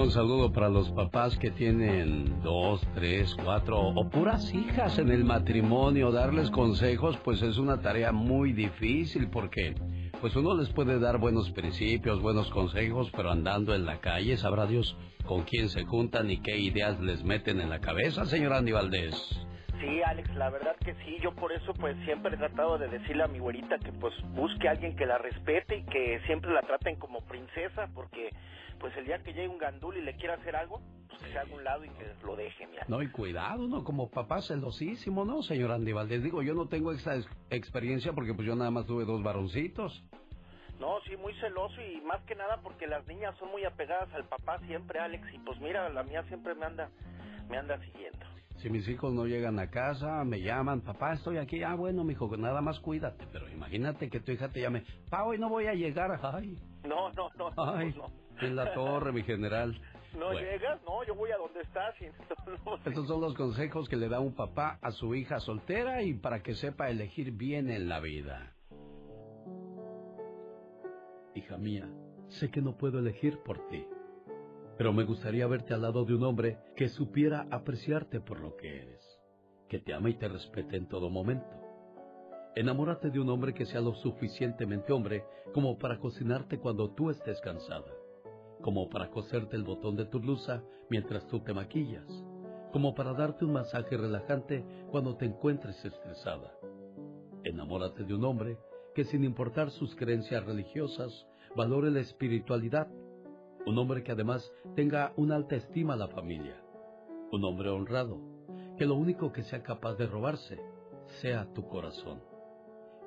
Un saludo para los papás que tienen dos, tres, cuatro o puras hijas en el matrimonio. Darles consejos, pues es una tarea muy difícil porque, pues uno les puede dar buenos principios, buenos consejos, pero andando en la calle, sabrá Dios con quién se juntan y qué ideas les meten en la cabeza, señor Andy Valdés. Sí, Alex, la verdad que sí. Yo por eso pues siempre he tratado de decirle a mi güerita que pues busque a alguien que la respete y que siempre la traten como princesa porque pues el día que llegue un gandul y le quiera hacer algo, pues que se haga un lado y que lo deje, mira. No, y cuidado, ¿no? Como papá celosísimo, ¿no, señor Andy Valdés? Digo, yo no tengo esa experiencia porque pues yo nada más tuve dos varoncitos. No, sí, muy celoso y más que nada porque las niñas son muy apegadas al papá siempre, Alex, y pues mira, la mía siempre me anda, me anda siguiendo. Si mis hijos no llegan a casa, me llaman, papá, estoy aquí. Ah, bueno, mi hijo, nada más cuídate. Pero imagínate que tu hija te llame, pa, hoy no voy a llegar. Ay. No, no, no. Ay, en la torre, mi general. ¿No llegas? No, yo voy a donde estás. Y Estos son los consejos que le da un papá a su hija soltera y para que sepa elegir bien en la vida. Hija mía, sé que no puedo elegir por ti pero me gustaría verte al lado de un hombre que supiera apreciarte por lo que eres, que te ama y te respete en todo momento. Enamórate de un hombre que sea lo suficientemente hombre como para cocinarte cuando tú estés cansada, como para coserte el botón de tu blusa mientras tú te maquillas, como para darte un masaje relajante cuando te encuentres estresada. Enamórate de un hombre que sin importar sus creencias religiosas, valore la espiritualidad un hombre que además tenga una alta estima a la familia, un hombre honrado, que lo único que sea capaz de robarse sea tu corazón.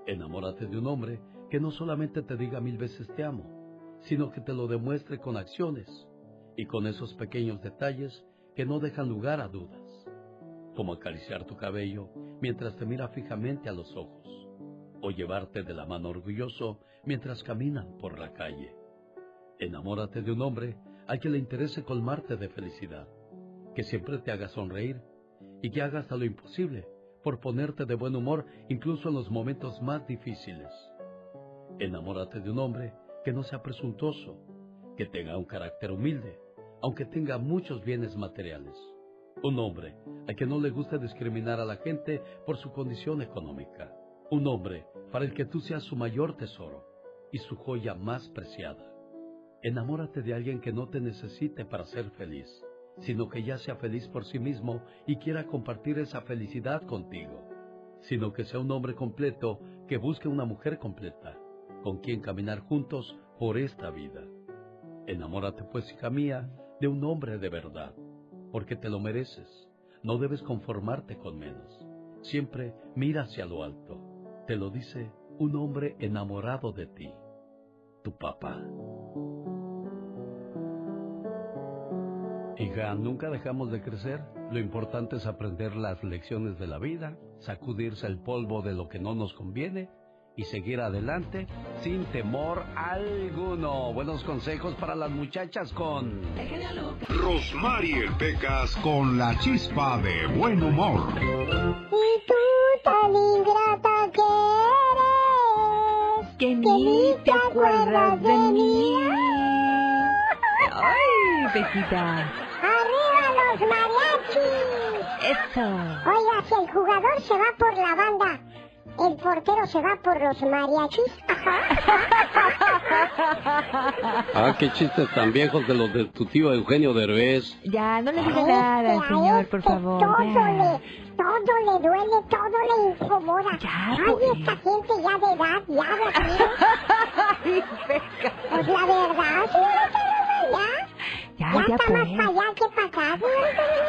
Enamórate de un hombre que no solamente te diga mil veces te amo, sino que te lo demuestre con acciones y con esos pequeños detalles que no dejan lugar a dudas, como acariciar tu cabello mientras te mira fijamente a los ojos, o llevarte de la mano orgulloso mientras caminan por la calle Enamórate de un hombre al que le interese colmarte de felicidad, que siempre te haga sonreír y que haga hasta lo imposible por ponerte de buen humor incluso en los momentos más difíciles. Enamórate de un hombre que no sea presuntuoso, que tenga un carácter humilde, aunque tenga muchos bienes materiales. Un hombre al que no le guste discriminar a la gente por su condición económica. Un hombre para el que tú seas su mayor tesoro y su joya más preciada. Enamórate de alguien que no te necesite para ser feliz, sino que ya sea feliz por sí mismo y quiera compartir esa felicidad contigo, sino que sea un hombre completo que busque una mujer completa, con quien caminar juntos por esta vida. Enamórate pues, hija mía, de un hombre de verdad, porque te lo mereces. No debes conformarte con menos. Siempre mira hacia lo alto. Te lo dice un hombre enamorado de ti, tu papá. Hija, nunca dejamos de crecer. Lo importante es aprender las lecciones de la vida, sacudirse el polvo de lo que no nos conviene y seguir adelante sin temor alguno. Buenos consejos para las muchachas con Rosmarie Pecas con la chispa de buen humor. Y tú tan ingrata que eres, que ni te acuerdas de mí. Ay, Pejita. ¡Arriba los mariachis! Eso. Oiga, si el jugador se va por la banda, el portero se va por los mariachis. ah, qué chistes tan viejos de los de tu tío Eugenio Derbez. Ya, no le diga nada al señor, por favor. Todo le, todo le duele, todo le incomoda. Ya, Ay, pues. esta gente ya de edad, ya de Pues la verdad, ya. Ya, Ya, ya, está pues. más para allá que para acá.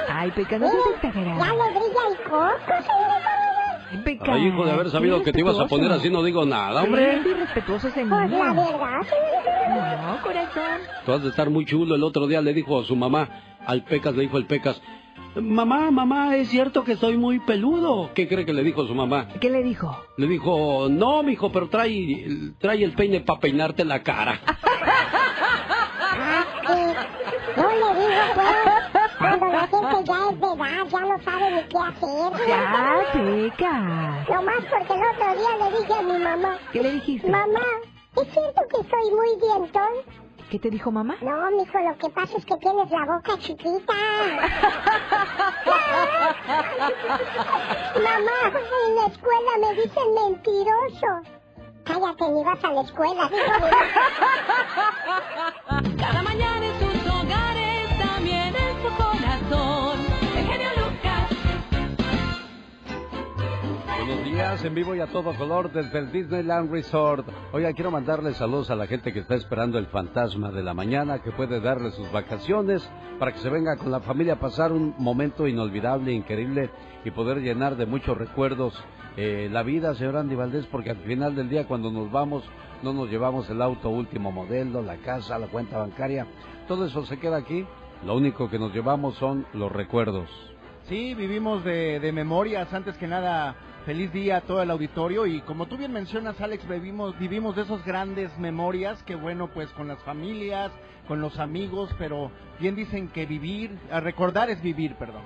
Ay, Peca, no seas Ya le brilla el coco, señorita. Ay, hijo de haber sabido que te ibas a poner así, no digo nada, hombre. Sí, respetuoso ese Pues la niño. verdad, señorita. No, corazón. Tú has de estar muy chulo. El otro día le dijo a su mamá, al Pecas, le dijo el Pecas, mamá, mamá, es cierto que soy muy peludo. ¿Qué cree que le dijo su mamá? ¿Qué le dijo? Le dijo, no, mijo, pero trae, trae el peine para peinarte la cara. Ah, sí. Yo le digo, pues, cuando la gente ya es de edad, ya no sabe ni qué hacer. Ya, Peca. Lo más porque el otro día le dije a mi mamá, ¿Qué le dijiste? mamá, ¿es cierto que soy muy dientón? ¿Qué te dijo mamá? No, mijo, lo que pasa es que tienes la boca chiquita. Mamá, en la escuela me dicen mentiroso. Cállate, ni vas a la escuela. Cada mañana en sus En vivo y a todo color desde el Disneyland Resort. Oiga, quiero mandarle saludos a la gente que está esperando el fantasma de la mañana, que puede darle sus vacaciones para que se venga con la familia a pasar un momento inolvidable, increíble y poder llenar de muchos recuerdos eh, la vida, señor Andy Valdés, porque al final del día cuando nos vamos no nos llevamos el auto último modelo, la casa, la cuenta bancaria, todo eso se queda aquí. Lo único que nos llevamos son los recuerdos. Sí, vivimos de, de memorias. Antes que nada, feliz día a todo el auditorio. Y como tú bien mencionas, Alex, vivimos, vivimos de esos grandes memorias que, bueno, pues con las familias, con los amigos, pero bien dicen que vivir, recordar es vivir, perdón.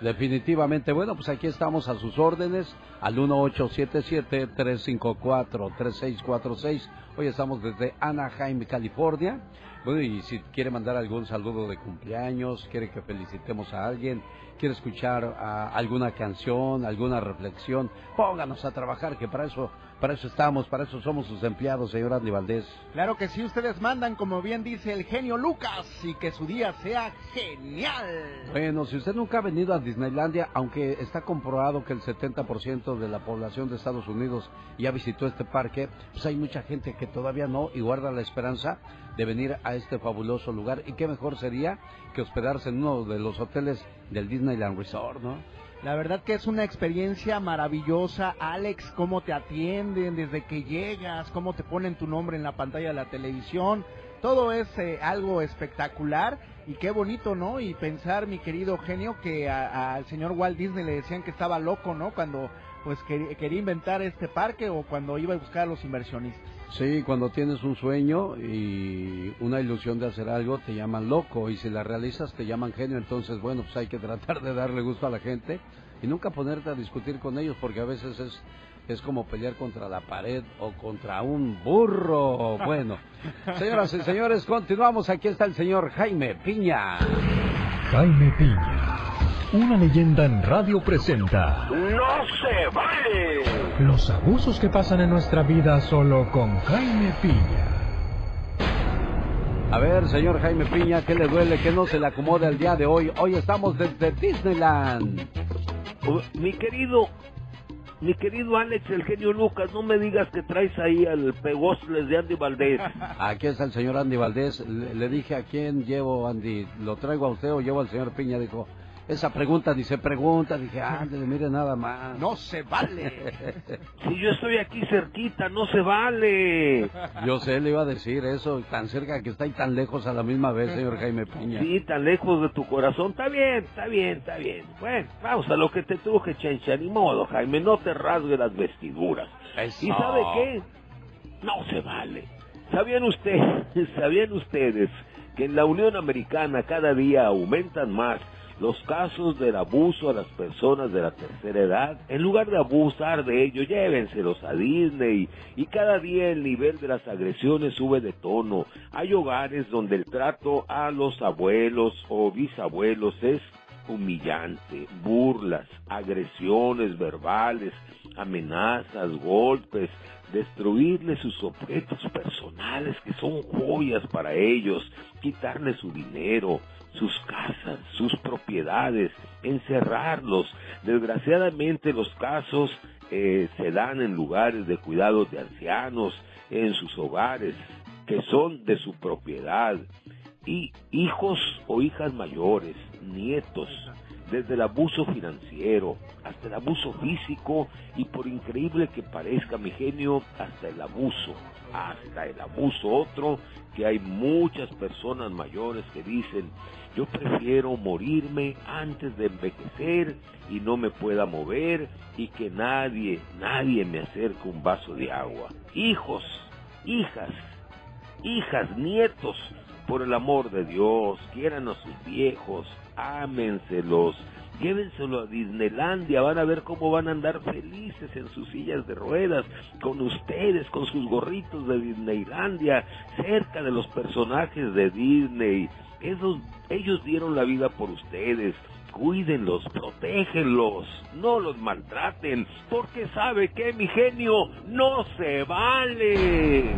Definitivamente, bueno, pues aquí estamos a sus órdenes al 1877-354-3646. Hoy estamos desde Anaheim, California. Bueno, y si quiere mandar algún saludo de cumpleaños, quiere que felicitemos a alguien, quiere escuchar ah, alguna canción, alguna reflexión, pónganos a trabajar, que para eso, para eso estamos, para eso somos sus empleados, señor Andy Valdés. Claro que sí, ustedes mandan, como bien dice el genio Lucas, y que su día sea genial. Bueno, si usted nunca ha venido a Disneylandia, aunque está comprobado que el 70% de la población de Estados Unidos ya visitó este parque, pues hay mucha gente que todavía no y guarda la esperanza de venir a este fabuloso lugar. Y qué mejor sería que hospedarse en uno de los hoteles del Disneyland Resort, ¿no? La verdad que es una experiencia maravillosa, Alex, cómo te atienden desde que llegas, cómo te ponen tu nombre en la pantalla de la televisión, todo es eh, algo espectacular y qué bonito, ¿no? Y pensar, mi querido genio, que al señor Walt Disney le decían que estaba loco, ¿no? Cuando pues quer- quería inventar este parque o cuando iba a buscar a los inversionistas. Sí, cuando tienes un sueño y una ilusión de hacer algo, te llaman loco y si la realizas te llaman genio, entonces bueno, pues hay que tratar de darle gusto a la gente y nunca ponerte a discutir con ellos porque a veces es es como pelear contra la pared o contra un burro. Bueno, señoras y señores, continuamos. Aquí está el señor Jaime Piña. Jaime Piña, una leyenda en radio presenta ¡No se vale! los abusos que pasan en nuestra vida solo con Jaime Piña. A ver, señor Jaime Piña, ¿qué le duele? ¿Qué no se le acomoda el día de hoy? Hoy estamos desde Disneyland. Oh, Mi querido, mi querido Alex, el genio Lucas, no me digas que traes ahí al pegosles de Andy Valdés. Aquí está el señor Andy Valdés. Le, le dije a quién llevo, Andy. ¿Lo traigo a usted o llevo al señor Piña? Dijo, esa pregunta dice pregunta. Dije, ándale, mire nada más. No se vale. Si yo estoy aquí cerquita, no se vale. Yo sé, le iba a decir eso, tan cerca que está y tan lejos a la misma vez, señor Jaime Piña. Sí, tan lejos de tu corazón. Está bien, está bien, está bien. Bueno, vamos a lo que te truje, chencha. Ni modo, Jaime, no te rasgue las vestiduras. Eso. ¿Y sabe qué? No se vale. ¿Sabían ustedes, sabían ustedes que en la Unión Americana cada día aumentan más los casos del abuso a las personas de la tercera edad? En lugar de abusar de ellos, llévenselos a Disney y cada día el nivel de las agresiones sube de tono. Hay hogares donde el trato a los abuelos o bisabuelos es humillante, burlas, agresiones verbales, amenazas, golpes, destruirles sus objetos personales que son joyas para ellos, quitarles su dinero, sus casas, sus propiedades, encerrarlos. Desgraciadamente los casos eh, se dan en lugares de cuidados de ancianos, en sus hogares, que son de su propiedad, y hijos o hijas mayores, nietos, desde el abuso financiero hasta el abuso físico y por increíble que parezca mi genio, hasta el abuso, hasta el abuso otro, que hay muchas personas mayores que dicen, yo prefiero morirme antes de envejecer y no me pueda mover y que nadie, nadie me acerque un vaso de agua. Hijos, hijas, hijas, nietos, por el amor de Dios, quieran a sus viejos, ámenselos, llévenselo a Disneylandia, van a ver cómo van a andar felices en sus sillas de ruedas, con ustedes, con sus gorritos de Disneylandia, cerca de los personajes de Disney. Esos, ellos dieron la vida por ustedes. Cuídenlos, protégenlos, no los maltraten, porque sabe que mi genio no se vale.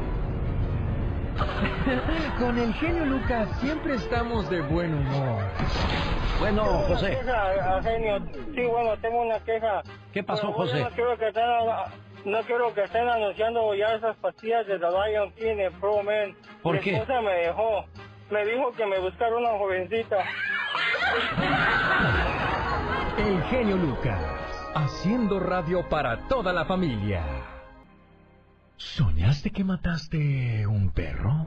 Con el genio Lucas siempre estamos de buen humor. Bueno, Tengo una José. queja, a genio. Sí, bueno, tengo una queja. ¿Qué pasó, bueno, José? No quiero que estén, no quiero que estén anunciando ya esas pastillas de The Lion King en Pro Man. ¿Por Mi qué? esposa me dejó. Me dijo que me buscara una jovencita. El genio Lucas, haciendo radio para toda la familia. ¿Soñaste que mataste un perro?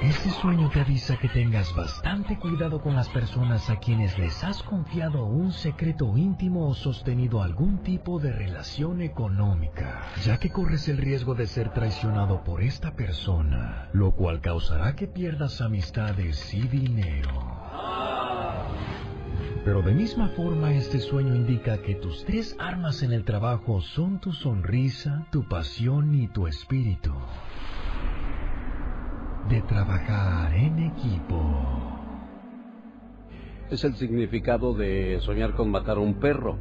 Ese sueño te avisa que tengas bastante cuidado con las personas a quienes les has confiado un secreto íntimo o sostenido algún tipo de relación económica, ya que corres el riesgo de ser traicionado por esta persona, lo cual causará que pierdas amistades y dinero. Pero de misma forma este sueño indica que tus tres armas en el trabajo son tu sonrisa, tu pasión y tu espíritu. De trabajar en equipo. Es el significado de soñar con matar a un perro.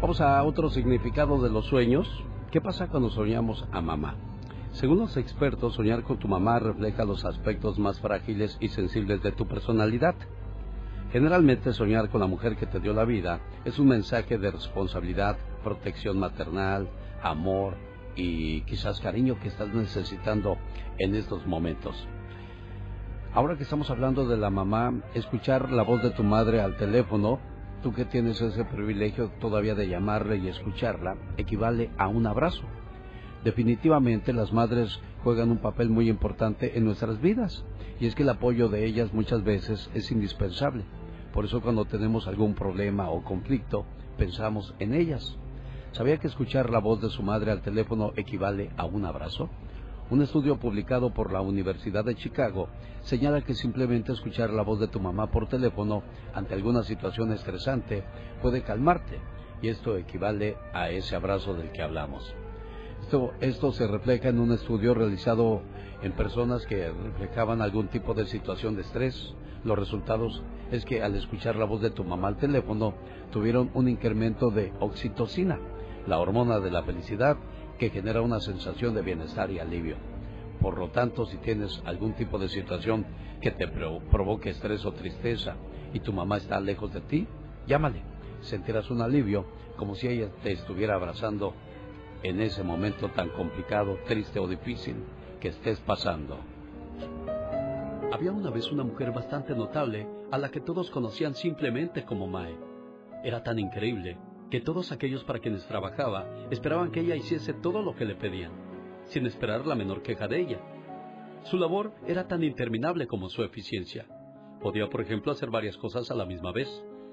Vamos a otro significado de los sueños. ¿Qué pasa cuando soñamos a mamá? Según los expertos, soñar con tu mamá refleja los aspectos más frágiles y sensibles de tu personalidad. Generalmente soñar con la mujer que te dio la vida es un mensaje de responsabilidad, protección maternal, amor y quizás cariño que estás necesitando en estos momentos. Ahora que estamos hablando de la mamá, escuchar la voz de tu madre al teléfono, tú que tienes ese privilegio todavía de llamarle y escucharla, equivale a un abrazo. Definitivamente las madres juegan un papel muy importante en nuestras vidas y es que el apoyo de ellas muchas veces es indispensable. Por eso cuando tenemos algún problema o conflicto pensamos en ellas. ¿Sabía que escuchar la voz de su madre al teléfono equivale a un abrazo? Un estudio publicado por la Universidad de Chicago señala que simplemente escuchar la voz de tu mamá por teléfono ante alguna situación estresante puede calmarte y esto equivale a ese abrazo del que hablamos. Esto, esto se refleja en un estudio realizado en personas que reflejaban algún tipo de situación de estrés. Los resultados es que al escuchar la voz de tu mamá al teléfono tuvieron un incremento de oxitocina, la hormona de la felicidad que genera una sensación de bienestar y alivio. Por lo tanto, si tienes algún tipo de situación que te pro- provoque estrés o tristeza y tu mamá está lejos de ti, llámale. Sentirás un alivio como si ella te estuviera abrazando en ese momento tan complicado, triste o difícil que estés pasando. Había una vez una mujer bastante notable a la que todos conocían simplemente como Mae. Era tan increíble que todos aquellos para quienes trabajaba esperaban que ella hiciese todo lo que le pedían, sin esperar la menor queja de ella. Su labor era tan interminable como su eficiencia. Podía, por ejemplo, hacer varias cosas a la misma vez.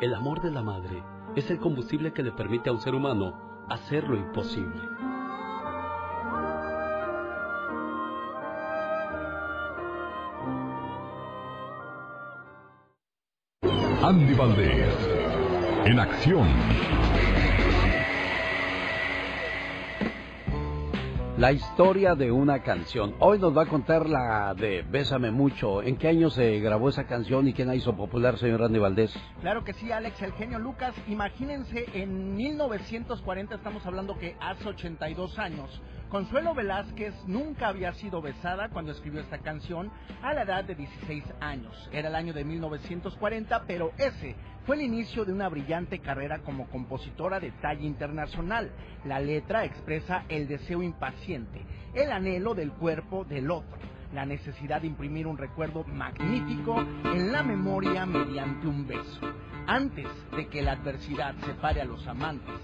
El amor de la madre es el combustible que le permite a un ser humano hacer lo imposible. Andy Valdés, en acción. La historia de una canción. Hoy nos va a contar la de Bésame Mucho. ¿En qué año se grabó esa canción y quién la hizo popular, señor Randy Valdés? Claro que sí, Alex, el genio Lucas. Imagínense, en 1940 estamos hablando que hace 82 años. Consuelo Velázquez nunca había sido besada cuando escribió esta canción a la edad de 16 años. Era el año de 1940, pero ese fue el inicio de una brillante carrera como compositora de talla internacional. La letra expresa el deseo impaciente, el anhelo del cuerpo del otro, la necesidad de imprimir un recuerdo magnífico en la memoria mediante un beso. Antes de que la adversidad separe a los amantes,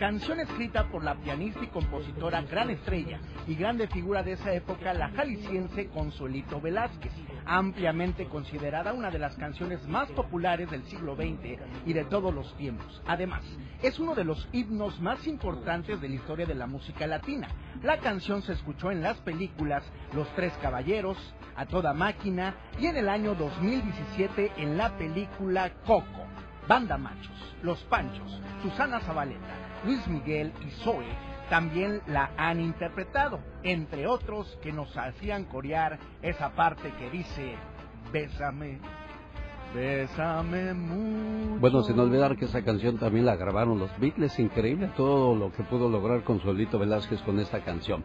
canción escrita por la pianista y compositora gran estrella y grande figura de esa época, la jalisciense Consuelito Velázquez, ampliamente considerada una de las canciones más populares del siglo XX y de todos los tiempos. Además, es uno de los himnos más importantes de la historia de la música latina. La canción se escuchó en las películas Los Tres Caballeros, A Toda Máquina y en el año 2017 en la película Coco. Banda Machos, Los Panchos, Susana Zabaleta, Luis Miguel y Zoe también la han interpretado, entre otros que nos hacían corear esa parte que dice, bésame, bésame mucho. Bueno, sin olvidar que esa canción también la grabaron los Beatles, increíble todo lo que pudo lograr Consuelito Velázquez con esta canción.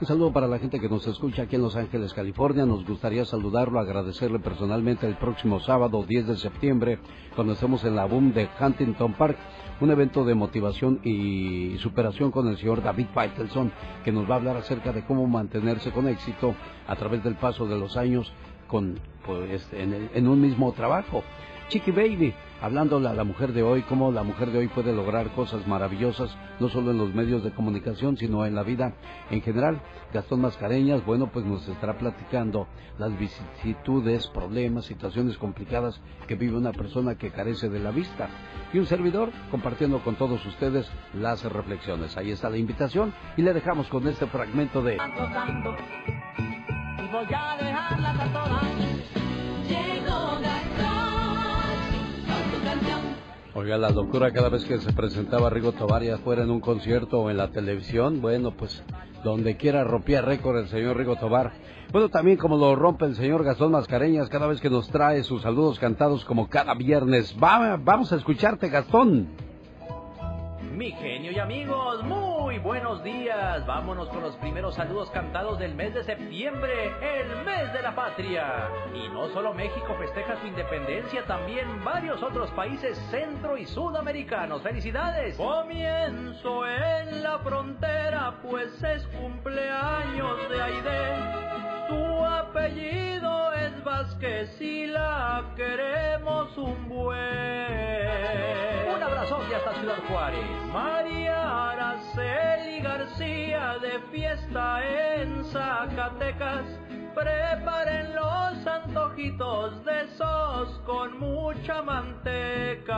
Un saludo para la gente que nos escucha aquí en Los Ángeles, California. Nos gustaría saludarlo, agradecerle personalmente el próximo sábado 10 de septiembre, cuando estemos en la boom de Huntington Park, un evento de motivación y superación con el señor David Faitelson, que nos va a hablar acerca de cómo mantenerse con éxito a través del paso de los años con, pues, en, en un mismo trabajo. Chiqui Baby, hablándole a la mujer de hoy, cómo la mujer de hoy puede lograr cosas maravillosas, no solo en los medios de comunicación, sino en la vida en general. Gastón Mascareñas, bueno, pues nos estará platicando las vicisitudes, problemas, situaciones complicadas que vive una persona que carece de la vista. Y un servidor compartiendo con todos ustedes las reflexiones. Ahí está la invitación y le dejamos con este fragmento de... Y voy a Oiga, la locura cada vez que se presentaba Rigo Tobar ya fuera en un concierto o en la televisión, bueno, pues donde quiera rompía récord el señor Rigo Tobar. Bueno, también como lo rompe el señor Gastón Mascareñas cada vez que nos trae sus saludos cantados como cada viernes. Va- vamos a escucharte, Gastón. Mi genio y amigos, muy buenos días. Vámonos con los primeros saludos cantados del mes de septiembre, el mes de la patria. Y no solo México festeja su independencia, también varios otros países centro y sudamericanos. ¡Felicidades! Comienzo en la frontera, pues es cumpleaños de Aide. Su apellido es Vázquez y la queremos un buen. Un abrazote hasta Ciudad Juárez. María Araceli García de fiesta en Zacatecas. Preparen los antojitos de esos con mucha manteca.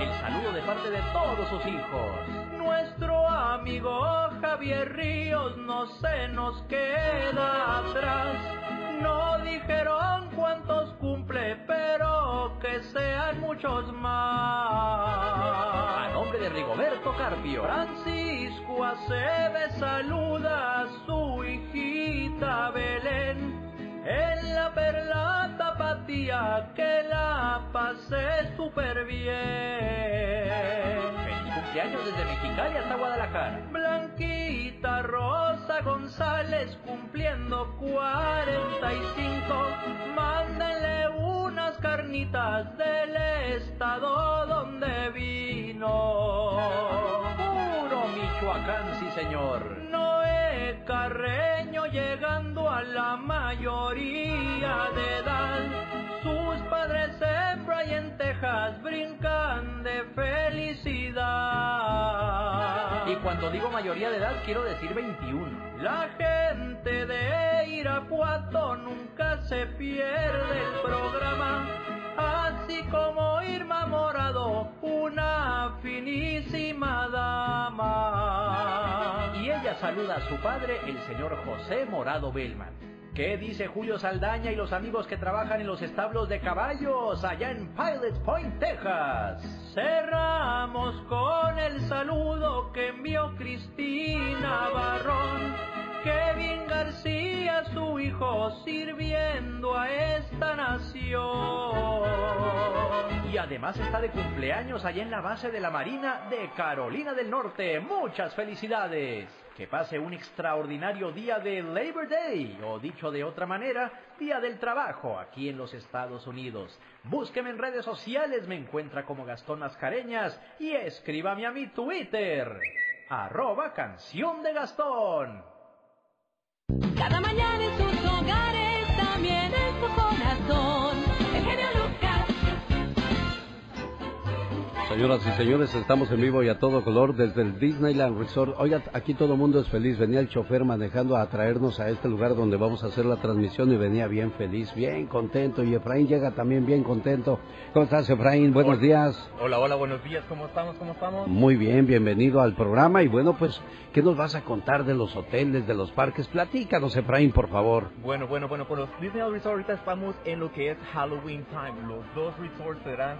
El saludo de parte de todos sus hijos. Nuestro amigo Javier Ríos no se nos queda atrás. No dijeron cuántos cumple, pero que sean muchos más. A nombre de Rigoberto Carpio. Francisco Aceves saluda a su hijita Belén. En la perla tapatía que la pasé súper bien. Cumpleaños desde Mexicali hasta Guadalajara. Blanquita Rosa González cumpliendo 45. Mándenle unas carnitas del estado donde vino. Puro Michoacán, sí señor. Noé Carreño llegando a la mayoría de edad. Padres en Bryan, Texas brincan de felicidad. Y cuando digo mayoría de edad quiero decir 21. La gente de Irapuato nunca se pierde el programa. Así como Irma Morado, una finísima dama. Y ella saluda a su padre, el señor José Morado Bellman. ¿Qué dice Julio Saldaña y los amigos que trabajan en los establos de caballos allá en Pilot Point, Texas? Cerramos con el saludo que envió Cristina Barrón. Kevin García, su hijo, sirviendo a esta nación. Y además está de cumpleaños allá en la base de la Marina de Carolina del Norte. Muchas felicidades. Que pase un extraordinario día de Labor Day, o dicho de otra manera, Día del Trabajo, aquí en los Estados Unidos. Búsqueme en redes sociales, me encuentra como Gastón Mascareñas y escríbame a mi Twitter, arroba canción de Gastón. Cada mañana en sus hogares, también en su corazón. Señoras y señores, estamos en vivo y a todo color desde el Disneyland Resort. Oiga, aquí todo el mundo es feliz. Venía el chofer manejando a traernos a este lugar donde vamos a hacer la transmisión y venía bien feliz, bien contento. Y Efraín llega también bien contento. ¿Cómo estás, Efraín? Buenos días. Hola, hola, buenos días. ¿Cómo estamos? ¿Cómo estamos? Muy bien, bienvenido al programa. Y bueno, pues, ¿qué nos vas a contar de los hoteles, de los parques? Platícanos, Efraín, por favor. Bueno, bueno, bueno, por los Disney Resort ahorita estamos en lo que es Halloween Time. Los dos resorts serán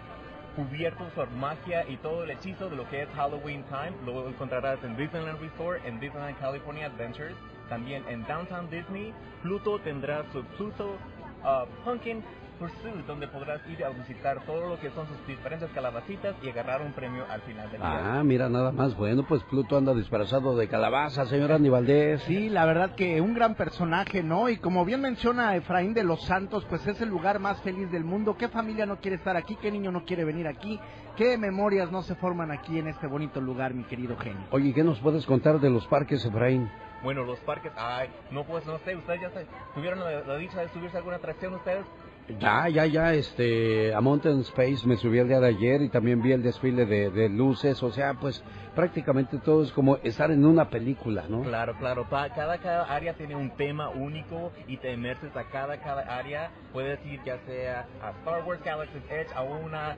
cubiertos por magia y todo el hechizo de lo que es Halloween Time. Lo encontrarás en Disneyland Resort, en Disneyland California Adventures. También en Downtown Disney, Pluto tendrá su Pluto uh, Pumpkin Pursuit, donde podrás ir a visitar todo lo que son sus diferentes calabacitas y agarrar un premio al final del día. Ah, mira, nada más. Bueno, pues Pluto anda disfrazado de calabaza, señora Aníbaldez. Sí, la verdad que un gran personaje, ¿no? Y como bien menciona Efraín de los Santos, pues es el lugar más feliz del mundo. ¿Qué familia no quiere estar aquí? ¿Qué niño no quiere venir aquí? ¿Qué memorias no se forman aquí en este bonito lugar, mi querido genio? Oye, ¿qué nos puedes contar de los parques, Efraín? Bueno, los parques, ay, no pues no sé, ustedes ya se, tuvieron la, la dicha de subirse a alguna atracción ustedes. Ya, ya, ya, este, a Mountain Space me subí el día de ayer y también vi el desfile de, de luces, o sea, pues prácticamente todo es como estar en una película, ¿no? Claro, claro, pa- cada, cada área tiene un tema único y te inmerses a cada, cada área. Puedes ir ya sea a Star Wars Galaxy's Edge, a una,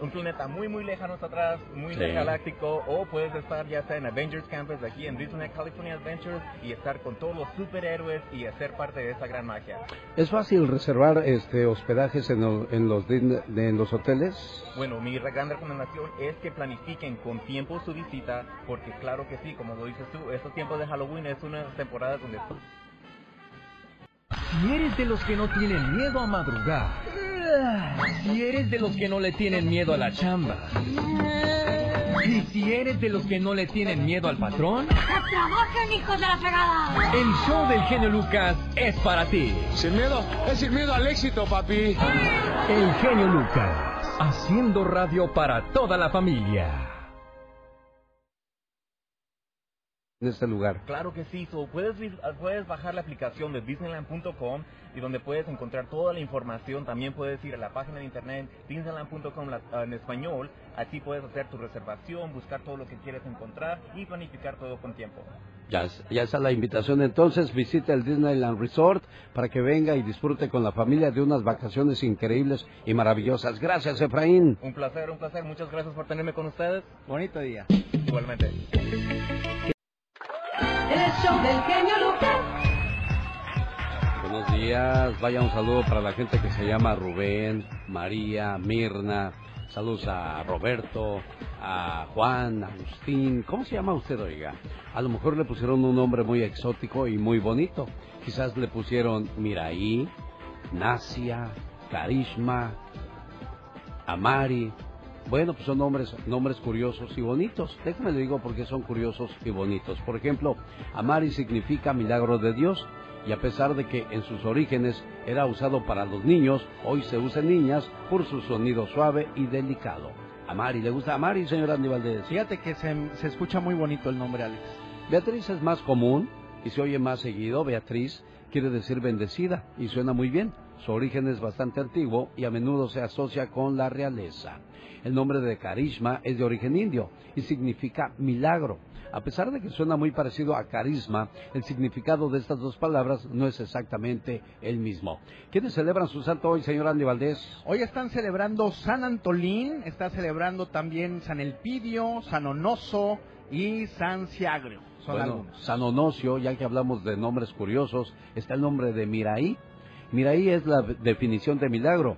un planeta muy, muy lejano atrás, muy Sí. galáctico, o puedes estar ya sea en Avengers Campus aquí en Disneyland California Adventures y estar con todos los superhéroes y hacer parte de esa gran magia. ¿Es fácil reservar este hospedajes en, lo- en los en los hoteles? Bueno, mi gran recomendación es que planifiquen con tiempo su visita, porque claro que sí, como lo dices tú, estos tiempos de Halloween es una temporada donde Si eres de los que no tienen miedo a madrugar, si eres de los que no le tienen miedo a la chamba, y si eres de los que no le tienen miedo al patrón, ¡Trabajen, hijos de la fregada! el show del genio Lucas es para ti. Sin miedo, es sin miedo al éxito, papi. El genio Lucas, haciendo radio para toda la familia. En este lugar. Claro que sí, so, puedes, ah, puedes bajar la aplicación de Disneyland.com y donde puedes encontrar toda la información. También puedes ir a la página de internet Disneyland.com la- ah, en español. Así puedes hacer tu reservación, buscar todo lo que quieres encontrar y planificar todo con tiempo. Ya, es- ya está la invitación entonces, visita el Disneyland Resort para que venga y disfrute con la familia de unas vacaciones increíbles y maravillosas. Gracias, Efraín. Un placer, un placer. Muchas gracias por tenerme con ustedes. Bonito día. Igualmente. Buenos días, vaya un saludo para la gente que se llama Rubén, María, Mirna, saludos a Roberto, a Juan, a Agustín, ¿cómo se llama usted, oiga? A lo mejor le pusieron un nombre muy exótico y muy bonito, quizás le pusieron Miraí, Nasia, Karishma, Amari, bueno, pues son nombres, nombres curiosos y bonitos. Déjame le digo por qué son curiosos y bonitos. Por ejemplo, Amari significa milagro de Dios y a pesar de que en sus orígenes era usado para los niños, hoy se usa en niñas por su sonido suave y delicado. Amari, ¿le gusta Amari, señora Andy Valdés? Fíjate que se, se escucha muy bonito el nombre, Alex. Beatriz es más común y se oye más seguido. Beatriz quiere decir bendecida y suena muy bien. Su origen es bastante antiguo y a menudo se asocia con la realeza. El nombre de carisma es de origen indio y significa milagro. A pesar de que suena muy parecido a carisma, el significado de estas dos palabras no es exactamente el mismo. ¿Quiénes celebran su santo hoy, señor Andy Valdés? Hoy están celebrando San Antolín, está celebrando también San Elpidio, San Onoso y San Ciagrio. Son bueno, algunos. San Onocio, ya que hablamos de nombres curiosos, está el nombre de Miraí. Miraí es la definición de milagro.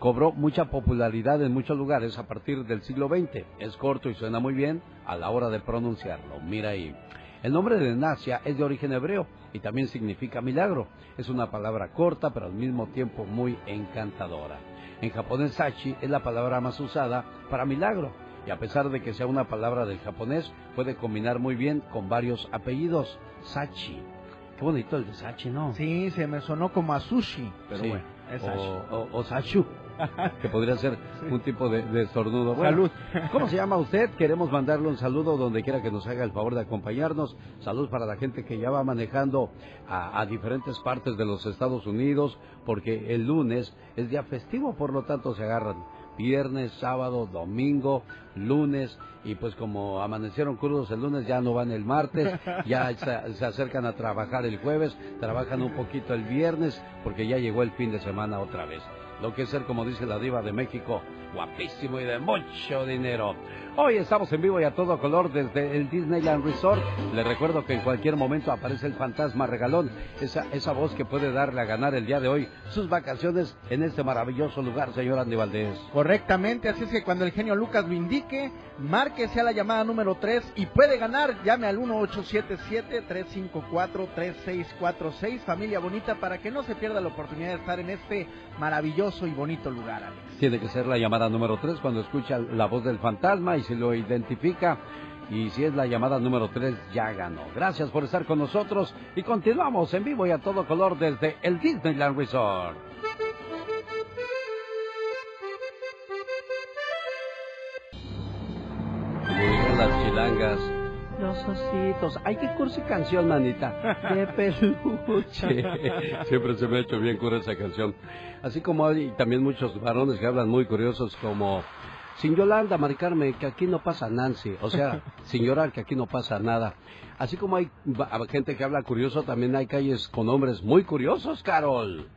Cobró mucha popularidad en muchos lugares a partir del siglo XX. Es corto y suena muy bien a la hora de pronunciarlo. Miraí. El nombre de Nasia es de origen hebreo y también significa milagro. Es una palabra corta pero al mismo tiempo muy encantadora. En japonés sachi es la palabra más usada para milagro y a pesar de que sea una palabra del japonés puede combinar muy bien con varios apellidos. Sachi. Qué bonito el de Sachi, ¿no? Sí, se me sonó como a sushi, pero Sí. bueno, es o, o- o Sachu, que podría ser un tipo de, de estornudo. Salud. ¿Cómo se llama usted? Queremos mandarle un saludo donde quiera que nos haga el favor de acompañarnos. Salud para la gente que ya va manejando a, a diferentes partes de los Estados Unidos, porque el lunes es día festivo, por lo tanto se agarran viernes, sábado, domingo, lunes, y pues como amanecieron crudos el lunes, ya no van el martes, ya se, se acercan a trabajar el jueves, trabajan un poquito el viernes, porque ya llegó el fin de semana otra vez. Lo que es ser, como dice la diva de México, guapísimo y de mucho dinero. Hoy estamos en vivo y a todo color desde el Disneyland Resort. Les recuerdo que en cualquier momento aparece el fantasma regalón, esa, esa voz que puede darle a ganar el día de hoy sus vacaciones en este maravilloso lugar, señor Andy Valdés. Correctamente, así es que cuando el genio Lucas lo indique, márquese a la llamada número 3 y puede ganar. Llame al 1877-354-3646, familia bonita, para que no se pierda la oportunidad de estar en este maravilloso y bonito lugar, Alex. Tiene que ser la llamada número 3 cuando escucha la voz del fantasma y si lo identifica. Y si es la llamada número 3, ya ganó. Gracias por estar con nosotros y continuamos en vivo y a todo color desde el Disneyland Resort. Las chilangas, los ositos. Ay, qué cursi canción, manita. De peluche. Siempre se me ha hecho bien cura esa canción. Así como hay también muchos varones que hablan muy curiosos como... Sin Yolanda, Mari Carmen, que aquí no pasa Nancy. O sea, sin llorar, que aquí no pasa nada. Así como hay gente que habla curioso, también hay calles con hombres muy curiosos, Carol.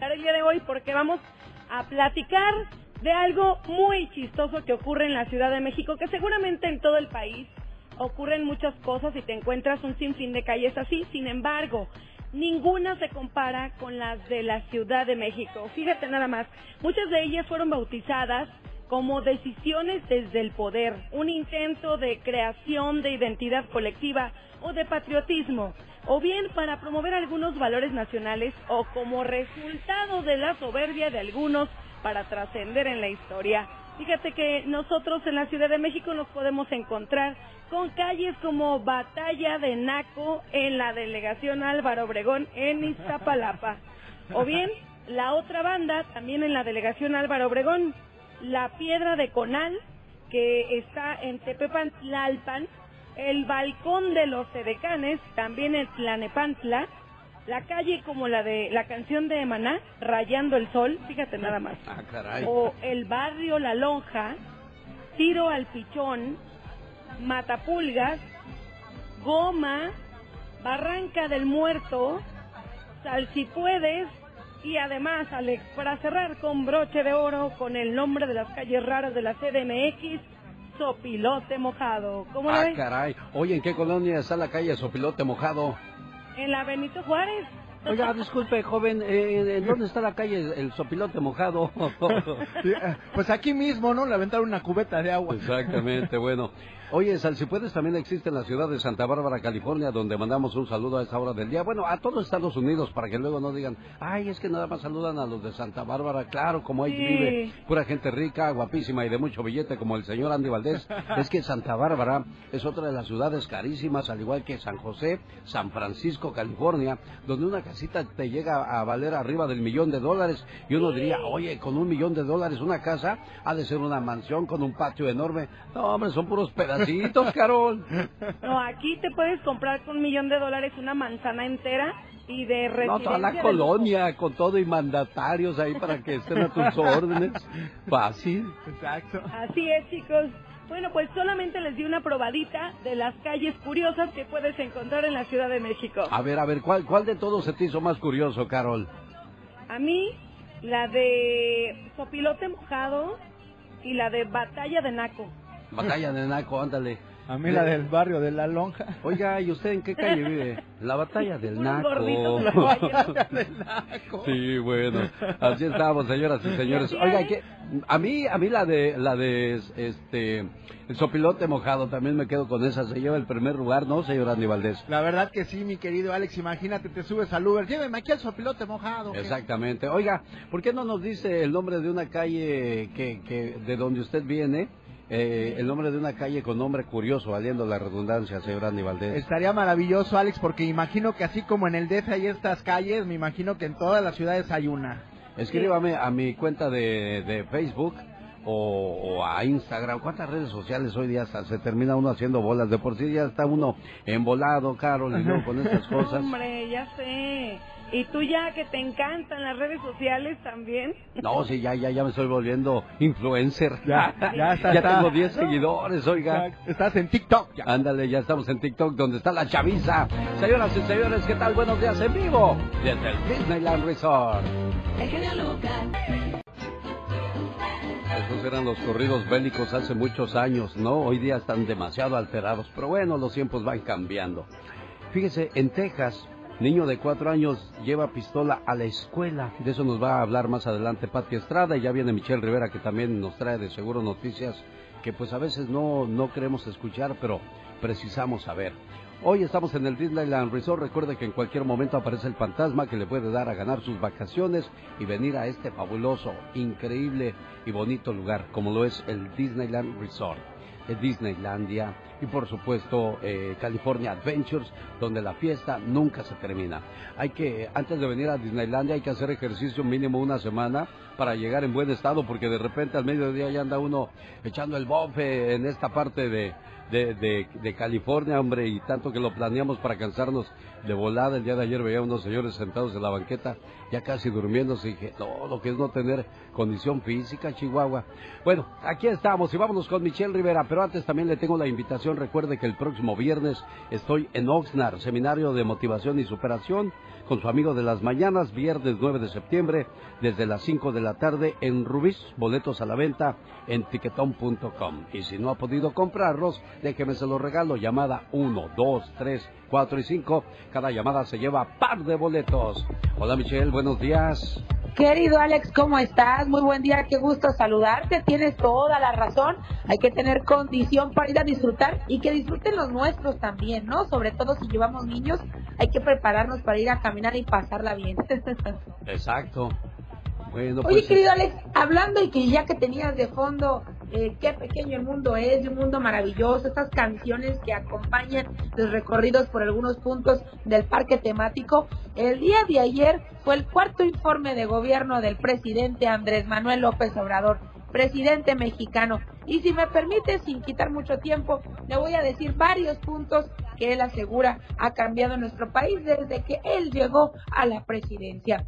el día de hoy porque vamos a platicar de algo muy chistoso que ocurre en la Ciudad de México, que seguramente en todo el país ocurren muchas cosas y te encuentras un sinfín de calles así, sin embargo, ninguna se compara con las de la Ciudad de México. Fíjate nada más, muchas de ellas fueron bautizadas como decisiones desde el poder, un intento de creación de identidad colectiva o de patriotismo, o bien para promover algunos valores nacionales o como resultado de la soberbia de algunos para trascender en la historia. Fíjate que nosotros en la Ciudad de México nos podemos encontrar con calles como Batalla de Naco en la delegación Álvaro Obregón en Iztapalapa. O bien la otra banda también en la delegación Álvaro Obregón, la Piedra de Conal que está en Tepepantlalpan, el Balcón de los Edecanes también en Tlanepantla, la calle como la de la canción de Maná, Rayando el Sol, fíjate nada más. Ah, caray. O el barrio La Lonja, Tiro al Pichón, Matapulgas, Goma, Barranca del Muerto, Sal si puedes y además, Alex, para cerrar con broche de oro con el nombre de las calles raras de la CDMX, Sopilote Mojado. ¿Cómo lo Ah, ves? caray. Oye, ¿en qué colonia está la calle Sopilote Mojado? En la Benito Juárez. Oiga, disculpe, joven, eh, ¿en dónde está la calle El Sopilote Mojado? Sí, eh, Pues aquí mismo, ¿no? Le aventaron una cubeta de agua. Exactamente, bueno. Oye, Sal, si puedes, también existe en la ciudad de Santa Bárbara, California, donde mandamos un saludo a esta hora del día. Bueno, a todos Estados Unidos, para que luego no digan, ay, es que nada más saludan a los de Santa Bárbara. Claro, como ahí Sí. vive pura gente rica, guapísima y de mucho billete, como el señor Andy Valdés. es que Santa Bárbara es otra de las ciudades carísimas, al igual que San José, San Francisco, California, donde una casita te llega a valer arriba del millón de dólares. Y uno diría, oye, con un millón de dólares una casa ha de ser una mansión con un patio enorme. No, hombre, son puros pedacitos, Carol. No, aquí te puedes comprar con un millón de dólares una manzana entera y de No, residencia toda la colonia, con todo y mandatarios ahí para que estén a tus órdenes. Fácil. Exacto. Así es, chicos. Bueno, pues solamente les di una probadita de las calles curiosas que puedes encontrar en la Ciudad de México. A ver, a ver, ¿cuál, cuál de todos se te hizo más curioso, Carol? A mí, la de Sopilote Mojado y la de Batalla de Naco. Batalla de Naco, ándale. A mí la del barrio de La Lonja. Oiga, ¿y usted en qué calle vive? La batalla del Naco. La batalla del Naco. Sí, bueno, así estamos, señoras y señores. Oiga, que a mí, a mí la de, la de, este, el sopilote mojado, también me quedo con esa. Se lleva el primer lugar, ¿no, señor Andy Valdés? La verdad que sí, mi querido Alex. Imagínate, te subes al Uber. Lléveme aquí al sopilote mojado. ¿qué? Exactamente. Oiga, ¿por qué no nos dice el nombre de una calle que, que de donde usted viene? Eh, el nombre de una calle con nombre curioso, valiendo la redundancia, señor Andy Valdés. Estaría maravilloso, Alex, porque imagino que así como en el DF hay estas calles, me imagino que en todas las ciudades hay una. Escríbame a mi cuenta de, de Facebook o, o a Instagram. ¿Cuántas redes sociales hoy día hasta se termina uno haciendo bolas? De por sí ya está uno embolado, Carol, y luego con estas cosas. Hombre, ya sé. Y tú ya que te encantan las redes sociales también. No, sí, ya, ya, ya me estoy volviendo influencer. Ya, ya está, Ya está. tengo 10 seguidores, oiga. Estás en TikTok. Ya. Ándale, ya estamos en TikTok, donde está la chaviza. Señoras y señores, ¿qué tal? Buenos días en vivo desde el Disneyland Resort. Esos eran los corridos bélicos hace muchos años, ¿no? Hoy día están demasiado alterados, pero bueno, los tiempos van cambiando. Fíjese, en Texas, niño de cuatro años lleva pistola a la escuela. De eso nos va a hablar más adelante Pati Estrada y ya viene Michelle Rivera que también nos trae de seguro noticias que pues a veces no, no queremos escuchar, pero precisamos saber. Hoy estamos en el Disneyland Resort. Recuerde que en cualquier momento aparece el fantasma que le puede dar a ganar sus vacaciones y venir a este fabuloso, increíble y bonito lugar como lo es el Disneyland Resort. De Disneylandia y por supuesto eh, California Adventures, donde la fiesta nunca se termina. Hay que, antes de venir a Disneylandia, hay que hacer ejercicio mínimo una semana para llegar en buen estado, porque de repente al mediodía ya anda uno echando el bofe en esta parte de, de, de California, hombre, y tanto que lo planeamos para cansarnos de volada. El día de ayer veía a unos señores sentados en la banqueta, ya casi durmiéndose, y dije, no, lo que es no tener condición física, Chihuahua. Bueno, aquí estamos y vámonos con Michelle Rivera, pero antes también le tengo la invitación. Recuerde que el próximo viernes estoy en Oxnard, Seminario de Motivación y Superación, con su amigo de las mañanas, viernes 9 de septiembre, desde las 5 de la tarde en Rubis, boletos a la venta en tiquetón.com. Y si no ha podido comprarlos, déjeme se los regalo, llamada 1, 2, 3, 4 y 5. Cada llamada se lleva par de boletos. Hola Michelle, buenos días. Querido Alex, ¿cómo estás? Muy buen día, qué gusto saludarte. Tienes toda la razón. Hay que tener condición para ir a disfrutar y que disfruten los nuestros también, ¿no? Sobre todo si llevamos niños, hay que prepararnos para ir a caminar y pasarla bien. Exacto. Bueno, Oye, pues, querido Alex, hablando y que ya que tenías de fondo eh, qué pequeño el mundo es, de un mundo maravilloso, estas canciones que acompañan los recorridos por algunos puntos del parque temático, el día de ayer fue el cuarto informe de gobierno del presidente Andrés Manuel López Obrador, presidente mexicano. Y si me permite, sin quitar mucho tiempo, le voy a decir varios puntos que él asegura ha cambiado nuestro país desde que él llegó a la presidencia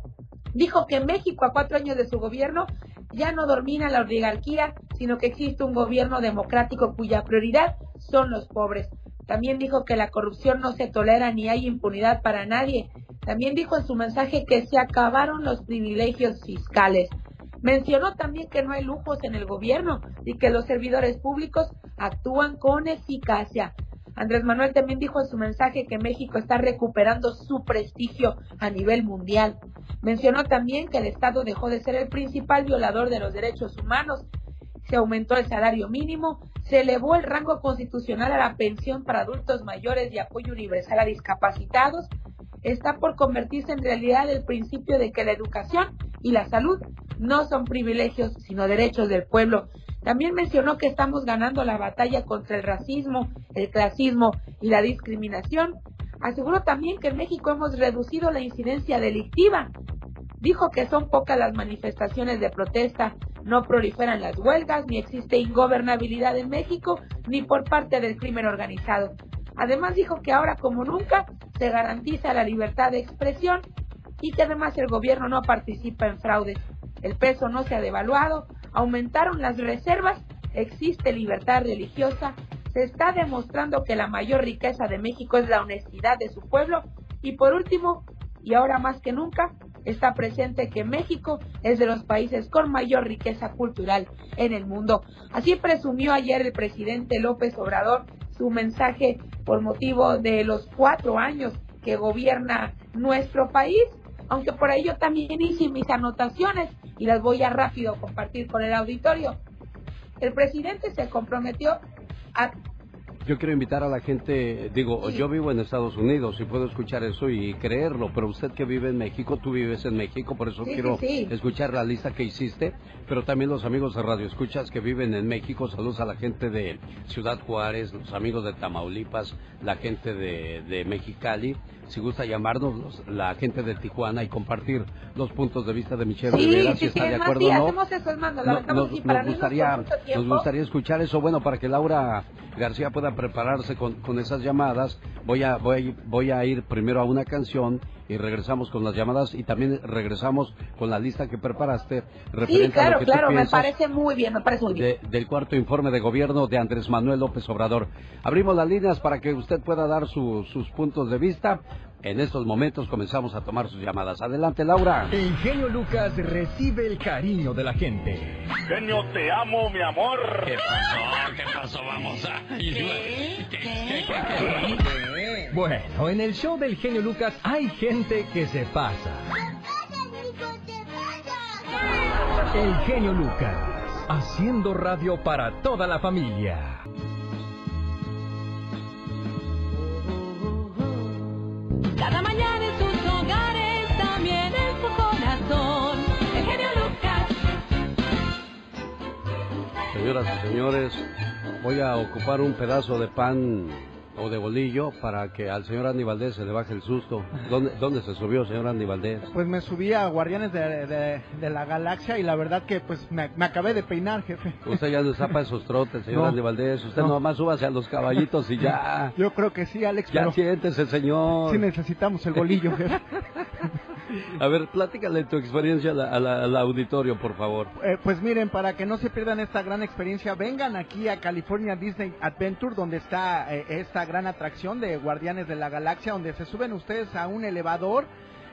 dijo que México a cuatro años de su gobierno ya no domina la oligarquía, sino que existe un gobierno democrático cuya prioridad son los pobres. También dijo que la corrupción no se tolera ni hay impunidad para nadie. También dijo en su mensaje que se acabaron los privilegios fiscales. Mencionó también que no hay lujos en el gobierno y que los servidores públicos actúan con eficacia. Andrés Manuel también dijo en su mensaje que México está recuperando su prestigio a nivel mundial. Mencionó también que el Estado dejó de ser el principal violador de los derechos humanos. Se aumentó el salario mínimo, se elevó el rango constitucional a la pensión para adultos mayores y apoyo universal a discapacitados. Está por convertirse en realidad el principio de que la educación y la salud no son privilegios, sino derechos del pueblo. También mencionó que estamos ganando la batalla contra el racismo, el clasismo y la discriminación. Aseguró también que en México hemos reducido la incidencia delictiva. Dijo que son pocas las manifestaciones de protesta, no proliferan las huelgas, ni existe ingobernabilidad en México, ni por parte del crimen organizado. Además dijo que ahora como nunca se garantiza la libertad de expresión y que además el gobierno no participa en fraudes. El peso no se ha devaluado, aumentaron las reservas, existe libertad religiosa, se está demostrando que la mayor riqueza de México es la honestidad de su pueblo y por último, y ahora más que nunca, está presente que México es de los países con mayor riqueza cultural en el mundo. Así presumió ayer el presidente López Obrador su mensaje por motivo de los cuatro años que gobierna nuestro país, aunque por yo también hice mis anotaciones y las voy a rápido compartir con el auditorio. El presidente se comprometió a Yo quiero invitar a la gente, digo, yo vivo en Estados Unidos y puedo escuchar eso y creerlo, pero usted que vive en México, tú vives en México, por eso Sí, quiero sí, sí. escuchar la lista que hiciste, pero también los amigos de Radio Escuchas que viven en México, saludos a la gente de Ciudad Juárez, los amigos de Tamaulipas, la gente de, de Mexicali, si gusta llamarnos, los- la gente de Tijuana y compartir los puntos de vista de Michelle Sí, Rivera, sí, si está sí, de acuerdo sí, o no. hacemos eso, nos No- nos, nos gustaría, nos gustaría escuchar eso. Bueno, para que Laura García pueda prepararse con, con esas llamadas, voy a, voy, voy a ir primero a una canción y regresamos con las llamadas y también regresamos con la lista que preparaste Sí, claro, claro, me parece muy bien, me parece muy bien. de- del cuarto informe de gobierno de Andrés Manuel López Obrador. Abrimos las líneas para que usted pueda dar su- sus puntos de vista. En estos momentos comenzamos a tomar sus llamadas. Adelante, Laura. El genio Lucas recibe el cariño de la gente. Genio, te amo, mi amor. ¿Qué pasó? ¿Qué pasó? Vamos a... Bueno, en el show del genio Lucas hay gente que se pasa. El genio Lucas, haciendo radio para toda la familia. Cada mañana en sus hogares, también en su corazón. El genio Lucas. Señoras y señores, voy a ocupar un pedazo de pan o de bolillo para que al señor Andy Valdés se le baje el susto. ¿Dónde, dónde se subió, señor Andy Valdés? Pues me subí a Guardianes de, de- de la Galaxia y la verdad que pues me, me acabé de peinar, jefe. Usted ya no zapa esos trotes, señor No. Andy Valdés. Usted No. nomás súbase a los caballitos y ya. Yo creo que sí, Alex, Ya pero siéntese, señor. sí necesitamos el bolillo, jefe. A ver, platícale tu experiencia a la- al auditorio, por favor. Eh, pues miren, para que no se pierdan esta gran experiencia, vengan aquí a California Disney Adventure, donde está eh, esta gran atracción de Guardianes de la Galaxia, donde se suben ustedes a un elevador.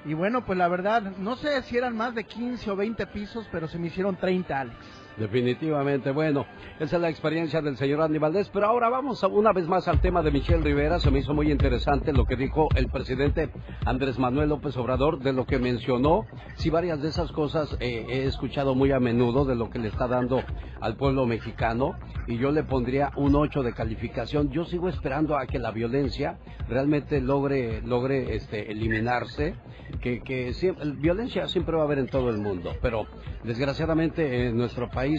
Y bueno, pues la verdad, no sé si eran más de 15 o 20 pisos, pero se me hicieron 30, Alex. Definitivamente, bueno, esa es la experiencia del señor Andy Valdés, pero ahora vamos una vez más al tema de Michelle Rivera, se me hizo muy interesante lo que dijo el presidente Andrés Manuel López Obrador, de lo que mencionó, sí varias de esas cosas eh, he escuchado muy a menudo de lo que le está dando al pueblo mexicano, y yo le pondría un 8 de calificación, yo sigo esperando a que la violencia realmente logre, logre este, eliminarse, que, que siempre, violencia siempre va a haber en todo el mundo, pero desgraciadamente en nuestro país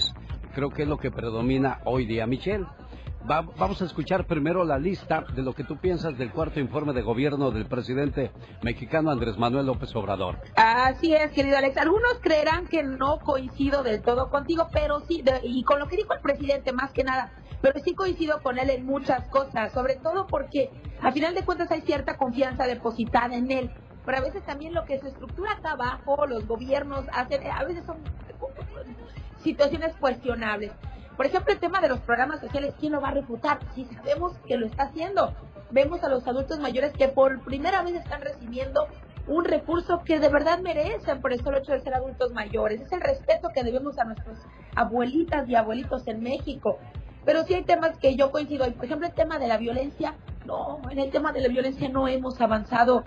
creo que es lo que predomina hoy día. Michelle, va- vamos a escuchar primero la lista de lo que tú piensas del cuarto informe de gobierno del presidente mexicano Andrés Manuel López Obrador. Así es, querido Alex. Algunos creerán que no coincido del todo contigo, pero sí, y con lo que dijo el presidente más que nada, pero sí coincido con él en muchas cosas, sobre todo porque a final de cuentas hay cierta confianza depositada en él. Pero a veces también lo que se estructura acá abajo, los gobiernos hacen, a veces son situaciones cuestionables. Por ejemplo, el tema de los programas sociales, ¿quién lo va a refutar? Si sabemos que lo está haciendo. Vemos a los adultos mayores que por primera vez están recibiendo un recurso que de verdad merecen por el solo hecho de ser adultos mayores. Es el respeto que debemos a nuestros abuelitas y abuelitos en México. Pero sí hay temas que yo coincido. Por ejemplo, el tema de la violencia. No, en el tema de la violencia no hemos avanzado.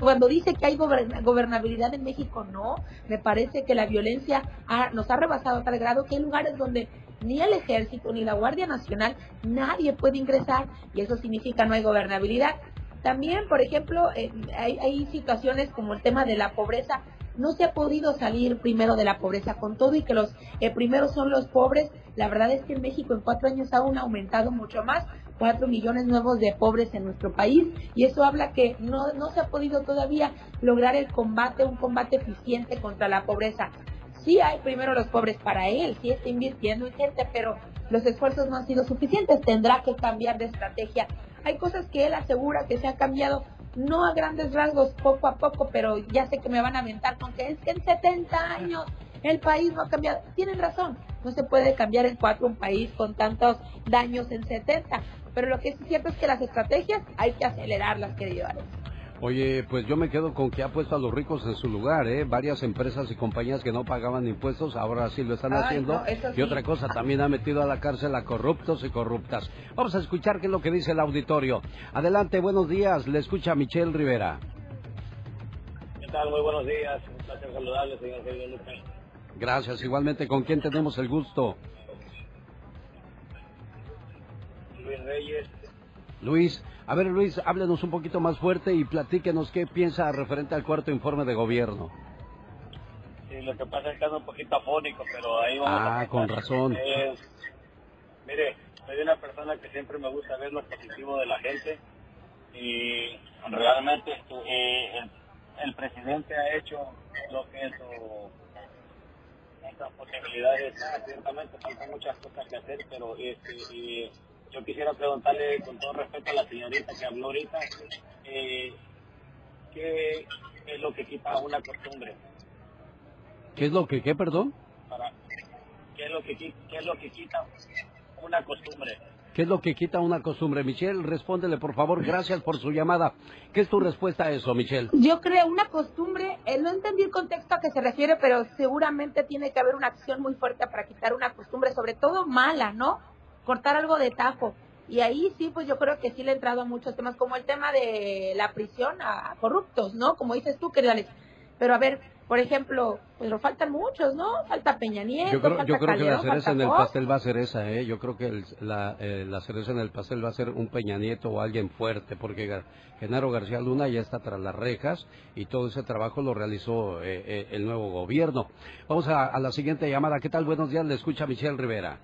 Cuando dice que hay goberna- gobernabilidad en México, no. Me parece que la violencia ha- nos ha rebasado a tal grado que hay lugares donde ni el ejército ni la Guardia Nacional nadie puede ingresar y eso significa no hay gobernabilidad. También, por ejemplo, eh, hay situaciones como el tema de la pobreza. No se ha podido salir primero de la pobreza con todo y que los eh, primeros son los pobres. La verdad es que en México en cuatro años aún ha aumentado mucho más, cuatro millones nuevos de pobres en nuestro país y eso habla que no, no se ha podido todavía lograr el combate, un combate eficiente contra la pobreza. Sí hay primero los pobres para él, sí está invirtiendo en gente, pero los esfuerzos no han sido suficientes, tendrá que cambiar de estrategia. Hay cosas que él asegura que se ha cambiado, no a grandes rasgos, poco a poco, pero ya sé que me van a aventar con que es que en 70 años el país no ha cambiado. Tienen razón, no se puede cambiar en cuatro un país con tantos daños en 70, pero lo que es cierto es que las estrategias hay que acelerarlas, querido Alex. Oye, pues yo me quedo con que ha puesto a los ricos en su lugar, ¿eh? Varias empresas y compañías que no pagaban impuestos, ahora sí lo están Ay, haciendo. no, Y otra cosa, también ha metido a la cárcel a corruptos y corruptas. Vamos a escuchar qué es lo que dice el auditorio. Adelante, buenos días. Le escucha Michelle Rivera. ¿Qué tal? Muy buenos días. Un placer saludarle, señor Genio Lucas. Gracias. Igualmente, ¿con quién tenemos el gusto? Luis Reyes. Luis. A ver, Luis, háblenos un poquito más fuerte y platíquenos qué piensa referente al cuarto informe de gobierno. Sí, lo que pasa es que ando un poquito afónico, pero ahí vamos Ah, a con razón. Es- mire, soy una persona que siempre me gusta ver lo positivo de la gente y realmente eh, el, el presidente ha hecho lo que es su estas posibilidades. Ah, ciertamente faltan muchas cosas que hacer, pero este, y yo quisiera preguntarle con todo respeto a la señorita que habló ahorita, eh, ¿qué es lo que quita una costumbre? ¿Qué es lo que, qué, perdón? Para, ¿qué, es lo que, ¿Qué es lo que quita una costumbre? ¿Qué es lo que quita una costumbre? Michelle, respóndele, por favor. Gracias por su llamada. ¿Qué es tu respuesta a eso, Michelle? Yo creo una costumbre, eh, no entendí el contexto a que se refiere, pero seguramente tiene que haber una acción muy fuerte para quitar una costumbre, sobre todo mala, ¿no? Cortar algo de tajo. Y ahí sí, pues yo creo que sí le he entrado a muchos temas, como el tema de la prisión a corruptos, ¿no? Como dices tú, querido Alex. Pero a ver, por ejemplo, pues nos faltan muchos, ¿no? Falta Peña Nieto, Yo creo, falta yo creo que la cereza en el pastel va a ser esa, ¿eh? Yo creo que el- la, eh, la cereza en el pastel va a ser un Peña Nieto o alguien fuerte, porque Gar- Genaro García Luna ya está tras las rejas y todo ese trabajo lo realizó eh, eh, el nuevo gobierno. Vamos a, a la siguiente llamada. ¿Qué tal? Buenos días. Le escucha Michelle Rivera.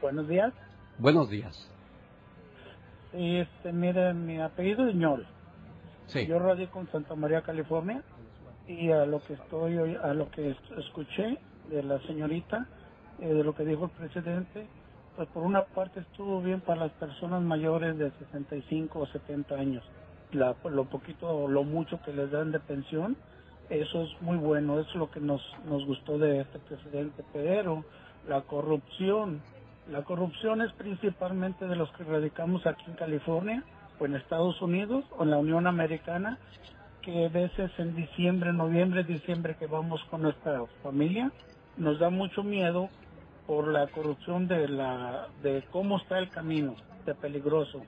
Buenos días. Buenos días. Este, mire, mi apellido es Ñol. Sí. Yo radico en Santa María, California, y a lo que estoy, hoy- a lo que es- escuché de la señorita, eh, de lo que dijo el presidente, pues por una parte estuvo bien para las personas mayores de 65 o 70 años. La, lo poquito o lo mucho que les dan de pensión, eso es muy bueno, eso es lo que nos, nos gustó de este presidente. Pero la corrupción, la corrupción es principalmente de los que radicamos aquí en California o en Estados Unidos o en la Unión Americana, que a veces en diciembre, noviembre, diciembre que vamos con nuestra familia, nos da mucho miedo por la corrupción de la de cómo está el camino, de peligroso.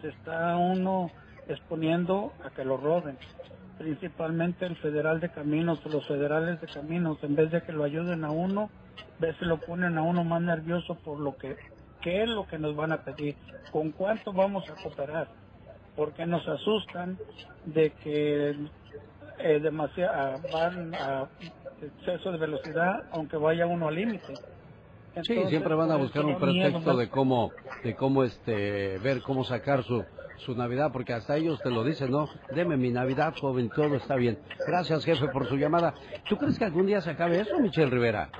Se está uno exponiendo a que lo roben, principalmente el federal de caminos los federales de caminos, en vez de que lo ayuden a uno, veces lo ponen a uno más nervioso por lo que qué es lo que nos van a pedir, con cuánto vamos a cooperar, porque nos asustan de que eh, demasiado van a exceso de velocidad, aunque vaya uno al límite. Sí, siempre van a buscar un pretexto de cómo, de cómo este, ver cómo sacar su, su Navidad, porque hasta ellos te lo dicen, ¿no? Deme mi Navidad, joven, todo está bien. Gracias, jefe, por su llamada. ¿Tú crees que algún día se acabe eso, Michelle Rivera?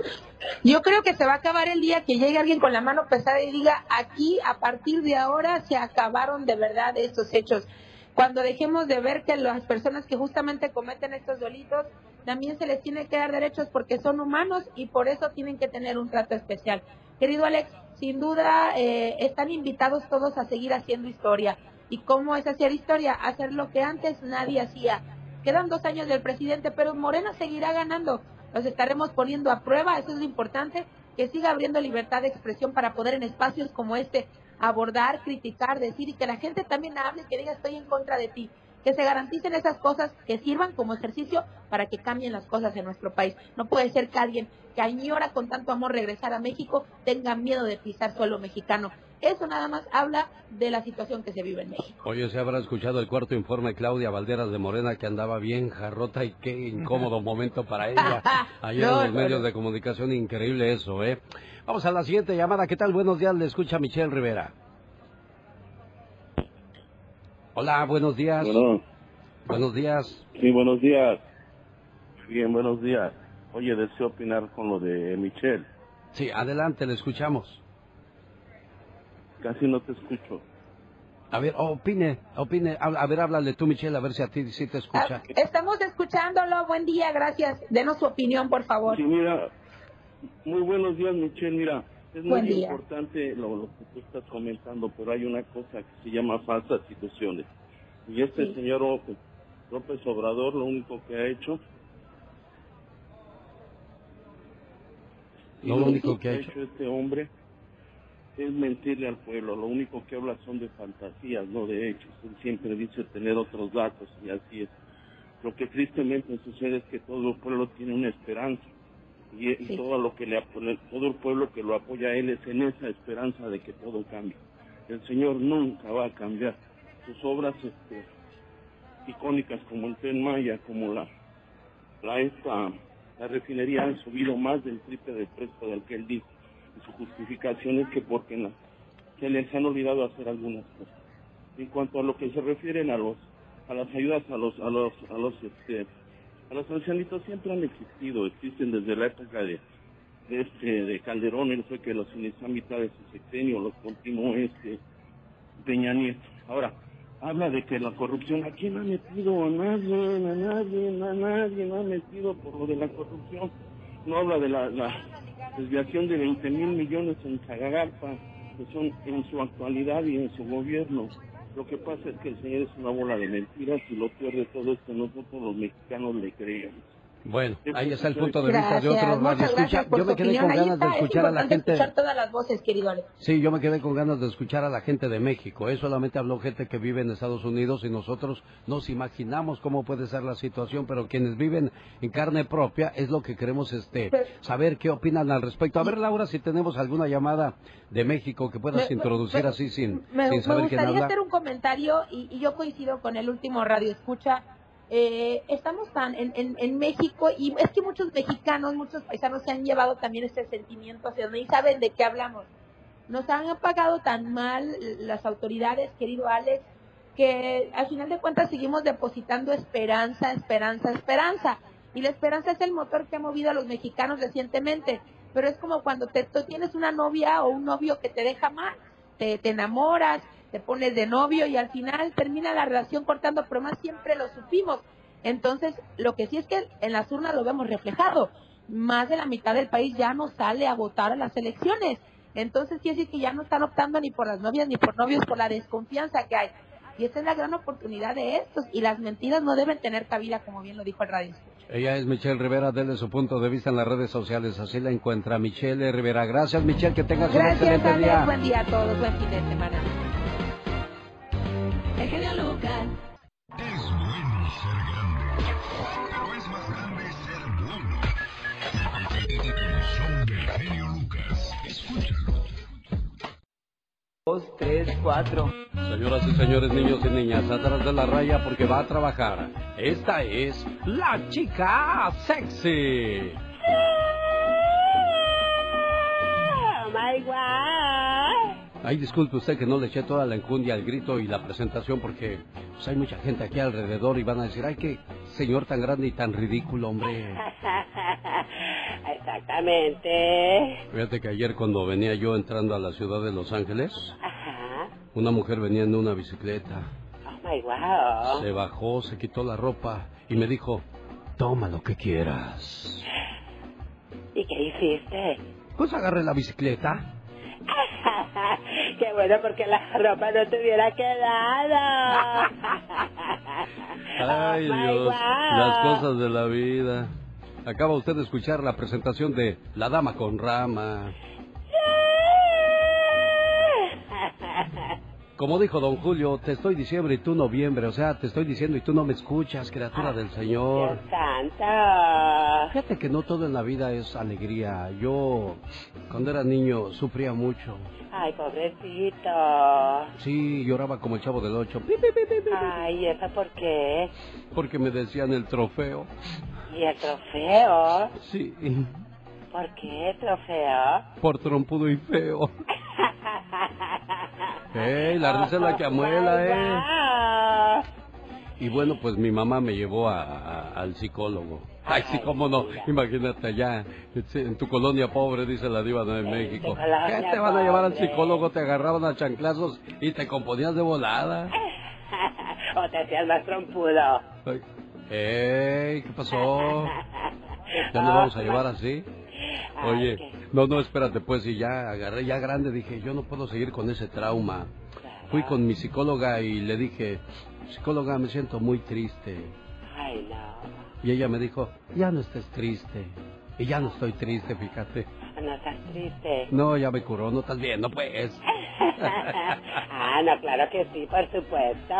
Yo creo que se va a acabar el día que llegue alguien con la mano pesada y diga, aquí a partir de ahora se acabaron de verdad estos hechos. Cuando dejemos de ver que las personas que justamente cometen estos delitos también se les tiene que dar derechos porque son humanos y por eso tienen que tener un trato especial. Querido Alex, sin duda eh, están invitados todos a seguir haciendo historia. ¿Y cómo es hacer historia? Hacer lo que antes nadie hacía. Quedan dos años del presidente, pero Morena seguirá ganando. Los estaremos poniendo a prueba, eso es lo importante, que siga abriendo libertad de expresión para poder en espacios como este abordar, criticar, decir y que la gente también hable, que diga estoy en contra de ti. Que se garanticen esas cosas que sirvan como ejercicio para que cambien las cosas en nuestro país. No puede ser que alguien que añora con tanto amor regresar a México tenga miedo de pisar suelo mexicano. Eso nada más habla de la situación que se vive en México. Oye, se habrá escuchado el cuarto informe Claudia Valderas de Morena que andaba bien jarrota y qué incómodo momento para ella. Ayer No, en los no, medios no. de comunicación, increíble eso, ¿eh? Vamos a la siguiente llamada. ¿Qué tal? Buenos días, le escucha Michelle Rivera. Hola, buenos días. Bueno, Buenos días. sí, buenos días. Bien, buenos días. Oye, deseo opinar con lo de Michelle. Sí, adelante, le escuchamos. Casi no te escucho. A ver, opine, opine. Habla- A ver, háblale tú, Michelle, a ver si a ti sí te escucha. Estamos escuchándolo. Buen día, gracias. Denos su opinión, por favor. Sí, mira, muy buenos días, Michelle. Mira, es muy día. importante lo, lo que tú estás comentando, pero hay una cosa que se llama falsas ilusiones. Y este Sí. señor López, López Obrador lo único que ha hecho... Lo único que ha hecho. este hombre es mentirle al pueblo. Lo único que habla son de fantasías, no de hechos. Él siempre dice tener otros datos y así es. Lo que tristemente sucede es que todo el pueblo tiene una esperanza y, todo lo que le todo el pueblo que lo apoya a él es en esa esperanza de que todo cambie. El Señor nunca va a cambiar. Sus obras este, icónicas como el Tren Maya, como la la esta la refinería han subido más del triple de precio del que él dijo. Su justificación es que porque la- se les han olvidado hacer algunas cosas. En cuanto a lo que se refieren a los a las ayudas a los a los a los este a los ancianitos siempre han existido, existen desde la época de este de Calderón, él fue que los inició a mitad de su sexenio, los continuó este Peña Nieto. Ahora, habla de que la corrupción, ¿a quién ha metido? A nadie, a nadie, a nadie, no ha metido por lo de la corrupción. No habla de la desviación de 20 mil millones en Zagagalpa, que son en su actualidad y en su gobierno. Lo que pasa es que el señor es una bola de mentiras y lo peor de todo es que nosotros los mexicanos le creemos. Bueno, ahí está el punto de vista de Gracias, otro radio. muchas Escucha, gracias por yo me quedé opinión. con ganas de es escuchar a la gente. escuchar todas las voces, querido Alex. Sí, yo me quedé con ganas de escuchar a la gente de México. Él solamente habló gente que vive en Estados Unidos y nosotros nos imaginamos cómo puede ser la situación, pero quienes viven en carne propia es lo que queremos este saber qué opinan al respecto. A ver, Laura, si tenemos alguna llamada de México que puedas Me- introducir me- así sin, Me, sin me saber quién gustaría habla. hacer un comentario y, y yo coincido con el último radio escucha. Eh, estamos tan en, en, en México y es que muchos mexicanos, muchos paisanos se han llevado también ese sentimiento hacia donde y saben de qué hablamos. Nos han pagado tan mal las autoridades, querido Alex, que al final de cuentas seguimos depositando esperanza, esperanza, esperanza. Y la esperanza es el motor que ha movido a los mexicanos recientemente. Pero es como cuando te, tú tienes una novia o un novio que te deja mal, te, te enamoras, te pones de novio y al final termina la relación cortando, pero más siempre lo supimos. Entonces, lo que sí es que en las urnas lo vemos reflejado. Más de la mitad del país ya no sale a votar a las elecciones. Entonces, quiere decir que ya no están optando ni por las novias ni por novios por la desconfianza que hay. Y esta es la gran oportunidad de estos. Y las mentiras no deben tener cabida, como bien lo dijo el radio. Ella es Michelle Rivera, denle su punto de vista en las redes sociales, así la encuentra Michelle Rivera. Gracias Michelle, que tengas un Gracias, excelente Alex. día. Buen día a todos. Buen fin de semana. Dos, tres, cuatro. Señoras y señores, niños y niñas, atrás de la raya porque va a trabajar. Esta es la chica sexy. Oh my God. Ay, disculpe usted que no le eché toda la enjundia al grito y la presentación porque pues, hay mucha gente aquí alrededor y van a decir, ay, qué señor tan grande y tan ridículo, hombre. Exactamente. Fíjate que ayer cuando venía yo entrando a la ciudad de Los Ángeles, Ajá. una mujer venía en una bicicleta. Oh my wow. Se bajó, se quitó la ropa y me dijo, toma lo que quieras. ¿Y qué hiciste? Pues agarré la bicicleta. Qué bueno porque la ropa no te hubiera quedado. Ay Oh, Dios, las cosas de la vida. Acaba usted de escuchar la presentación de La Dama con Rama. Como dijo don Julio, te estoy diciembre y tú noviembre, o sea, te estoy diciendo y tú no me escuchas, criatura del Señor. Dios santo. Fíjate que no todo en la vida es alegría. Yo, cuando era niño, sufría mucho. Ay, pobrecito. Sí, lloraba como el chavo del ocho, Ay, ¿y eso por qué? porque me decían el trofeo. ¿Y el trofeo? Sí, ¿Por qué trofeo? por trompudo y feo. ¡Ey, la risa es la que amuela, eh! Y bueno, pues mi mamá me llevó a- a- al psicólogo. Ay, sí, cómo no. Imagínate allá, en tu colonia pobre, dice la diva de México. ¿Qué te van a llevar al psicólogo? Te agarraban a chanclazos y te componías de volada. o te hacías más trompudo. Ay, ¡Ey! ¿Qué pasó? ¿Ya nos vamos a llevar así? Oye, no, no, espérate, pues, y ya agarré, ya grande, dije, yo no puedo seguir con ese trauma. fui con mi psicóloga y le dije, psicóloga, me siento muy triste. Ay, no. Y ella me dijo, ya no estés triste. Y ya no estoy triste, fíjate. No estás triste. No, ya me curó, no estás viendo, pues. ah, no, claro que sí, por supuesto.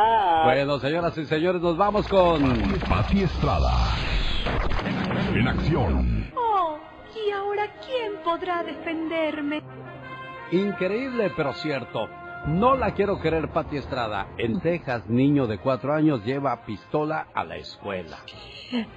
Bueno, señoras y señores, nos vamos con... Pati Estrada. En acción. Oh, ¿y ahora quién podrá defenderme? Increíble, pero cierto. No la quiero querer, Pati Estrada. En Texas, niño de cuatro años lleva pistola a la escuela.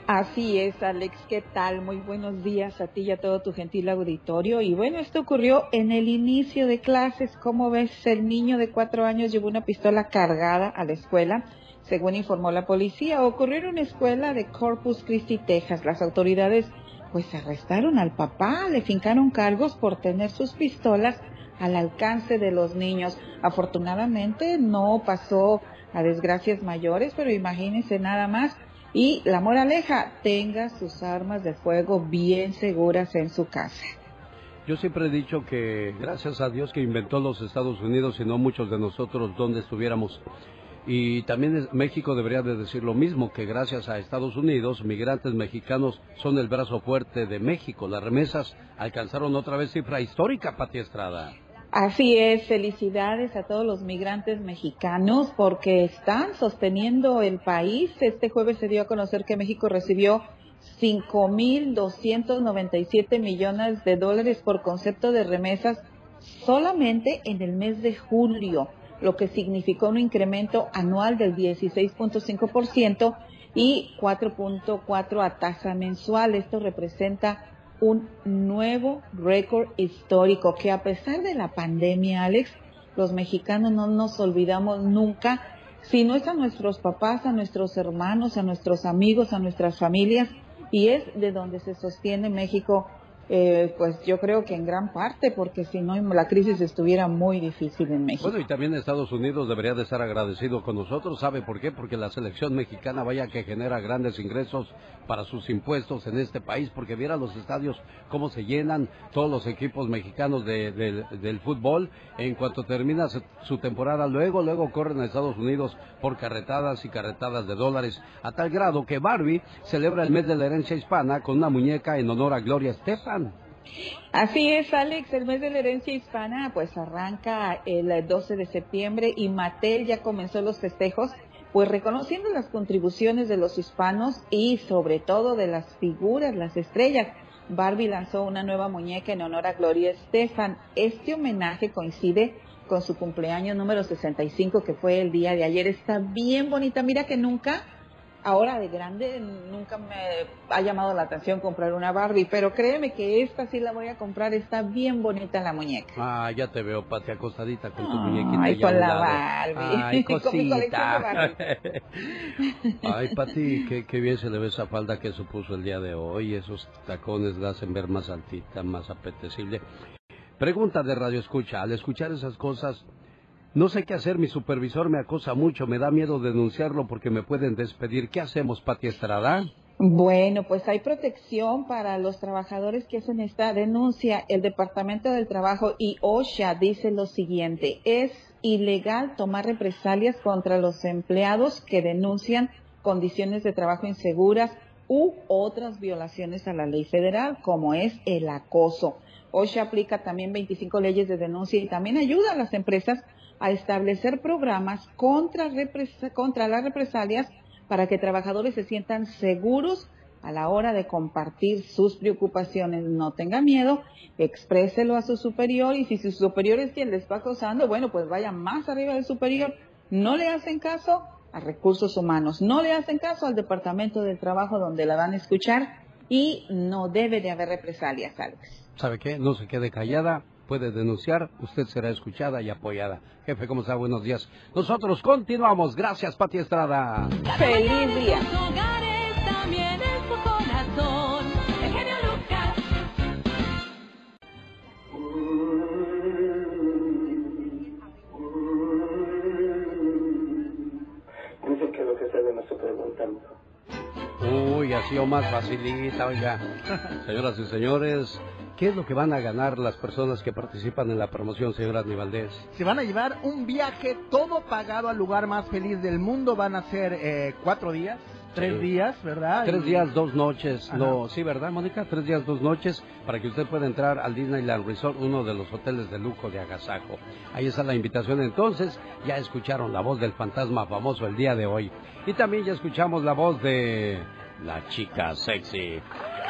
Así es, Alex. ¿Qué tal? Muy buenos días a ti y a todo tu gentil auditorio. Y bueno, esto ocurrió en el inicio de clases. Como ves, el niño de cuatro años llevó una pistola cargada a la escuela. Según informó la policía, ocurrió en una escuela de Corpus Christi, Texas. Las autoridades pues arrestaron al papá, le fincaron cargos por tener sus pistolas al alcance de los niños. Afortunadamente no pasó a desgracias mayores, pero imagínense nada más. Y la moraleja, tenga sus armas de fuego bien seguras en su casa. Yo siempre he dicho que gracias a Dios que inventó los Estados Unidos y no muchos de nosotros donde estuviéramos. Y también México debería de decir lo mismo, que gracias a Estados Unidos, migrantes mexicanos son el brazo fuerte de México. Las remesas alcanzaron otra vez cifra histórica, Pati Estrada. Así es, felicidades a todos los migrantes mexicanos porque están sosteniendo el país. Este jueves se dio a conocer que México recibió 5.297 millones de dólares por concepto de remesas solamente en el mes de julio, lo que significó un incremento anual del 16.5% y 4.4 a tasa mensual. Esto representa un nuevo récord histórico que a pesar de la pandemia, Alex, los mexicanos no nos olvidamos nunca, si no es a nuestros papás, a nuestros hermanos, a nuestros amigos, a nuestras familias, y es de donde se sostiene México, eh, pues yo creo que en gran parte, porque si no la crisis estuviera muy difícil en México. Bueno, y también Estados Unidos debería de estar agradecido con nosotros. ¿Sabe por qué? Porque la selección mexicana vaya que genera grandes ingresos para sus impuestos en este país, porque viera los estadios cómo se llenan todos los equipos mexicanos de- del- del fútbol. En cuanto termina su temporada, luego, luego corren a Estados Unidos por carretadas y carretadas de dólares, a tal grado que Barbie celebra el mes de la herencia hispana con una muñeca en honor a Gloria Estefan. Así es, Alex, el mes de la herencia hispana pues arranca el 12 de septiembre y Mattel ya comenzó los festejos pues reconociendo las contribuciones de los hispanos y sobre todo de las figuras, las estrellas. Barbie lanzó una nueva muñeca en honor a Gloria Estefan. Este homenaje coincide con su cumpleaños número 65 que fue el día de ayer. Está bien bonita, mira que nunca ahora de grande nunca me ha llamado la atención comprar una Barbie, pero créeme que esta sí la voy a comprar, está bien bonita la muñeca. Ah, ya te veo, Pati, acostadita con tu Ay, muñequita. allá con la. Barbie. Ay, cosita. Ay, Pati, qué, qué bien se le ve esa falda que se puso el día de hoy. Esos tacones la hacen ver más altita, más apetecible. Pregunta de Radio Escucha. Al escuchar esas cosas, no sé qué hacer. Mi supervisor me acosa mucho. Me da miedo denunciarlo porque me pueden despedir. ¿Qué hacemos, Pati Estrada? Bueno, pues hay protección para los trabajadores que hacen esta denuncia. El Departamento del Trabajo y OSHA dice lo siguiente, es ilegal tomar represalias contra los empleados que denuncian condiciones de trabajo inseguras u otras violaciones a la ley federal, como es el acoso. OSHA aplica también 25 leyes de denuncia y también ayuda a las empresas a establecer programas contra, contra las represalias para que trabajadores se sientan seguros a la hora de compartir sus preocupaciones. No tenga miedo, expréselo a su superior y si su superior es quien le está acosando, bueno, pues vaya más arriba del superior. No le hacen caso a recursos humanos, no le hacen caso al Departamento del Trabajo donde la van a escuchar y no debe de haber represalias, Alex. ¿Sabe qué? No se quede callada. Puede denunciar. Usted será escuchada y apoyada. Jefe, ¿cómo está? Buenos días. Nosotros continuamos. Gracias, Pati Estrada. ¡Feliz día! hogares, también en su corazón. El genio Lucas. Dice que lo que sabe no se preguntando. Uy, ha sido más facilita, oiga. Señoras y señores, ¿Qué es lo que van a ganar las personas que participan en la promoción, señora Valdés? Se van a llevar un viaje todo pagado al lugar más feliz del mundo. Van a ser eh, cuatro días, tres Sí. días, ¿verdad? Tres Y- días, dos noches. No, sí, ¿verdad, Mónica? Tres días, dos noches para que usted pueda entrar al Disneyland Resort, uno de los hoteles de lujo de Agasajo. Ahí está la invitación. Entonces, ya escucharon la voz del fantasma famoso el día de hoy. Y también ya escuchamos la voz de la chica sexy.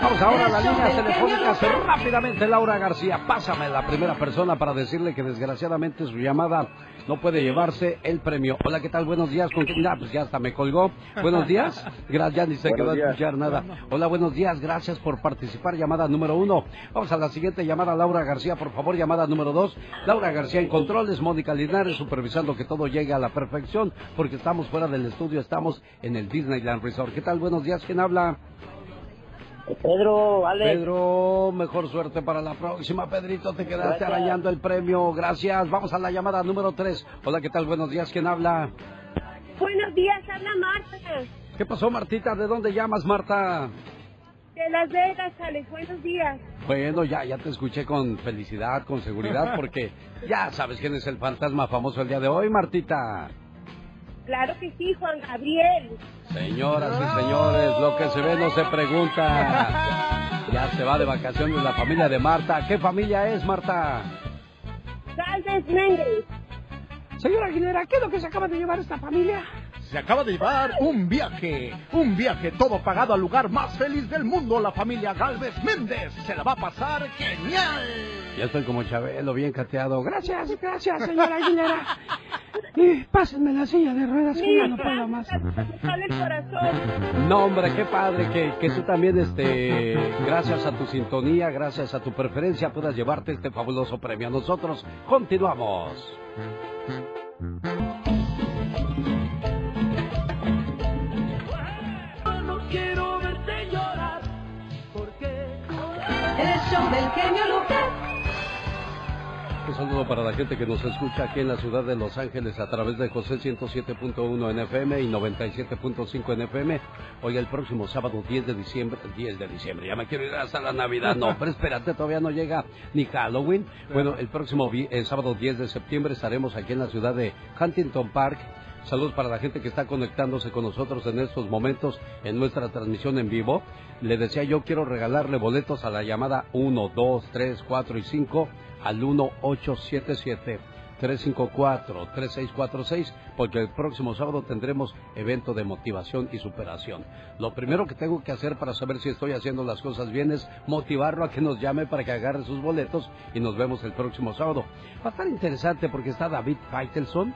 Vamos ahora a las líneas telefónicas. Rápidamente, Laura García, pásame la primera persona para decirle que desgraciadamente su llamada no puede llevarse el premio. Hola, ¿qué tal? Buenos días. ¿Con quién? Ah, pues ya hasta me colgó. Buenos días. Gracias, ni se Buenos quedó a escuchar nada. Hola, buenos días. Gracias por participar. Llamada número uno. Vamos a la siguiente llamada. Laura García, por favor. Llamada número dos. Laura García en controles. Mónica Linares supervisando que todo llegue a la perfección porque estamos fuera del estudio. Estamos en el Disneyland Resort. ¿Qué tal? Buenos días. ¿Quién habla? Pedro, Alex. Pedro, mejor suerte para la próxima. Pedrito, te quedaste Gracias. arañando el premio. Gracias. Vamos a la llamada número tres. Hola, ¿qué tal? Buenos días. ¿Quién habla? Buenos días, habla Marta. ¿Qué pasó, Martita? ¿De dónde llamas, Marta? De Las Vegas, Alex. Buenos días. Bueno, ya, ya te escuché con felicidad, con seguridad, porque ya sabes quién es el fantasma famoso el día de hoy, Martita. Claro que sí, Juan Gabriel. Señoras y señores, lo que se ve no se pregunta. Ya se va de vacaciones la familia de Marta. ¿Qué familia es, Marta? Galvez Méndez. Señora Aguilera, ¿qué es lo que se acaba de llevar esta familia? Se acaba de llevar un viaje, un viaje todo pagado al lugar más feliz del mundo, la familia Galvez Méndez. Se la va a pasar genial. Ya estoy como Chabelo, bien cateado. Gracias. Gracias, señora Aguilera. Y pásenme la silla de ruedas que ya no puedo más. Sale el corazón. No, hombre, qué padre que, que tú también, este, gracias a tu sintonía, gracias a tu preferencia, puedas llevarte este fabuloso premio. Nosotros continuamos. Del genio Lucas. Un saludo para la gente que nos escucha aquí en la ciudad de Los Ángeles a través de José 107.1 en FM y 97.5 en FM. Hoy el próximo sábado 10 de diciembre, 10 de diciembre, ya me quiero ir hasta la Navidad. No, pero espérate, todavía no llega ni Halloween. Bueno, el próximo el sábado 10 de septiembre estaremos aquí en la ciudad de Huntington Park. Saludos para la gente que está conectándose con nosotros en estos momentos en nuestra transmisión en vivo. Le decía yo quiero regalarle boletos a la llamada 1, 2, 3, 4 y 5 al 1877-354-3646 porque el próximo sábado tendremos evento de motivación y superación. Lo primero que tengo que hacer para saber si estoy haciendo las cosas bien es motivarlo a que nos llame para que agarre sus boletos y nos vemos el próximo sábado. Va a estar interesante porque está David Faitelson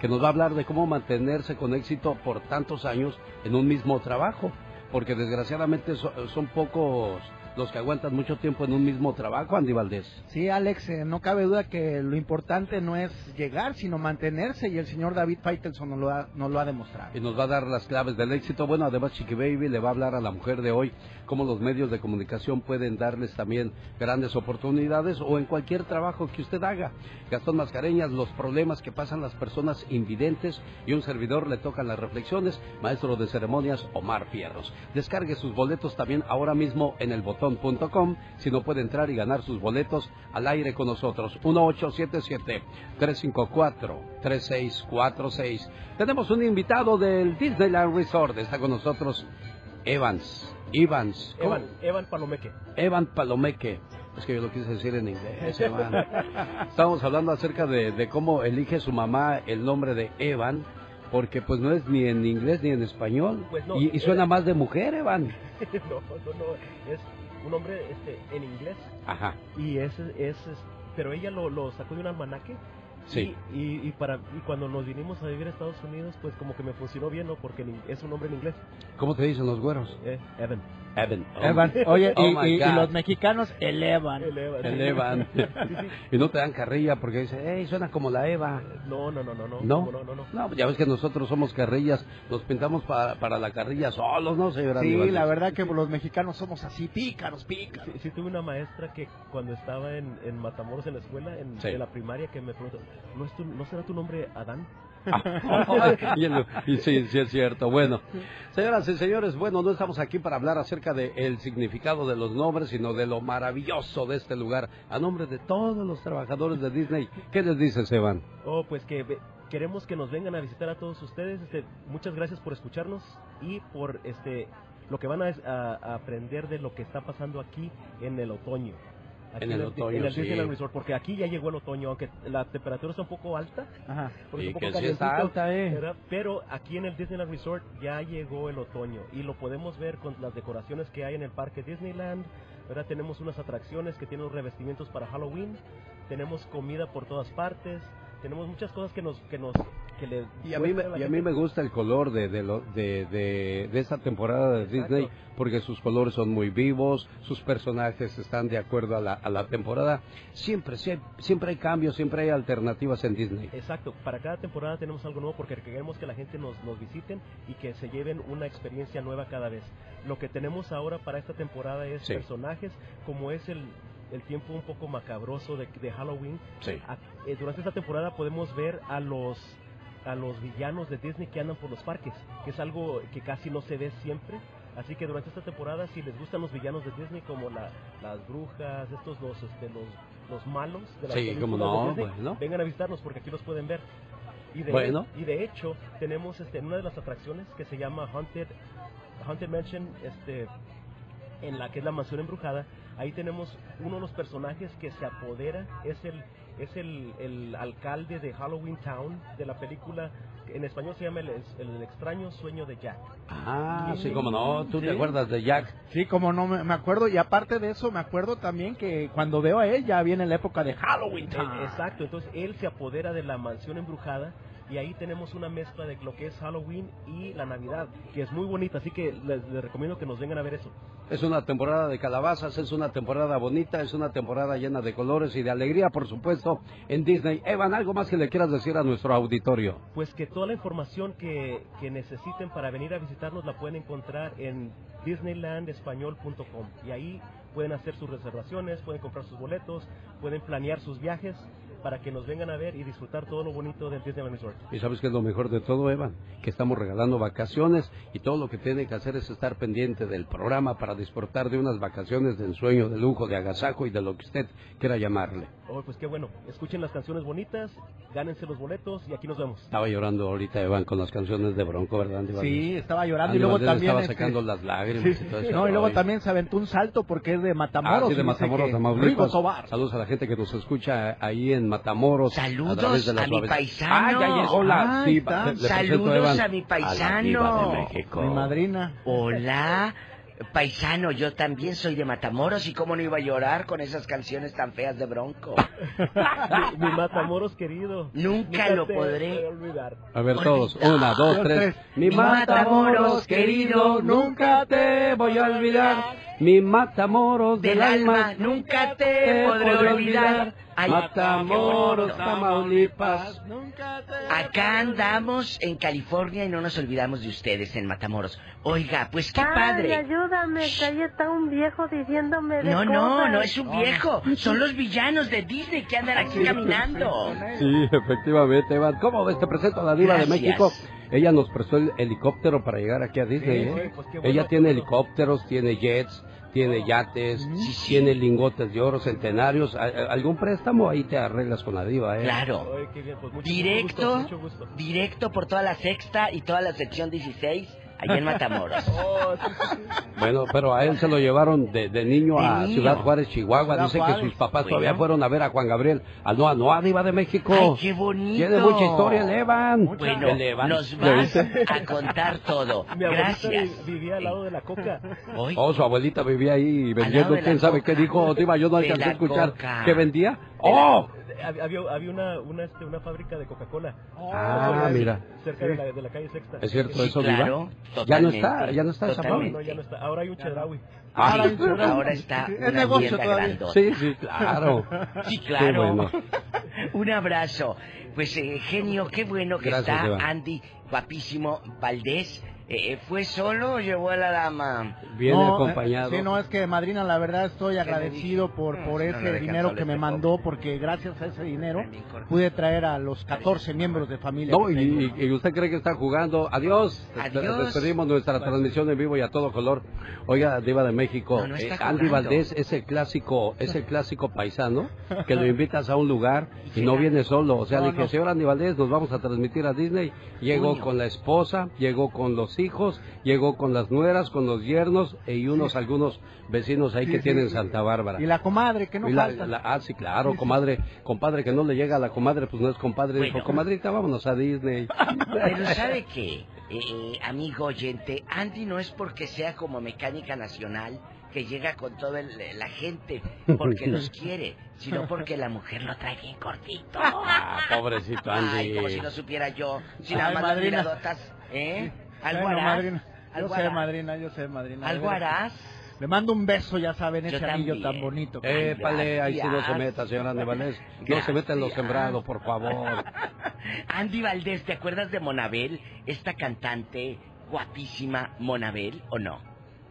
que nos va a hablar de cómo mantenerse con éxito por tantos años en un mismo trabajo, porque desgraciadamente so- son pocos los que aguantan mucho tiempo en un mismo trabajo, Andy Valdés. Sí, Alex, eh, no cabe duda que lo importante no es llegar, sino mantenerse y el señor David Faitelson nos lo ha, nos lo ha demostrado. Y nos va a dar las claves del éxito. Bueno, además Chiqui Baby le va a hablar a la mujer de hoy cómo los medios de comunicación pueden darles también grandes oportunidades o en cualquier trabajo que usted haga. Gastón Mascareñas, los problemas que pasan las personas invidentes y un servidor le tocan las reflexiones. Maestro de ceremonias Omar Fierros. Descargue sus boletos también ahora mismo en el botón.com si no puede entrar y ganar sus boletos al aire con nosotros. 1877-354-3646. Tenemos un invitado del Disneyland Resort. Está con nosotros Evans. Evans. ¿Cómo? Evan, Evan Palomeque. Evan Palomeque. Es que yo lo quise decir en inglés, Evan. Estábamos hablando acerca de, de cómo elige su mamá el nombre de Evan, porque pues no es ni en inglés ni en español. Pues no, y, y suena eh, más de mujer, Evan. no, no, no, es un hombre este, en inglés Ajá. y es, es, es- pero ella lo, lo sacó de un almanaque. Sí. Y, y, y para, y cuando nos vinimos a vivir a Estados Unidos, pues como que me funcionó bien, ¿no? Porque es un nombre en inglés. ¿Cómo te dicen los güeros? Eh, Evan. Evan. Evan, oye, Oh y, y- y los mexicanos elevan. Elevan. y no te dan carrilla porque dicen, hey, suena como la Eva. No, no, no, no, no. ¿No? No, no, no. No, ya ves que nosotros somos carrillas, nos pintamos para, para la carrilla solos, ¿no, señora? Sí, Aníbal? la verdad que los mexicanos somos así, pícaros, pícaros. Sí, sí, tuve una maestra que cuando estaba en, en Matamoros en la escuela, en, Sí. en la primaria, que me preguntó, ¿no, es tu- ¿no será tu nombre Adán? y, sí, sí es cierto. Bueno, señoras y señores, bueno, no estamos aquí para hablar acerca del significado de los nombres, sino de lo maravilloso de este lugar. A nombre de todos los trabajadores de Disney, ¿qué les dices, Evan? Oh, pues que queremos que nos vengan a visitar a todos ustedes. Este, muchas gracias por escucharnos y por este lo que van a aprender de lo que está pasando aquí en el otoño. Aquí En el otoño, en el sí. Disneyland Resort, porque aquí ya llegó el otoño, aunque la temperatura está un poco alta, Ajá. Y un que poco sí está alta, eh. Pero aquí en el Disneyland Resort ya llegó el otoño y lo podemos ver con las decoraciones que hay en el parque Disneyland. ¿verdad? Tenemos unas atracciones que tienen los revestimientos para Halloween, tenemos comida por todas partes, tenemos muchas cosas que nos que nos que le Y a mí, me, a y a mí me gusta el color de, de, lo- de, de, de esta temporada de Disney porque sus colores son muy vivos, sus personajes están de acuerdo a la, a la temporada. Siempre, siempre hay cambios, siempre hay alternativas en Disney. Exacto, para cada temporada tenemos algo nuevo porque queremos que la gente nos, nos visiten y que se lleven una experiencia nueva cada vez. Lo que tenemos ahora para esta temporada es Sí. personajes como es el, el tiempo un poco macabroso de, de Halloween. Sí. A- eh, durante esta temporada podemos ver a los a los villanos de Disney que andan por los parques, que es algo que casi no se ve siempre. Así que durante esta temporada, si les gustan los villanos de Disney, como la- las brujas, estos los, este, los, los malos de las Sí, cómo no, de Disney, bueno. vengan a visitarnos porque aquí los pueden ver. Y de, Bueno. y de hecho, tenemos este, en una de las atracciones que se llama Haunted, Haunted Mansion, este, en la que es la mansión embrujada, ahí tenemos uno de los personajes que se apodera, es el es el, el alcalde de Halloween Town de la película, en español se llama El, el extraño sueño de Jack. Ah, sí, como no, ¿tú te acuerdas de Jack? Sí, como no me, me acuerdo. Y aparte de eso, me acuerdo también que cuando veo a él ya viene la época de Halloween. Eh, Exacto, entonces él se apodera de la mansión embrujada y ahí tenemos una mezcla de lo que es Halloween y la Navidad, que es muy bonita, así que les, les recomiendo que nos vengan a ver eso. Es una temporada de calabazas, es una temporada bonita, es una temporada llena de colores y de alegría, por supuesto, en Disney. Evan, ¿algo más que le quieras decir a nuestro auditorio? Pues que toda la información que, que necesiten para venir a visitarnos la pueden encontrar en disneylandespañol.com y ahí pueden hacer sus reservaciones, pueden comprar sus boletos, pueden planear sus viajes para que nos vengan a ver y disfrutar todo lo bonito del Disneyland Resort. Y sabes que es lo mejor de todo, Evan, que estamos regalando vacaciones y todo lo que tiene que hacer es estar pendiente del programa para disfrutar de unas vacaciones de ensueño, de lujo, de agasajo y de lo que usted quiera llamarle. Oh, pues qué bueno, escuchen las canciones bonitas, gánense los boletos y aquí nos vemos. Estaba llorando ahorita Evan con las canciones de Bronco, ¿verdad, Valdés? Sí, estaba llorando Andy y luego también estaba este- sacando las lágrimas Sí, y todo sí. eso. No, y luego también se aventó un salto porque es de Matamoros. Ah, sí, de Matamoros, Tamaulipas. Saludos a la gente que nos escucha ahí en Matamoros. Saludos de la a mi paisano. Ah, ya llegó la diva. Le- Saludos Evan, a mi paisano. diva de México. Mi madrina. Hola, paisano, yo también soy de Matamoros y cómo no iba a llorar con esas canciones tan feas de Bronco. mi, mi Matamoros querido. Nunca lo podré a olvidar. A ver todos, una, dos, tres. Mi Mi Matamoros Matamoros querido, nunca te voy a olvidar. Mi Matamoros del Del alma, alma, nunca te podré olvidar. Ay, Matamoros. Tamaulipas. Acá andamos en California y no nos olvidamos de ustedes en Matamoros. Oiga, pues qué Ay, padre. ayúdame, que ahí está un viejo diciéndome de No, no, cosas. no es un viejo. Son los villanos de Disney que andan aquí caminando. Sí, efectivamente, Evan. ¿Cómo ves? Te presento a la diva de. México. Ella nos prestó el helicóptero para llegar aquí a Disney. Sí, ¿eh? pues qué bueno. Ella tiene helicópteros, tiene jets, tiene yates, tiene lingotes de oro centenarios. A- a- ¿Algún préstamo? Ahí te arreglas con la diva, ¿eh? Claro. Bien, pues mucho- mucho Directo, gusto, mucho gusto. directo por toda la sexta y toda la sección 16, allá en Matamoros. Oh. Bueno, pero a él se lo llevaron de, de niño De a niño. Ciudad Juárez, Chihuahua. Ciudad Dice Juárez. que sus papás Bueno. todavía fueron a ver a Juan Gabriel, al Noa Noa, diva de México. Ay, qué bonito. Tiene mucha historia el Evan. Bueno, El Evan. nos ¿Le vas a contar todo. Mi Gracias. vi- vivía al lado de la coca. Hoy, Oh, su abuelita vivía ahí vendiendo, quién sabe coca. qué dijo, Diva, yo no alcancé a escuchar. coca. ¿Qué vendía? ¡Oh! Hab- Había, había una, una, este, una fábrica de Coca-Cola. Ah, mira. Cerca de, la, de la calle Sexta. ¿Es cierto Sí, eso, claro? Ya no está, ya no está esa No, totalmente. fábrica. no, ya no está. Ahora hay un Chedraui. Ah, Sí, ahora está negocio grandota. Sí, sí, claro. Sí, Qué claro. bueno. Un abrazo. Pues, eh, genio, qué bueno que Gracias, está Eva. Andy, guapísimo, Valdés, eh, eh, ¿fue solo o llevó a la dama? Viene No, acompañado. eh, Sí, no, es que madrina, la verdad estoy agradecido por, por no ese dinero que me mandó, porque gracias a ese dinero pude traer a los 14 miembros de familia. No, y, usted cree que está jugando. Adiós. Adiós. Despedimos nuestra transmisión en vivo y a todo color. Oiga, Diva de México, No, no está eh, Andy. Valdés es el clásico, es el clásico paisano que lo invitas a un lugar y no viene solo. O sea, No, le dije, no. señor Andy Valdés, nos vamos a transmitir a Disney. Llegó con la esposa, llegó con los hijos, llegó con las nueras, con los yernos e y unos algunos vecinos ahí Sí, que sí, tienen sí. Santa Bárbara. Y la comadre, que no la- falta. la- ah, sí, claro, Sí, sí. comadre, compadre que no le llega a la comadre, pues no es compadre, dijo, Bueno. comadrita, vámonos a Disney. Pero ¿sabe qué? Eh, eh, amigo oyente, Andy no es porque sea como mecánica nacional que llega con toda el- la gente porque los quiere, sino porque la mujer lo trae bien cortito. Ah, pobrecito Andy. Ay, como si no supiera yo. Si Ay, nada más las madrina. miradotas, ¿eh? Algo Bueno, harás. madrina, yo sé, madrina, yo sé, madrina. De harás. Le mando un beso, ya saben, Yo ese anillo también. tan bonito. Épale, ahí sí no se meta, señora Andy Valdés. No se meta en lo Gracias. sembrado, por favor. Andy Valdés, ¿te acuerdas de Monabel? Esta cantante guapísima, Monabel, ¿o no?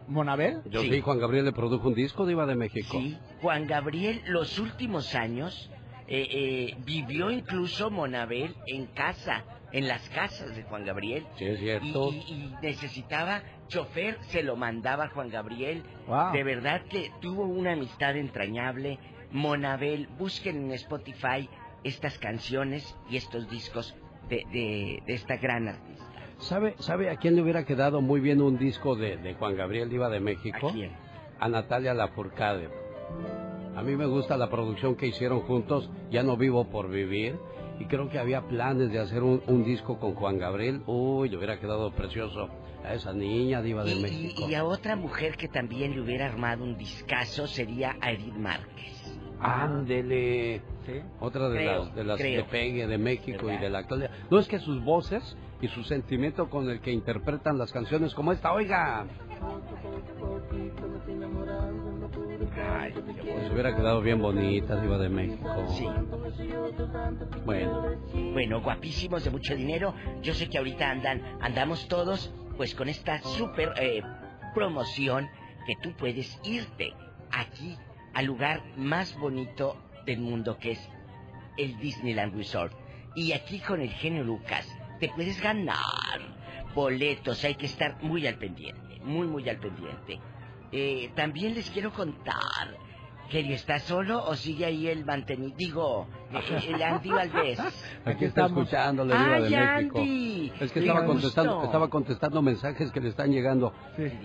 ¿Monabel? Yo Sí. sí, Juan Gabriel le produjo un disco, Diva de México. Sí, Juan Gabriel los últimos años eh, eh, vivió incluso Monabel en casa, en las casas de Juan Gabriel. Sí, es Y, cierto. y- y necesitaba chofer, se lo mandaba Juan Gabriel. Wow. De verdad que tuvo una amistad entrañable. Monabel, busquen en Spotify estas canciones y estos discos de, de- de esta gran artista. ¿Sabe, ¿Sabe a quién le hubiera quedado muy bien un disco de, de Juan Gabriel Diva de México? ¿A quién? A Natalia Lafourcade. A mí me gusta la producción que hicieron juntos, Ya no vivo por vivir, y creo que había planes de hacer un, un disco con Juan Gabriel. Uy, le hubiera quedado precioso a esa niña Diva de Y, México. y a otra mujer que también le hubiera armado un discazo sería a Edith Márquez. Ándele. Otra de Creo, las, de las creo. de Pegue, de México y de la actualidad. No es que sus voces y su sentimiento con el que interpretan las canciones como esta, oiga. Ay, Pues hubiera quedado bien bonita, Diva de México. Sí. Bueno, Bueno, guapísimos de mucho dinero. Yo sé que ahorita andan, andamos todos, pues con esta super eh, promoción que tú puedes irte aquí al lugar más bonito del mundo que es el Disneyland Resort. Y aquí con el genio Lucas te puedes ganar boletos. Hay que estar muy al pendiente, muy, muy al pendiente. Eh, también les quiero contar que está solo o sigue ahí el mantenido, digo, eh, el Andy Valdés. aquí está escuchándole, Diva Ay, de México. Andy, Es que estaba contestando, estaba contestando mensajes que le están llegando.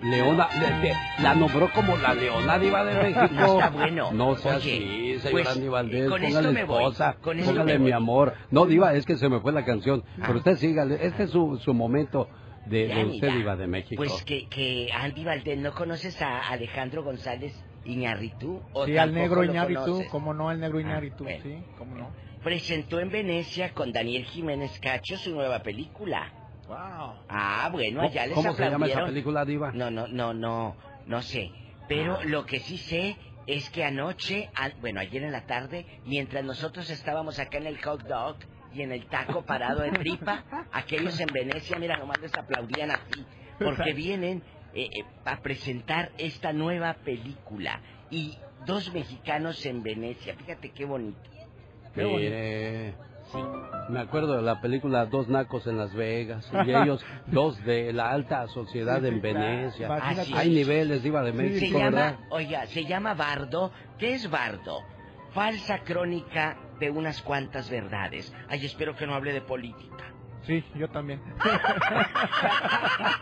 Leona, le- le- la nombró como la Leona Diva de México. No está bueno. No sea Oye, así, señor pues, Andy Valdés. con esto póngale me voy, esposa, con esto póngale me mi voy. amor. No, Diva, es que se me fue la canción. Pero usted sígale, este es su, su momento de, de usted, Diva de México. Pues que, que Andy Valdés, ¿no conoces a Alejandro González Iñarritu? ¿O Sí, al negro conoces? cómo no, el negro Iñárritu, bueno. sí, cómo no. Presentó en Venecia con Daniel Jiménez Cacho su nueva película. Wow. Ah, bueno, allá les ¿Cómo se llama esa película, Diva? No, no, no, no, no sé. Pero Ah. lo que sí sé es que anoche, a- bueno, ayer en la tarde, mientras nosotros estábamos acá en el hot dog y en el taco parado en tripa, aquellos en Venecia, mira, nomás les aplaudían así, porque vienen eh, eh, a presentar esta nueva película. Y dos mexicanos en Venecia, fíjate qué bonito. Qué bonito. Me acuerdo de la película Dos Nacos en Las Vegas y ellos dos de la alta sociedad en. Venecia. Hay es. niveles, Diva de Se México, llama, ¿verdad? oiga, se llama Bardo. ¿Qué es Bardo? Falsa crónica de unas cuantas verdades. Ay, espero que no hable de política. Sí, yo también.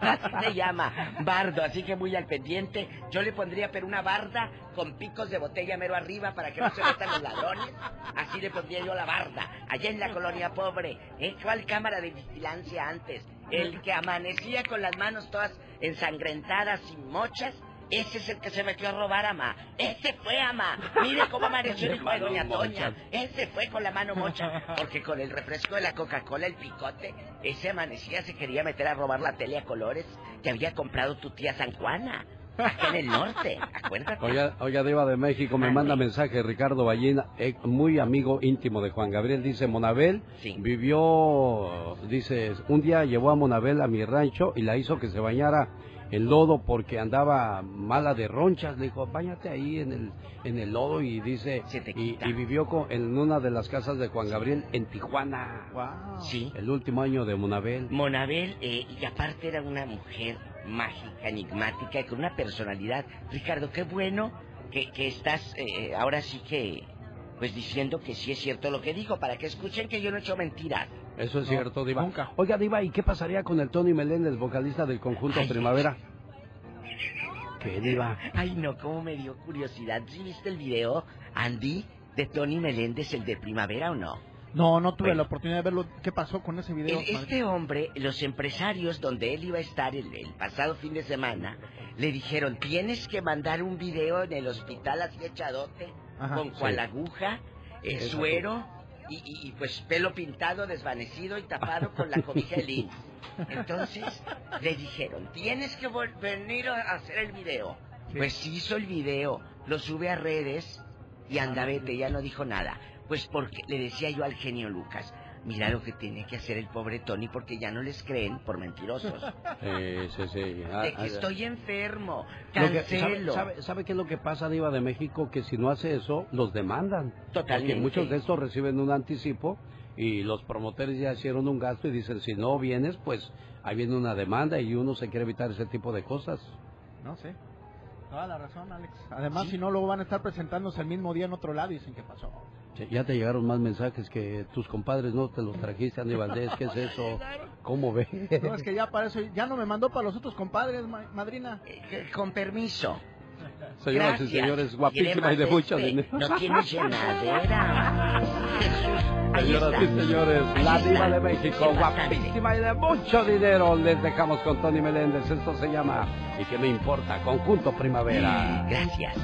Así se llama, bardo, así que muy al pendiente. Yo le pondría pero una barda con picos de botella mero arriba para que no se metan los ladrones. Así le pondría yo la barda, allá en la colonia pobre. ¿eh? ¿Cuál cámara de vigilancia antes? El que amanecía con las manos todas ensangrentadas y mochas. Ese es el que se metió a robar, ama. Ese fue, ama. Mire cómo amaneció el hijo de Doña Toña. Ese fue con la mano mocha. Porque con el refresco de la Coca-Cola, el picote, ese amanecía se quería meter a robar la tele a colores que había comprado tu tía San Juana. acá en el norte, acuérdate. Oiga, oiga, Diva de México, me manda mensaje Ricardo Ballina, eh, muy amigo íntimo de Juan Gabriel. Dice, Monabel vivió, dice, un día llevó a Monabel a mi rancho y la hizo que se bañara en lodo porque andaba mala de ronchas. Le dijo, bañate ahí en el, en el lodo y dice, y, y vivió con- en una de las casas de Juan Gabriel en Tijuana. Sí. El último año de Monabel. Monabel, eh, y aparte era una mujer mágica, enigmática y con una personalidad. Ricardo, qué bueno que, que estás eh, ahora sí que, pues diciendo que sí es cierto lo que dijo, para que escuchen que yo no he hecho mentiras. Eso es No, cierto, Diva. nunca. Oiga, Diva, ¿y qué pasaría con el Tony Meléndez, vocalista del conjunto Primavera? ¿Qué, Diva? Ay, no, cómo me dio curiosidad. ¿Sí viste el video, Andy, de Tony Meléndez, el de Primavera o no? No, no tuve Bueno. la oportunidad de verlo. ¿Qué pasó con ese video? El- este hombre, los empresarios donde él iba a estar el, el pasado fin de semana, le dijeron, tienes que mandar un video en el hospital así echadote, Ajá, con sí. cual aguja, el suero, y, y- y, pues pelo pintado, desvanecido y tapado con la cobija de lin. Entonces, le dijeron, tienes que venir a hacer el video. Pues hizo el video, lo sube a redes y anda vete, ya no dijo nada. Pues porque le decía yo al genio Lucas, mira lo que tiene que hacer el pobre Tony porque ya no les creen por mentirosos. Eh, sí, sí. Ah, De que ah, estoy enfermo, que- ¿sabe, cancelo. sabe, sabe qué es lo que pasa, Diva de México? Que si no hace eso, los demandan. Totalmente. Porque muchos de estos reciben un anticipo y los promotores ya hicieron un gasto y dicen, si no vienes, pues ahí viene una demanda y uno se quiere evitar ese tipo de cosas. No sé. Toda la razón, Alex. Además, si no, luego van a estar presentándose el mismo día en otro lado y dicen qué pasó. Che, Ya te llegaron más mensajes que tus compadres no te los trajiste, Andy Valdés. ¿Qué es eso? ¿Cómo ve? No, es que ya para eso, ya no me mandó para los otros compadres, ma- madrina. Eh, Con permiso. Señoras y señores, guapísima ¿Quiere y de mucho este? dinero. No tiene llenadera. Señoras y señores, Ahí la está. diva de México, guapísima y de mucho dinero. Les dejamos con Tony Meléndez. Esto se llama ¿Y qué me importa? Conjunto Primavera. Gracias.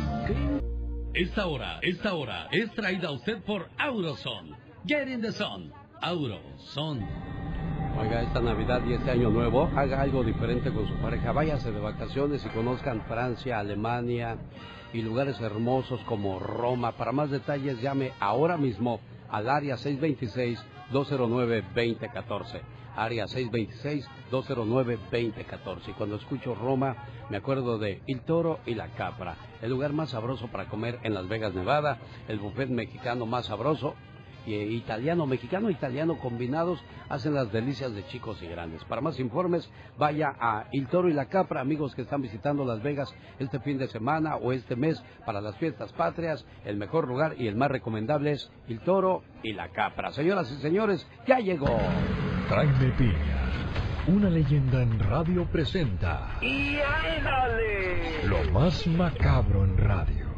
Esta hora, esta hora es traída a usted por Auroson. Get in the sun. Auroson. Oiga, esta Navidad y este Año Nuevo, haga algo diferente con su pareja. Váyase de vacaciones y conozcan Francia, Alemania y lugares hermosos como Roma. Para más detalles, llame ahora mismo al área 626-209-2014. Área 626-209-2014. Y cuando escucho Roma, me acuerdo de Il Toro y la Capra, el lugar más sabroso para comer en Las Vegas, Nevada, el buffet mexicano más sabroso italiano, mexicano e italiano combinados hacen las delicias de chicos y grandes. Para más informes, vaya a Il Toro y la Capra, amigos que están visitando Las Vegas este fin de semana o este mes para las fiestas patrias. El mejor lugar y el más recomendable es Il Toro y la Capra. Señoras y señores, ya llegó. Jaime Piña, una leyenda en radio presenta ¡Y ándale! lo más macabro en radio.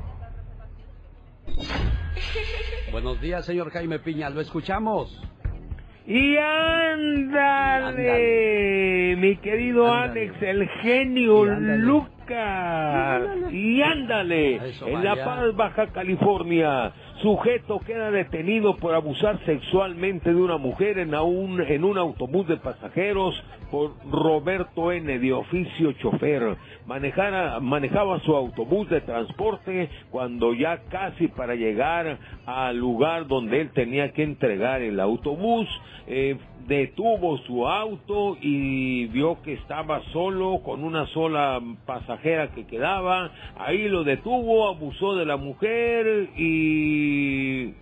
Buenos días, señor Jaime Piña, lo escuchamos. Y ándale, mi querido Ándale. Alex, el genio. Lucas. Y ándale, Eso, en La. Paz, Baja California, sujeto queda detenido por abusar sexualmente de una mujer en, un, en un autobús de pasajeros por Roberto N., de oficio chofer. Manejara- manejaba su autobús de transporte cuando ya casi para llegar al lugar donde él tenía que entregar el autobús, eh, detuvo su auto y vio que estaba solo con una sola pasajera que quedaba. Ahí lo detuvo, abusó de la mujer y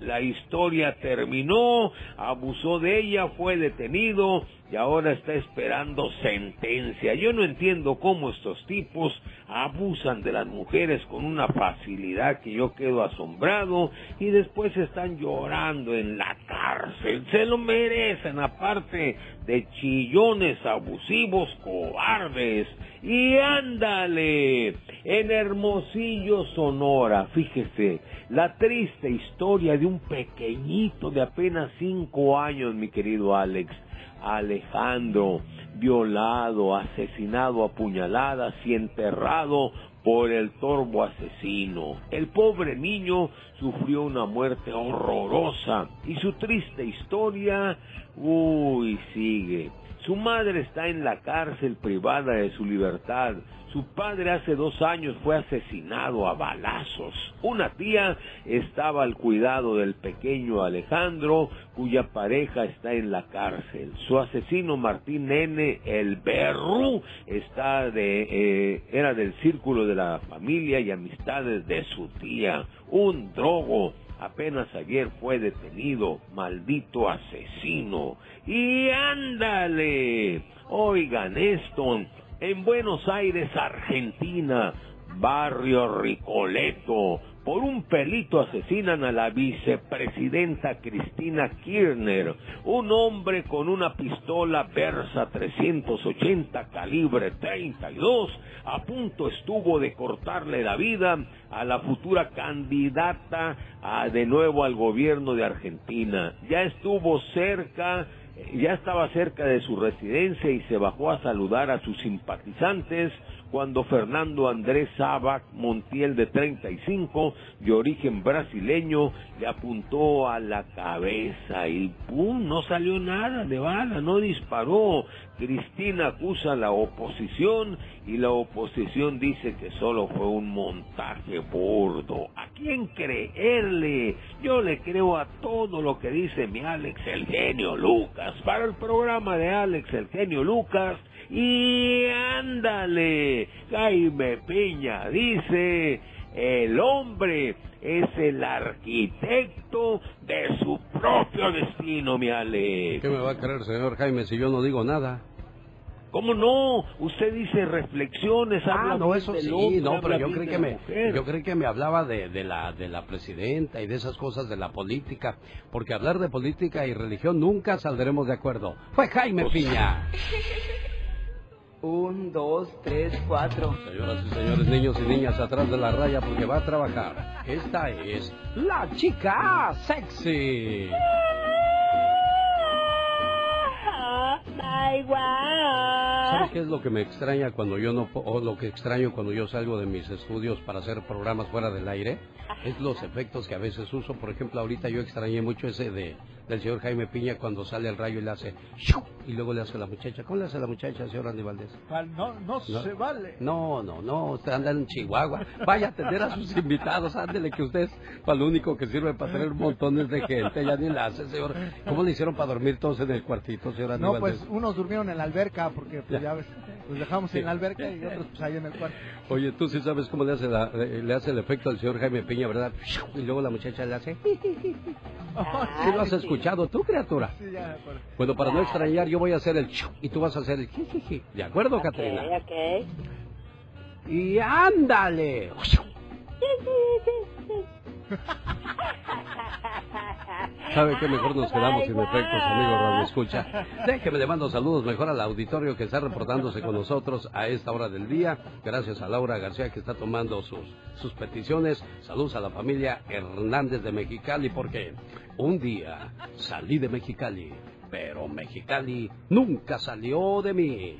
la historia terminó, abusó de ella, fue detenido y ahora está esperando sentencia. Yo no entiendo cómo estos tipos abusan de las mujeres con una facilidad que yo quedo asombrado y después están llorando en la cárcel. Se lo merecen aparte de chillones abusivos cobardes. Y ándale, en Hermosillo, Sonora, fíjese, la triste historia de un pequeñito de apenas cinco años, mi querido Alex. Alejandro, violado, asesinado a puñaladas y enterrado por el torbo asesino. El pobre niño sufrió una muerte horrorosa y su triste historia, uy, sigue. Su madre está en la cárcel privada de su libertad. Su padre hace dos años fue asesinado a balazos. Una tía estaba al cuidado del pequeño Alejandro, cuya pareja está en la cárcel. Su asesino Martín N. el Berru está de, eh, era del círculo de la familia y amistades de su tía. Un drogo apenas ayer fue detenido, maldito asesino. Y ándale, oigan esto, en Buenos Aires, Argentina, barrio Ricoleto, por un pelito asesinan a la vicepresidenta Cristina Kirchner, un hombre con una pistola Versa 380 calibre 32 a punto estuvo de cortarle la vida a la futura candidata a, de nuevo al gobierno de Argentina. Ya estuvo cerca ya estaba cerca de su residencia y se bajó a saludar a sus simpatizantes cuando Fernando Andrés Sabac Montiel de 35, de origen brasileño, le apuntó a la cabeza y ¡pum! no salió nada de bala, no disparó. Cristina acusa a la oposición y la oposición dice que solo fue un montaje burdo. ¿A quién creerle? Yo le creo a todo lo que dice mi Alex el genio Lucas. Para el programa de Alex el genio Lucas, y ándale, Jaime Piña dice, el hombre es el arquitecto de su propio destino, mi Alex. ¿Qué me va a creer, señor Jaime, si yo no digo nada? ¿Cómo no? Usted dice reflexiones, ah, habla no, eso del sí, hombre, no, pero yo creí que me, yo creí que me hablaba de, de la, de la presidenta y de esas cosas de la política, porque hablar de política y religión nunca saldremos de acuerdo. Fue Jaime Pues Piña. Un, dos, tres, cuatro. Señoras y señores, niños y niñas, atrás de la raya porque va a trabajar. Esta es la chica sexy. Ay, guau. ¿Sabes qué es lo que me extraña cuando yo no, po- o lo que extraño cuando yo salgo de mis estudios para hacer programas fuera del aire? Es los efectos que a veces uso. Por ejemplo, ahorita yo extrañé mucho ese de del señor Jaime Piña cuando sale el rayo y le hace ¡shu! y luego le hace a la muchacha. ¿Cómo le hace a la muchacha, señor Andy Valdés? No, no, se vale. No, no, no, usted anda en Chihuahua. Vaya a atender a sus invitados, ándele que usted es para lo único que sirve para tener montones de gente. Ya ni la hace, señor. ¿Cómo le hicieron para dormir todos en el cuartito, señor Andy No, Valdés? pues unos durmieron en la alberca porque pues Ya. ya ves, los dejamos Sí. en la alberca y otros pues ahí en el cuarto. Oye, tú sí sabes cómo le hace, la- le hace el efecto al señor Jaime Piña, ¿verdad? Y luego la muchacha le hace... Sí lo has escuchado tú, criatura. Sí, ya, pues. Bueno, para no extrañar, yo voy a hacer el... y tú vas a hacer el... ¿De acuerdo, Catrina? Ok. Y ándale. ¿Sabe qué? Mejor nos quedamos sin efectos, amigo Radio Escucha. Déjeme le mando saludos mejor al auditorio que está reportándose con nosotros a esta hora del día. Gracias a Laura García que está tomando sus, sus peticiones. Saludos a la familia Hernández de Mexicali porque un día salí de Mexicali, pero Mexicali nunca salió de mí.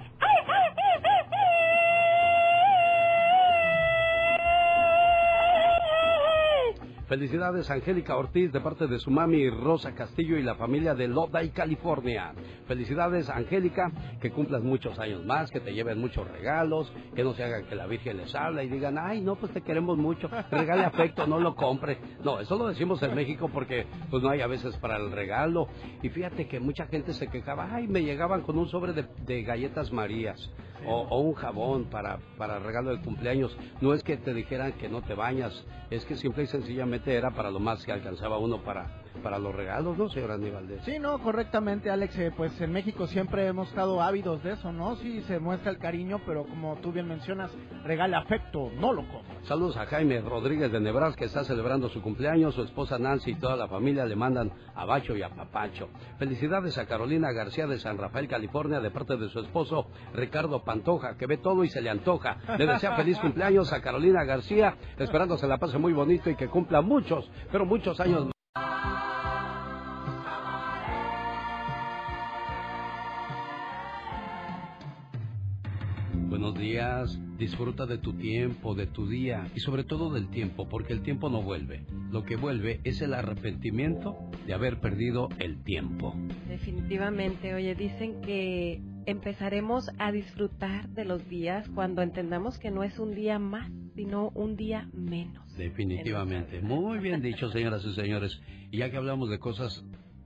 Felicidades Angélica Ortiz de parte de su mami Rosa Castillo y la familia de Lodi, California. Felicidades Angélica, que cumplas muchos años más, que te lleven muchos regalos, que no se hagan que la Virgen les habla y digan, ay, no, pues te queremos mucho, regale afecto, no lo compre. No, eso lo decimos en México porque pues no hay a veces para el regalo. Y fíjate que mucha gente se quejaba, ay, me llegaban con un sobre de, de galletas Marías o, un jabón para, para regalo de cumpleaños. No es que te dijeran que no te bañas, es que simple y sencillamente era para lo más que alcanzaba uno para, para los regalos, ¿no, señor Aníbal? Sí, no, correctamente, Alex. eh, pues en México siempre hemos estado ávidos de eso, ¿no? Sí, se muestra el cariño, pero como tú bien mencionas, regala afecto, no lo compra. Saludos a Jaime Rodríguez de Nebraska, que está celebrando su cumpleaños. Su esposa Nancy y toda la familia le mandan a Bacho y a Papacho. Felicidades a Carolina García de San Rafael, California, de parte de su esposo Ricardo Pantoja, que ve todo y se le antoja. Le desea feliz cumpleaños a Carolina García, esperando se la pase muy bonito y que cumpla muchos, pero muchos años más. Buenos días, disfruta de tu tiempo, de tu día y sobre todo del tiempo, porque el tiempo no vuelve. Lo que vuelve es el arrepentimiento de haber perdido el tiempo. Definitivamente, oye, dicen que empezaremos a disfrutar de los días cuando entendamos que no es un día más, sino un día menos. Definitivamente. Muy bien dicho, señoras y señores. Y ya que hablamos de cosas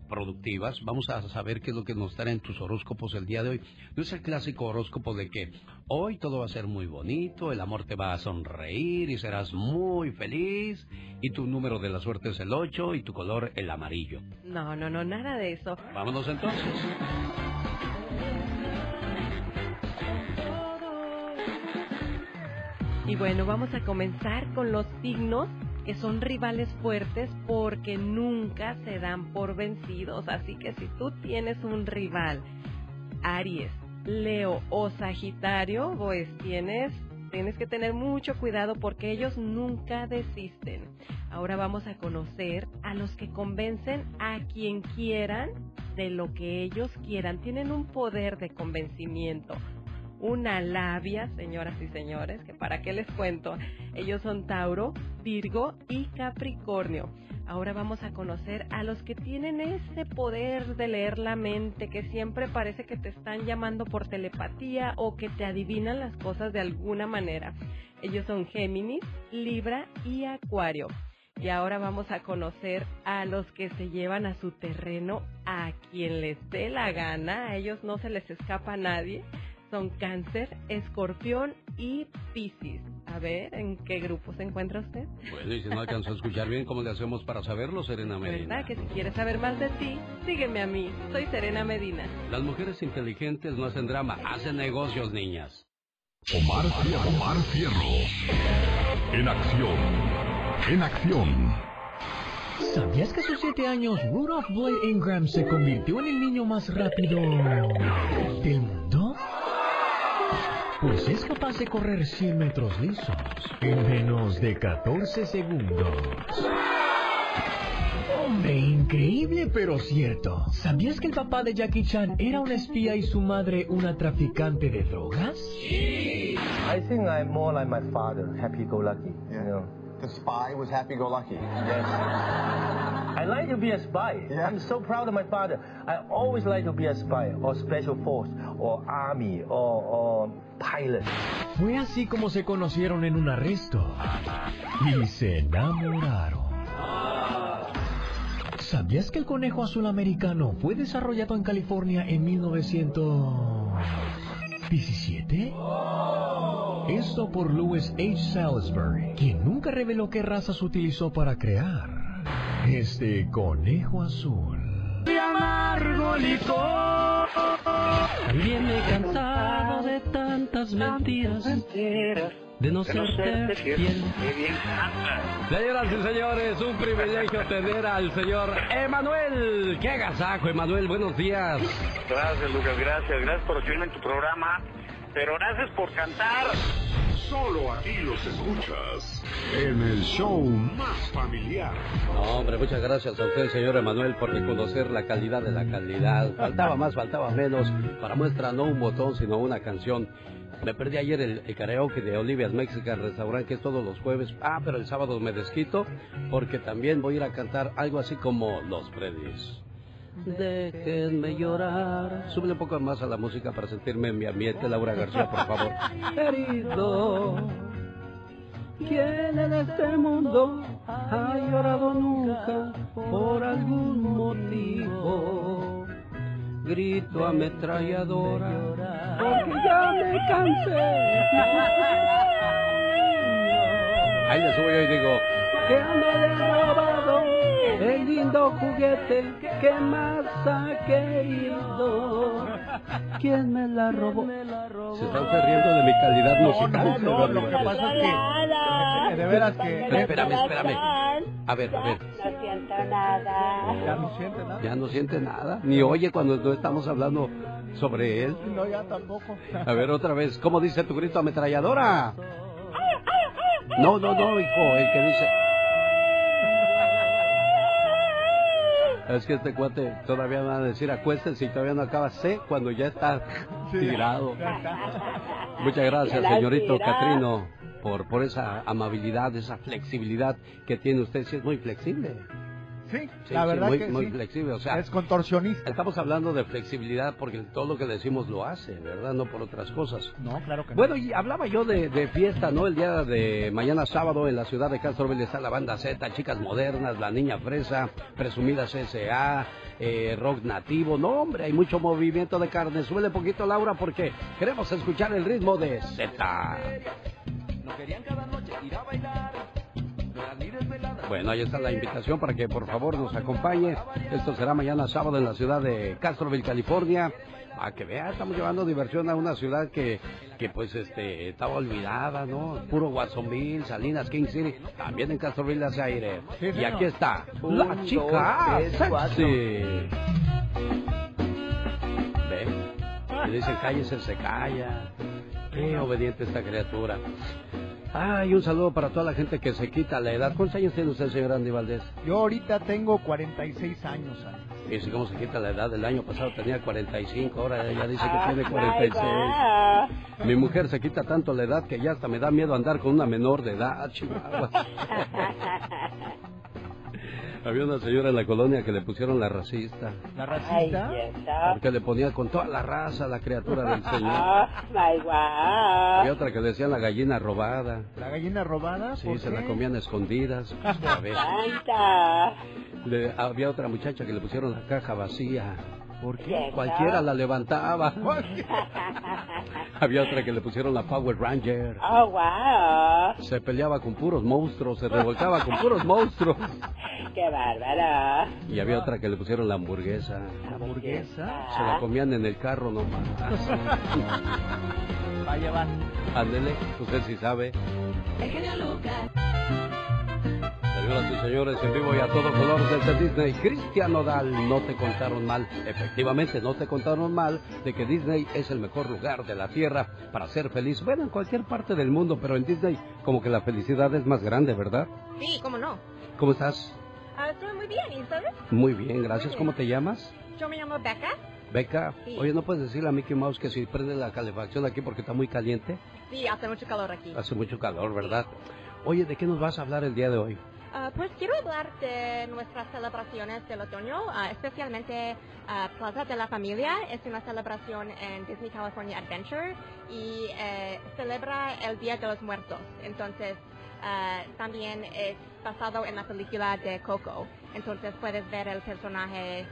productivas, vamos a saber qué es lo que nos traen tus horóscopos el día de hoy. No es el clásico horóscopo de que hoy todo va a ser muy bonito, el amor te va a sonreír y serás muy feliz, y tu número de la suerte es el 8 y tu color el amarillo. No, no, no, nada de eso. Vámonos entonces. Y bueno, vamos a comenzar con los signos que son rivales fuertes porque nunca se dan por vencidos. Así que si tú tienes un rival, Aries, Leo o Sagitario, pues tienes, tienes que tener mucho cuidado porque ellos nunca desisten. Ahora vamos a conocer a los que convencen a quien quieran de lo que ellos quieran. Tienen un poder de convencimiento una labia, señoras y señores, que para qué les cuento, ellos son Tauro, Virgo y Capricornio. Ahora vamos a conocer a los que tienen ese poder de leer la mente, que siempre parece que te están llamando por telepatía o que te adivinan las cosas de alguna manera. Ellos son Géminis, Libra y Acuario. Y ahora vamos a conocer a los que se llevan a su terreno a quien les dé la gana. A ellos no se les escapa nadie son Cáncer, Escorpión y Piscis. A ver, ¿en qué grupo se encuentra usted? Bueno, y si no alcanzó a escuchar bien, ¿cómo le hacemos para saberlo, Serena Medina? ¿Verdad que si quieres saber más de ti, sígueme a mí. Soy Serena Medina. Las mujeres inteligentes no hacen drama, hacen negocios, niñas. Omar Fierro. Omar Fierro. En acción. En acción. ¿Sabías que a sus siete años Rudolph Boyd Ingram se convirtió en el niño más rápido del mundo? Pues es capaz de correr 100 metros lisos en menos de 14 segundos. Hombre, increíble pero cierto. ¿Sabías que el papá de Jackie Chan era un espía y su madre una traficante de drogas? I think I'm more like my father, happy-go-lucky. You know. The spy was happy-go-lucky. Yes. I like to be a spy. I'm so proud of my father. I always like to be a spy, or special force, or army, or, or pilot. Fue así como se conocieron en un arresto y se enamoraron. ¿Sabías que el conejo azul americano fue desarrollado en California en 1917? Esto por Louis H. Salisbury, quien nunca reveló qué razas utilizó para crear este conejo azul. De amargo licor. Viene cansado de tantas mentiras. De no serte fiel. Señoras y señores, un privilegio tener al señor Emanuel. ¡Qué agasajo, Emanuel! Buenos días. Gracias, Lucas, gracias. Gracias por recibirme en tu programa. Pero gracias por cantar. Solo aquí los escuchas en el show más familiar. No, hombre, muchas gracias a usted, señor Emanuel, por reconocer la calidad de la calidad. Faltaba más, faltaba menos. Para muestra no un botón, sino una canción. Me perdí ayer el, el karaoke de Olivia's Mexican Restaurant, que es todos los jueves. Ah, pero el sábado me desquito, porque también voy a ir a cantar algo así como Los Predis. Déjenme llorar. Sube un poco más a la música para sentirme en mi ambiente, Laura García, por favor. Herido. ¿Quién en este mundo ha llorado nunca por algún motivo? Grito ametralladora, porque ya me cansé. Ahí le subo yo y digo, Que me he robado el lindo juguete que más ha querido. ¿Quién me la robó? se están usted riendo de mi calidad musical. no, señor lo que pasa es que, de veras que... Espérame, espérame. A ver, a ver. No siento nada. Ya no siente nada. Ya no siente nada, ni oye cuando no estamos hablando sobre él. No, ya tampoco. A ver, otra vez, ¿cómo dice tu grito ametralladora? No, no, no, hijo, el que dice... Es que este cuate todavía van a decir acuéstense y todavía no acaba. Sé cuando ya está tirado. Muchas gracias, señorito Catrino, por, por esa amabilidad, esa flexibilidad que tiene usted. Sí, es muy flexible. Sí, Sí, la sí, verdad muy, que muy sí. flexible, o sea, Es contorsionista. estamos hablando de flexibilidad porque todo lo que decimos lo hace, ¿verdad? No por otras cosas. No, claro que no. Bueno, y hablaba yo de, de fiesta, ¿no? El día de mañana sábado en la ciudad de Castroville está la banda Z, Chicas Modernas, La Niña Fresa, Presumidas S.A., eh, Rock Nativo. No, hombre, hay mucho movimiento de carne. Súbele poquito, Laura, porque queremos escuchar el ritmo de Z. No querían cada noche ir a bailar. Bueno, ahí está la invitación para que por favor nos acompañe. Esto será mañana sábado en la ciudad de Castroville, California. A que vea, estamos llevando diversión a una ciudad que, que pues este estaba olvidada, ¿no? Puro Watsonville, Salinas, King City, también en Castroville hace aire. Y aquí está, la chica sexy. Ve, y dice cállese, se calla. Qué obediente esta criatura. Ay, un saludo para toda la gente que se quita la edad. ¿Cuántos años tiene usted, señor Andy Valdés? Yo ahorita tengo 46 años. Ale. Fíjese cómo se quita la edad. El año pasado tenía 45, ahora ella dice que tiene my 46. God. Mi mujer se quita tanto la edad que ya hasta me da miedo andar con una menor de edad, Chihuahua. Había una señora en la colonia que le pusieron la racista. ¿La racista? Porque le ponía con toda la raza a la criatura del señor. Ah, my God. Había otra que le decían la gallina robada. ¿La gallina robada? Sí, ¿Por se qué? la comían a escondidas. A ver. Le- había otra muchacha que le pusieron la caja vacía. ¿Por qué? Cualquiera la levantaba. había otra que le pusieron la Power Ranger. Oh, wow. Se peleaba con puros monstruos, se revolcaba con puros monstruos. Qué bárbara. Y había otra que le pusieron la hamburguesa. ¿La hamburguesa? Se la comían en el carro nomás. Vaya, va. Ándele, usted sí sabe. El genio Lucas. Señoras y señores, en vivo y a todo color desde Disney, Cristian Nodal, no te contaron mal. Efectivamente, no te contaron mal de que Disney es el mejor lugar de la Tierra para ser feliz. Bueno, en cualquier parte del mundo, pero en Disney como que la felicidad es más grande, ¿verdad? Sí, cómo no. ¿Cómo estás? Ah, estoy muy bien, ¿y ustedes? Muy bien, gracias. ¿Cómo te llamas? Yo me llamo Becca. Beca. Sí. Oye, ¿no puedes decirle a Mickey Mouse que si prende la calefacción aquí porque está muy caliente? Sí, hace mucho calor aquí. Hace mucho calor, ¿verdad? Oye, ¿de qué nos vas a hablar el día de hoy? Ah, pues quiero hablar de nuestras celebraciones del otoño, ah, especialmente ah, Plaza de la Familia. Es una celebración en Disney California Adventure y eh, celebra el Día de los Muertos. Entonces, también es basado en la película de Coco. Entonces, puedes ver el personaje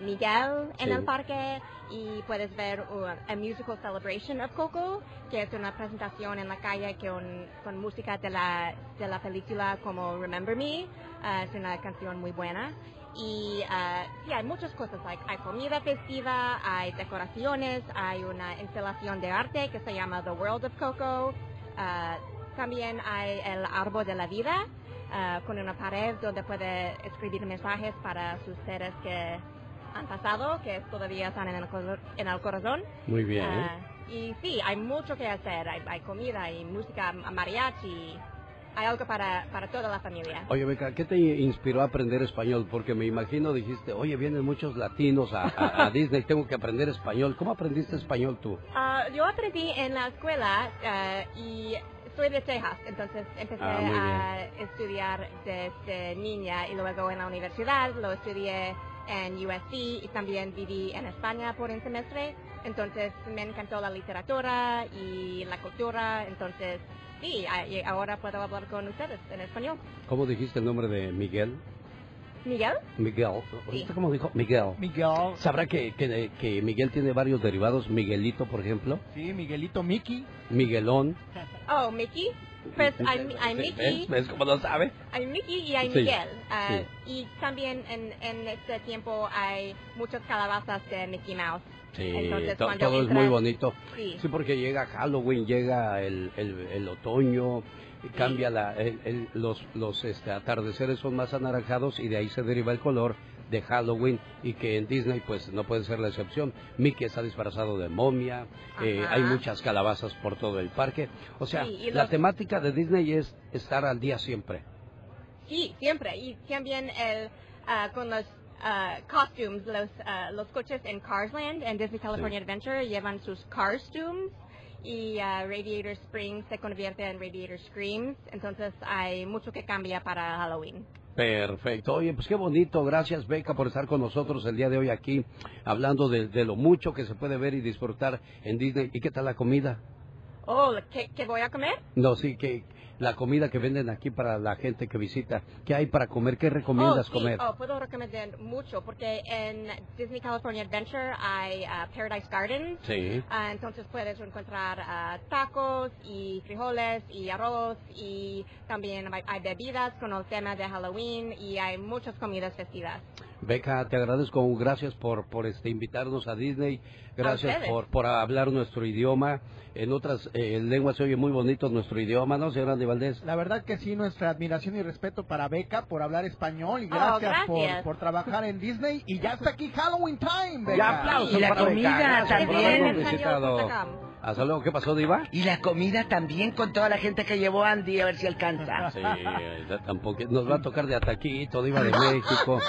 Miguel en Sí. el parque y puedes ver uh, a musical celebration of Coco, que es una presentación en la calle con, con música de la, de la película como Remember Me. Ah, es una canción muy buena. Y ah, sí, hay muchas cosas. Hay, hay comida festiva, hay decoraciones, hay una instalación de arte que se llama The World of Coco. Ah, también hay el árbol de la vida, ah, con una pared donde puede escribir mensajes para sus seres que han pasado, que todavía están en el, en el corazón. Muy bien. Ah, y sí, hay mucho que hacer. Hay, hay comida, hay música, mariachi. Hay algo para, para toda la familia. Oye, Beca, ¿qué te inspiró a aprender español? Porque me imagino dijiste, oye, vienen muchos latinos a, a- a Disney, tengo que aprender español. ¿Cómo aprendiste español tú? Ah, yo aprendí en la escuela ah, y soy de Texas, entonces empecé Ah, a estudiar desde niña y luego en la universidad lo estudié en USC y también viví en España por un semestre. Entonces me encantó la literatura y la cultura, entonces sí, ahora puedo hablar con ustedes en español. ¿Cómo dijiste el nombre de Miguel? Miguel, Miguel. Sí. ¿Usted cómo dijo? Miguel. Miguel. ¿Sabrá que, que, que Miguel tiene varios derivados? Miguelito, por ejemplo. Sí, Miguelito Mickey. Miguelón. oh, Mickey, pues hay, hay Sí, Mickey. ¿Ves? ¿Ves cómo lo sabe? Hay Mickey y hay Sí, Miguel. Ah, sí. Y también en, en este tiempo hay muchas calabazas de Mickey Mouse. Sí, Entonces, todo es muy bonito. Sí. porque llega Halloween, llega el, el, el otoño, cambia la, el- el- los, los este, atardeceres son más anaranjados y de ahí se deriva el color de Halloween y que en Disney pues no puede ser la excepción. Mickey está disfrazado de momia, eh, hay muchas calabazas por todo el parque. O sea, Sí, la los- temática de Disney es estar al día siempre. Sí, siempre. Y también el, ah, con los ah, costumes, los, ah, los coches en Cars Land, en Disney California Adventure, llevan sus costumes. y ah, Radiator Springs se convierte en Radiator Screams. Entonces hay mucho que cambia para Halloween. Perfecto. Oye, pues qué bonito. Gracias, Beca, por estar con nosotros el día de hoy aquí, hablando de, de lo mucho que se puede ver y disfrutar en Disney. ¿Y qué tal la comida? Oh, ¿qué, qué voy a comer? No, sí, que la comida que venden aquí para la gente que visita. ¿Qué hay para comer? ¿Qué recomiendas oh, sí. comer? Oh, puedo recomendar mucho porque en Disney California Adventure hay ah, Paradise Gardens. Sí. Ah, entonces puedes encontrar ah, tacos y frijoles y arroz y también hay bebidas con el tema de Halloween y hay muchas comidas festivas. Beca, te agradezco, gracias por, por este, invitarnos a Disney, gracias por, por hablar nuestro idioma. En otras eh, lenguas se oye muy bonito nuestro idioma, ¿no, señora Andy Valdés? La verdad que sí, nuestra admiración y respeto para Beca por hablar español y Oh, gracias. Por, por trabajar en Disney. Y ya está aquí Halloween Time, Beca. Ya, aplausos Y la para comida también. Hasta luego, ¿qué pasó, Diva? Y la comida también con toda la gente que llevó Andy, a ver si alcanza. Sí, tampoco, nos va a tocar de ataquito, Diva de México.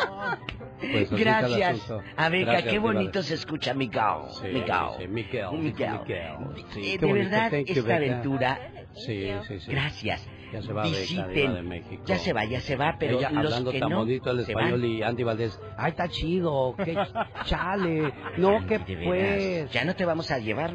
Pues Gracias. asunto. A Beca, Gracias, qué bonito se escucha Miguel. Sí, Miguel. sí, Miguel, Miguel. Miguel. Sí, Eh, qué de verdad, Thank you, esta Beca. aventura. Sí, sí, sí. Gracias. Ya se va Visiten. De México. Ya se va, ya se va, pero Ella los hablando que tan no bonito el español van. y Andy Valdés, ay, está chido, qué chale, no, que veras, pues. Ya no te vamos a llevar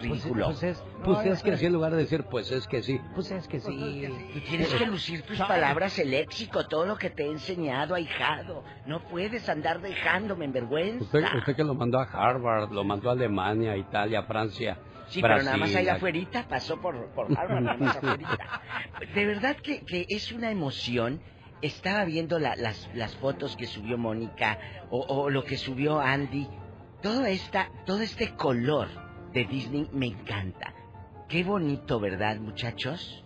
ridículo. pues es, pues es que sí, en lugar de decir, pues es que sí, pues es que sí. Tú tienes que lucir tus palabras, el léxico, todo lo que te he enseñado, ahijado. No puedes andar dejándome en vergüenza. Usted, usted que lo mandó a Harvard, lo mandó a Alemania, Italia, Francia. Sí, pero nada más Brasil, ahí afuerita, pasó por, por Harvard, nada más afuerita. De verdad que, que es una emoción. Estaba viendo la- las, las fotos que subió Mónica o, o lo que subió Andy. Todo, esta, todo este color de Disney me encanta. Qué bonito, ¿verdad, muchachos?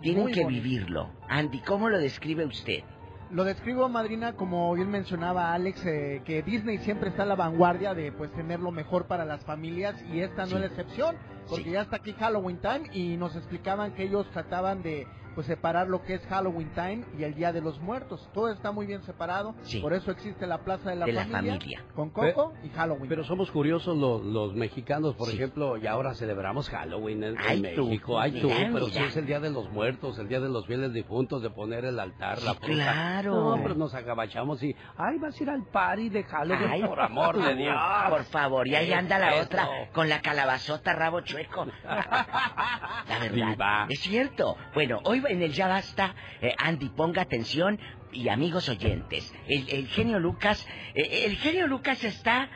Tienen Muy que bonito. vivirlo. Andy, ¿cómo lo describe usted? Lo describo, madrina, como bien mencionaba Alex, eh, que Disney siempre está a la vanguardia de pues tener lo mejor para las familias y esta no Sí. es la excepción, porque Sí. ya está aquí Halloween Time y nos explicaban que ellos trataban de pues separar lo que es Halloween Time y el Día de los Muertos. Todo está muy bien separado, Sí. por eso existe la Plaza de la, De la familia, familia. con Coco y Halloween. Pero somos curiosos los, los mexicanos, por Sí. ejemplo, y ahora celebramos Halloween en, en Ay, tú, México. Ay, tú, mira, pero mira. si es el Día de los Muertos, el Día de los fieles difuntos, de poner el altar, la Sí, fruta. claro. No, pero nos agabachamos y, ay, vas a ir al party de Halloween, Ay, por amor de Dios. Por favor, y ahí anda la Eso. otra con la calabazota rabo chueco. La verdad, Diva. es cierto. Bueno, hoy en el Ya Basta, eh, Andy, ponga atención y amigos oyentes, el, genio Lucas, eh, el genio Lucas está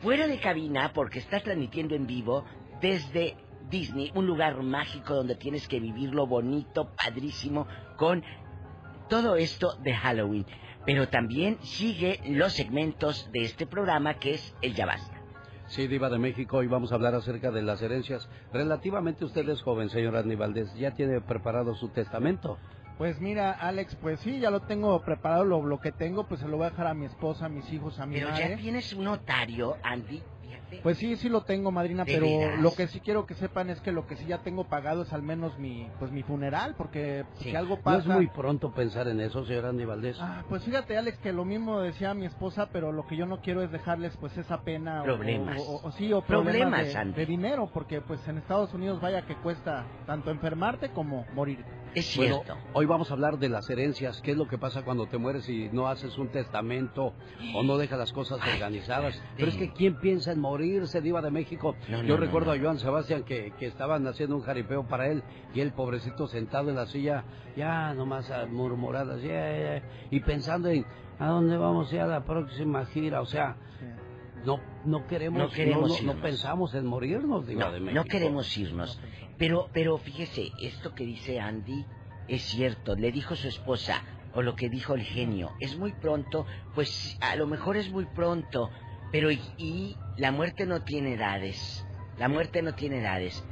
fuera de cabina porque está transmitiendo en vivo desde Disney, un lugar mágico donde tienes que vivirlo bonito, padrísimo, con todo esto de Halloween. Pero también sigue los segmentos de este programa que es el Ya Basta. Sí, Diva de México, hoy vamos a hablar acerca de las herencias. Relativamente usted es joven, señor Andy Valdés, ¿ya tiene preparado su testamento? Pues mira, Alex, pues sí, ya lo tengo preparado, lo, lo que tengo, pues se lo voy a dejar a mi esposa, a mis hijos, a mi Pero madre. ya tienes un notario, Andy. Pues sí, sí lo tengo, madrina, ¿De pero veras? lo que sí quiero que sepan es que lo que sí ya tengo pagado es al menos mi, pues mi funeral, porque Sí. si algo No pasa... es muy pronto pensar en eso, señor Andy Valdés. Ah, pues fíjate, Alex, que lo mismo decía mi esposa, pero lo que yo no quiero es dejarles pues esa pena o- Problemas. o, o- o sí o Problemas, problemas, de, Andy. de dinero, porque pues en Estados Unidos vaya que cuesta tanto enfermarte como morir. Es Bueno, cierto. hoy vamos a hablar de las herencias, qué es lo que pasa cuando te mueres y no haces un testamento o no dejas las cosas Ay, organizadas. Pero es que ¿quién piensa en morirse, diva de México? No, Yo no, recuerdo no, a Joan Sebastián que, que estaban haciendo un jaripeo para él y el pobrecito sentado en la silla, ya nomás murmuradas, ya, ya, y pensando en a dónde vamos a ir a la próxima gira, o sea, no no queremos, No queremos no, no- no pensamos en morirnos, diva No, de no México. queremos irnos. Pero, pero fíjese, esto que dice Andy es cierto. Le dijo su esposa, o lo que dijo el genio, es muy pronto, pues a lo mejor es muy pronto, pero y, y la muerte no tiene edades. La muerte no tiene edades.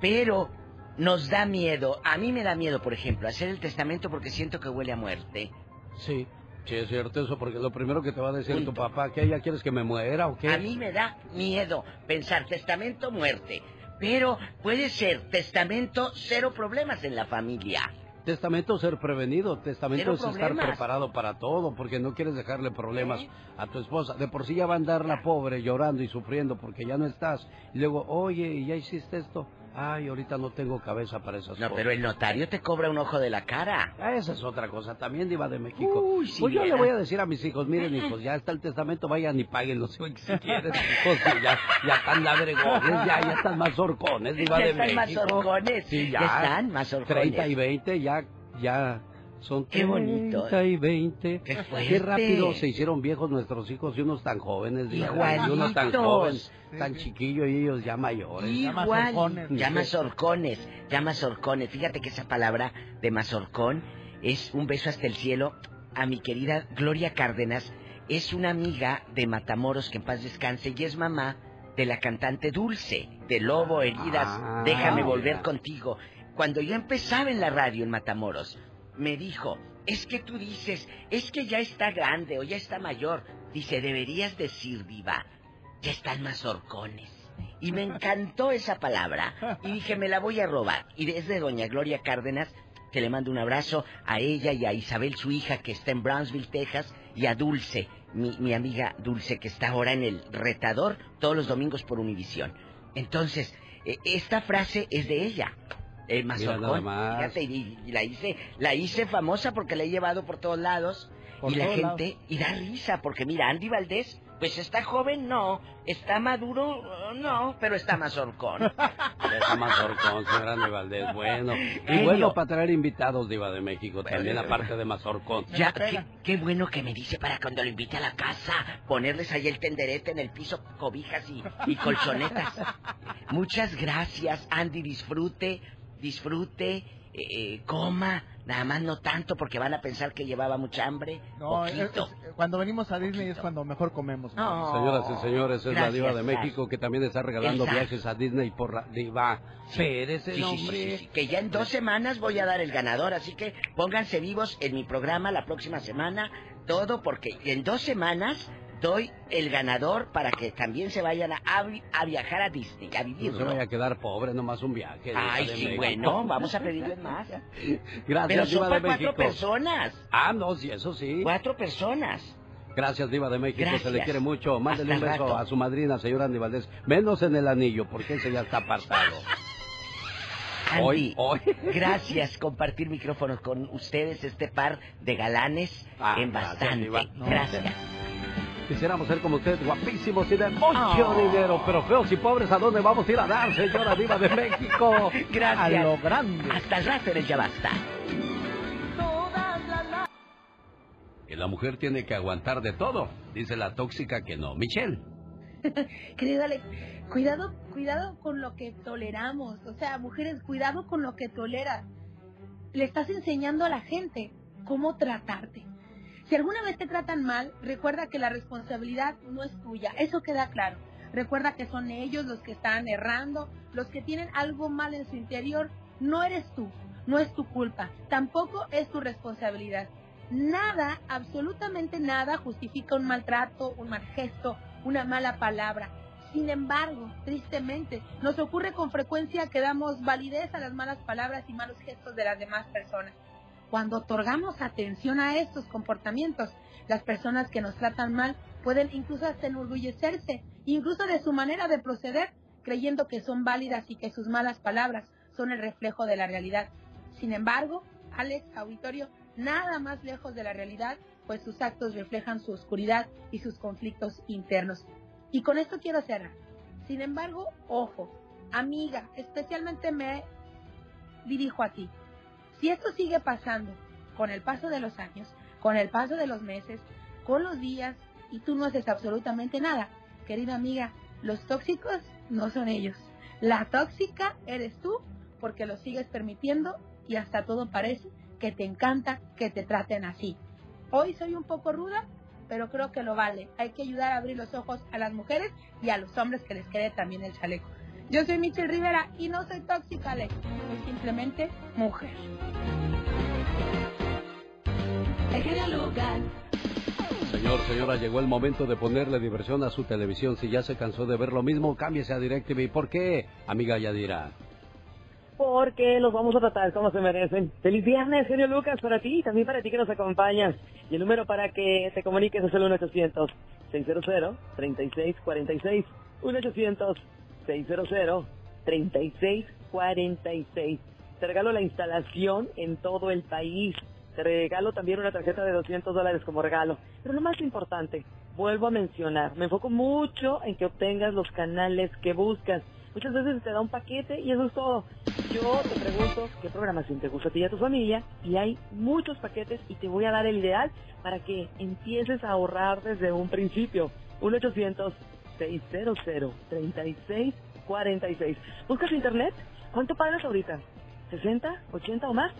Pero nos da miedo, a mí me da miedo, por ejemplo, hacer el testamento porque siento que huele a muerte. Sí, sí es cierto eso, porque lo primero que te va a decir Punto. tu papá, que ya quieres que me muera o qué? A mí me da miedo pensar testamento, muerte. Pero puede ser testamento, cero problemas en la familia. Testamento ser prevenido, testamento Cero es estar preparado para todo, porque no quieres dejarle problemas a tu esposa. De por sí ya va a andar la pobre llorando y sufriendo porque ya no estás. Y luego, oye, ¿y ya hiciste esto? Ay, ahorita no tengo cabeza para esas No, cosas. pero el notario te cobra un ojo de la cara. Ah, Esa es otra cosa, también Diva de México. Uy, si pues yo le voy a decir a mis hijos, miren hijos, ya está el testamento, vayan y páguenlo si si quieren. Hijos, sí, ya, ya están ladregones, ya, ya están más horcones, Diva Ya de están más México. horcones, Sí, ya. ya están más horcones. 30 y 20, ya, ya son Qué bonito. 30 y 20. Qué rápido se hicieron viejos nuestros hijos y unos tan jóvenes, y unos tan jóvenes, tan chiquillos y ellos ya mayores. Igual. Ya mazorcones, ya mazorcones. Fíjate que esa palabra de mazorcón es un beso hasta el cielo a mi querida Gloria Cárdenas. Es una amiga de Matamoros que en paz descanse y es mamá de la cantante Dulce, de Lobo, Heridas, Ah, Déjame volver mira. contigo. Cuando yo empezaba en la radio en Matamoros, me dijo, es que tú dices, es que ya está grande o ya está mayor. Dice, deberías decir, diva, ya están mazorcones. Y me encantó esa palabra. Y dije, me la voy a robar. Y desde doña Gloria Cárdenas, que le mando un abrazo a ella y a Isabel, su hija, que está en Brownsville, Texas, y a Dulce, mi, mi amiga Dulce, que está ahora en el retador todos los domingos por Univisión. Entonces, eh, esta frase es de ella. Nada mazorcón. más. Fíjate, y, y la hice, la hice famosa porque la he llevado por todos lados. Por y la gente, y da risa, porque mira, Andy Valdés, pues está joven, no. Está maduro, no, pero está mazorcón. Está más horcón, señora Andy Valdés. Bueno, y Genio. bueno para traer invitados, Diva de México, también Bueno. aparte de Mazorcón. Ya, qué, qué bueno que me dice para cuando lo invite a la casa, ponerles ahí el tenderete en el piso, cobijas y, y colchonetas. Muchas gracias, Andy, disfrute, disfrute, eh, eh, coma, nada más no tanto porque van a pensar que llevaba mucha hambre, No, es- poquito. es- cuando venimos a Disney es cuando mejor comemos. No. Señoras y señores, es la Diva de. México que también está regalando viajes a Disney por la Diva. Pérez, Sí, sí, sí, hombre. sí, sí, que ya en dos semanas voy a dar el ganador, así que pónganse vivos en mi programa la próxima semana, todo porque en dos semanas doy el ganador para que también se vayan a, a vi- a viajar a Disney, a No vivir. se vaya a quedar pobre, nomás un viaje. Ay, sí, México. bueno, vamos a pedirles más. Gracias, Pero son para cuatro México. personas. Ah, no, sí, eso sí. Cuatro personas. Gracias, Diva de México, se le Gracias. quiere mucho. Mándele un Hasta beso rato. a su madrina, señora Andy Valdés. Menos en el anillo, porque ese ya está apartado. Andy, Hoy, hoy. gracias compartir micrófonos con ustedes, este par de galanes Ah, en gracias, bastante. No, gracias. Quisiéramos ser como usted, guapísimos y de mucho Oh. dinero, pero feos y pobres, ¿a dónde vamos a ir a dar, señora Diva de México? Gracias. A lo grande. Hasta el Ya Basta. Que la mujer tiene que aguantar de todo, dice la tóxica que no. Michelle. Querido Alex, cuidado, cuidado con lo que toleramos. O sea, mujeres, cuidado con lo que toleras. Le estás enseñando a la gente cómo tratarte. Si alguna vez te tratan mal, recuerda que la responsabilidad no es tuya. Eso queda claro. Recuerda que son ellos los que están errando, los que tienen algo mal en su interior. No eres tú, no es tu culpa, tampoco es tu responsabilidad. Nada, absolutamente nada justifica un maltrato, un mal gesto, una mala palabra. Sin embargo, tristemente, nos ocurre con frecuencia que damos validez a las malas palabras y malos gestos de las demás personas. Cuando otorgamos atención a estos comportamientos, las personas que nos tratan mal pueden incluso hasta enorgullecerse, incluso de su manera de proceder, creyendo que son válidas y que sus malas palabras son el reflejo de la realidad. Sin embargo, Alex, auditorio, nada más lejos de la realidad, pues sus actos reflejan su oscuridad y sus conflictos internos. Y con esto quiero cerrar. Sin embargo, ojo, amiga, especialmente me dirijo a ti. Si esto sigue pasando con el paso de los años, con el paso de los meses, con los días, y tú no haces absolutamente nada, querida amiga, los tóxicos no son ellos. La tóxica eres tú porque lo sigues permitiendo y hasta todo parece que te encanta que te traten así. Hoy soy un poco ruda, pero creo que lo vale. Hay que ayudar a abrir los ojos a las mujeres y a los hombres que les quede también el chaleco. Yo soy Michelle Rivera y no soy tóxica, Alex. Soy simplemente mujer. Lucas. Señor, señora, llegó el momento de ponerle diversión a su televisión. Si ya se cansó de ver lo mismo, cámbiese a DirecTV. ¿Por qué? Amiga Yadira. Porque los vamos a tratar como se merecen. Feliz viernes, genio Lucas, para ti y también para ti que nos acompañas. Y el número para que te comuniques es el 1-800-600-3646. 1-800-600-3646. 46. Te regalo la instalación en todo el país. Te regalo también una tarjeta de 200 dólares como regalo. Pero lo más importante, vuelvo a mencionar, me enfoco mucho en que obtengas los canales que buscas. Muchas veces te da un paquete y eso es todo. Yo te pregunto qué programación te gusta a ti y a tu familia y hay muchos paquetes y te voy a dar el ideal para que empieces a ahorrar desde un principio. 1-800-600-3646. ¿Buscas internet? ¿Cuánto pagas ahorita? ¿60? ¿80 o más?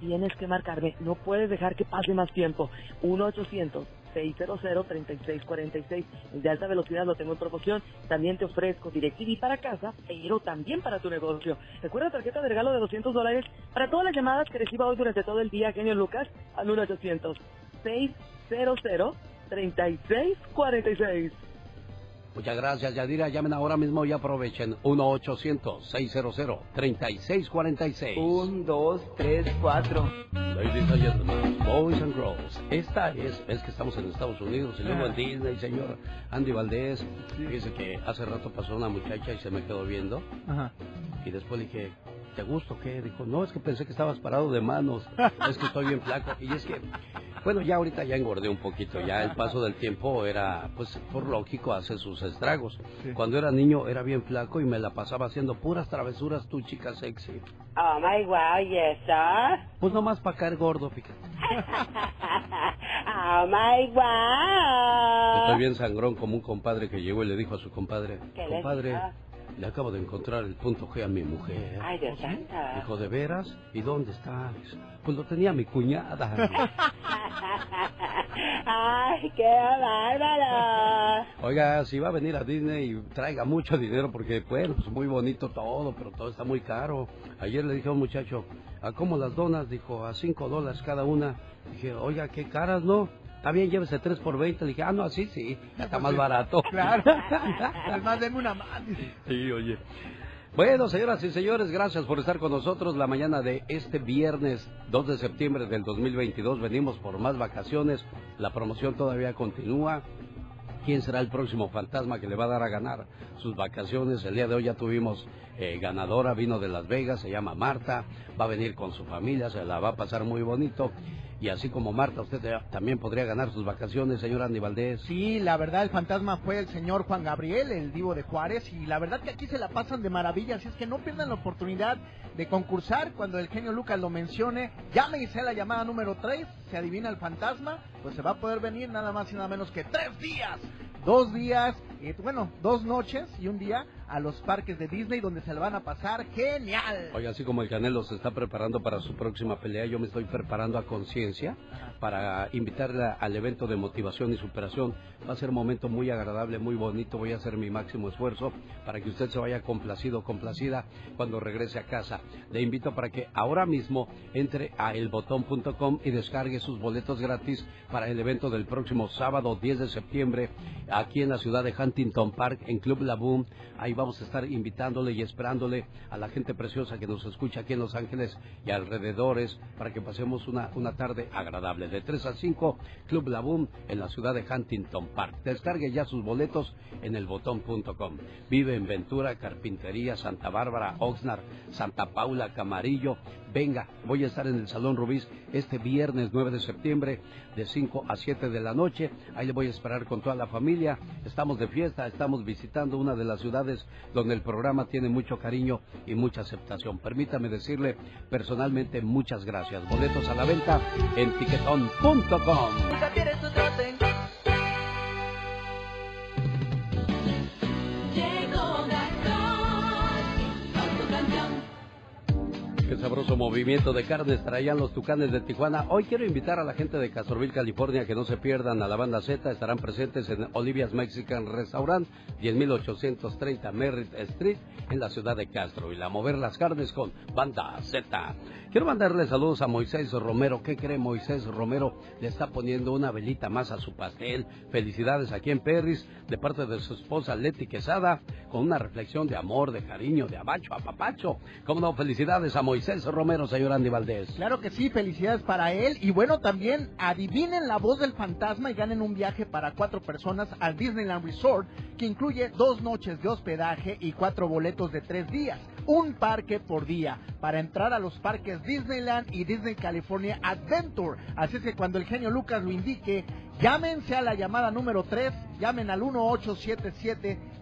Tienes que marcarme. No puedes dejar que pase más tiempo. 1-800-600-3646. El de alta velocidad lo tengo en promoción. También te ofrezco DirecTV para casa, pero también para tu negocio. Recuerda tarjeta de regalo de 200 dólares para todas las llamadas que reciba hoy durante todo el día, genio Lucas, al 1-800-600-3646. Muchas gracias, Yadira. Llamen ahora mismo y aprovechen. 1-800-600-3646. 1, 2, 3, 4. Ladies and gentlemen, boys and girls, esta es, es que estamos en Estados Unidos y luego en Ah. Disney, señor Andy Valdés. Dice que hace rato pasó una muchacha y se me quedó viendo. Ajá. Y después dije, ¿te gusta o qué? Dijo, no, es que pensé que estabas parado de manos. Es que estoy bien flaco. Y es que, bueno, ya ahorita ya engordé un poquito. Ya el paso del tiempo era, pues, por lógico, hace sus estragos. Sí. Cuando era niño era bien flaco y me la pasaba haciendo puras travesuras, tu chica sexy. Oh my wow, yes, sir. Pues nomás para caer gordo, fíjate. Oh my wow. Estoy bien sangrón como un compadre que llegó y le dijo a su compadre, ¿Qué le compadre? Le acabo de encontrar el punto G a mi mujer. Ay, Dios santo. Dijo, ¿de veras? ¿Y dónde está? Dice, Pues lo tenía mi cuñada. Ay, qué bárbaro. Oiga, si va a venir a Disney, traiga mucho dinero porque, bueno, pues muy bonito todo, pero todo está muy caro. Ayer le dije a un muchacho, ¿a cómo las donas? Dijo, a cinco dólares cada una. Dije, oiga, qué caras, ¿no? Está bien, llévese tres por 20. Le dije, ah, no, así sí, está más barato. Claro. Además, denme una más. Sí, oye. Bueno, señoras y señores, gracias por estar con nosotros la mañana de este viernes 2 de septiembre del 2022. Venimos por más vacaciones. La promoción todavía continúa. ¿Quién será el próximo fantasma que le va a dar a ganar sus vacaciones? El día de hoy ya tuvimos eh, ganadora, vino de Las Vegas, se llama Marta, va a venir con su familia, se la va a pasar muy bonito. Y así como Marta, usted también podría ganar sus vacaciones, señor Andy Valdés. Sí, la verdad el fantasma fue el señor Juan Gabriel, el divo de Juárez, y la verdad que aquí se la pasan de maravilla, así es que no pierdan la oportunidad de concursar cuando el genio Lucas lo mencione. Llame y sea la llamada número 3, se adivina el fantasma, pues se va a poder venir nada más y nada menos que tres días. Dos días, eh, bueno, dos noches y un día a los parques de Disney donde se la van a pasar genial. Oiga, así como el Canelo se está preparando para su próxima pelea, yo me estoy preparando a conciencia para invitarla al evento de motivación y superación. Va a ser un momento muy agradable, muy bonito. Voy a hacer mi máximo esfuerzo para que usted se vaya complacido, complacida cuando regrese a casa. Le invito para que ahora mismo entre a elbotón.com y descargue sus boletos gratis para el evento del próximo sábado 10 de septiembre aquí en la ciudad de Huntington Park en Club La Boom. Ahí vamos a estar invitándole y esperándole a la gente preciosa que nos escucha aquí en Los Ángeles y alrededores para que pasemos una, una tarde agradable. De 3 a 5, Club La Boom en la ciudad de Huntington Park. Descargue ya sus boletos en elbotón.com. Vive en Ventura, Carpintería, Santa Bárbara, Oxnard, Santa Paula, Camarillo. Venga, voy a estar en el Salón Rubís este viernes 9 de septiembre de 5 a 7 de la noche. Ahí le voy a esperar con toda la familia. Estamos de fiesta, estamos visitando una de las ciudades donde el programa tiene mucho cariño y mucha aceptación. Permítame decirle personalmente muchas gracias. Boletos a la venta en tiquetón.com. Sabroso movimiento de carnes traían los tucanes de Tijuana. Hoy quiero invitar a la gente de Castroville, California, que no se pierdan a la banda Z. Estarán presentes en Olivia's Mexican Restaurant, 10830 Merritt Street, en la ciudad de Castro. Y a mover las carnes con banda Z. Quiero mandarle saludos a Moisés Romero. ¿Qué cree Moisés Romero? Le está poniendo una velita más a su pastel. Felicidades aquí en Perris, de parte de su esposa Leti Quesada, con una reflexión de amor, de cariño, de abacho a papacho. Como no, felicidades a Moisés Romero, señor Andy Valdés. Claro que sí, felicidades para él. Y bueno, también adivinen la voz del fantasma y ganen un viaje para cuatro personas al Disneyland Resort, que incluye dos noches de hospedaje y cuatro boletos de tres días. un parque por día para entrar a los parques Disneyland y Disney California Adventure. Así es que cuando el genio Lucas lo indique, llámense a la llamada número 3, llamen al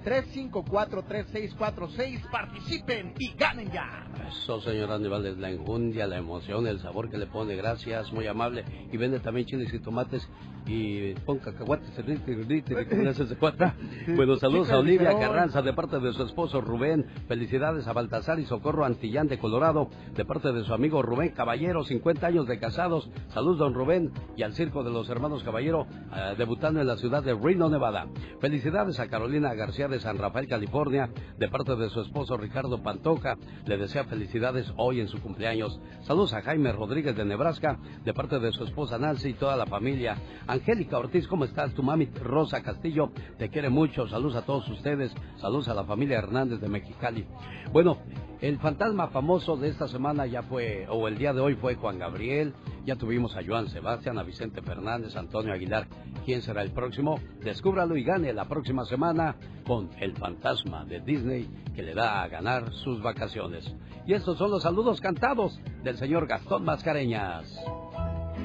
1877-354-3646, participen y ganen ya. Eso, señor Aníbal, es la enjundia, la emoción, el sabor que le pone. Gracias, muy amable. Y vende también chiles y tomates y pon cacahuates. rite, rite, rite, ¿cómo le hace ese cuate? Bueno, saludos a Olivia Carranza de parte de su esposo Rubén. Felicidades a Baltasar y Socorro Antillán de Colorado de parte de su amigo Rubén Caballero, 50 años de casados. Saludos, don Rubén, y al Circo de los Hermanos Caballero, eh, debutando en la ciudad de Reno, Nevada. Felicidades a Carolina García de San Rafael, California, de parte de su esposo Ricardo Pantoja. Le desea felicidades hoy en su cumpleaños. Saludos a Jaime Rodríguez de Nebraska, de parte de su esposa Nancy y toda la familia. Angélica Ortiz, ¿cómo estás? Tu mami Rosa Castillo te quiere mucho. Saludos a todos ustedes. Saludos a la familia Hernández de Mexicali. Bueno, el fantasma famoso de esta semana ya fue, o el día de hoy fue Juan Gabriel. Ya tuvimos a Joan Sebastián, a Vicente Fernández, a Antonio Aguilar. ¿Quién será el próximo? Descúbralo y gane la próxima semana con el fantasma de Disney que le da a ganar sus vacaciones. Y estos son los saludos cantados del señor Gastón Mascareñas.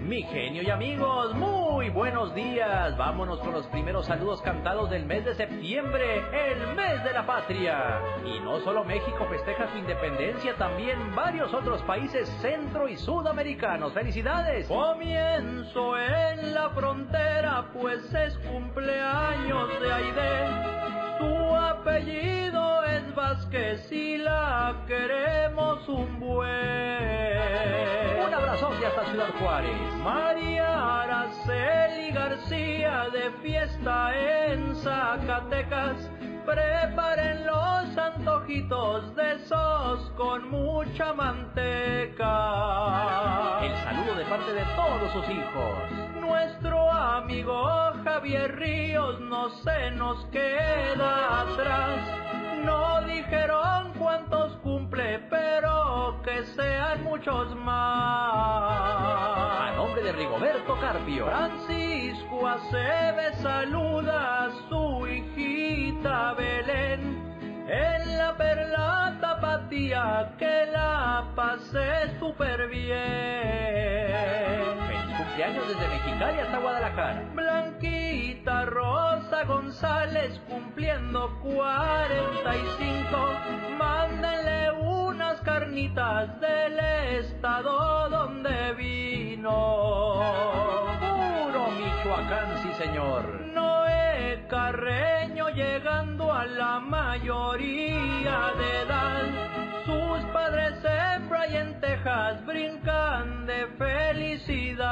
Mi genio y amigos, muy buenos días. Vámonos con los primeros saludos cantados del mes de septiembre, el mes de la patria. Y no solo México festeja su independencia, también varios otros países centro y sudamericanos. ¡Felicidades! Comienzo en la frontera, pues es cumpleaños de Aide. Apellido es Vázquez y la queremos un buen. Un abrazote hasta Ciudad Juárez. María Araceli García de fiesta en Zacatecas. Preparen los antojitos de esos con mucha manteca. El saludo de parte de todos sus hijos. Nuestro amigo Javier Ríos no se nos queda atrás. No dijeron cuántos cumple, pero que sean muchos más. A nombre de Rigoberto Carpio. Francisco Aceves saluda a su hijita Belén. En la perla tapatía que la pasé súper bien. Cumpleaños desde Mexicali hasta Guadalajara. Blanquita Rosa González cumpliendo 45. Mándenle unas carnitas del estado donde vino. Puro Michoacán, sí señor. Noé Carreño llegando a la mayoría de edad. Brincan de felicidad.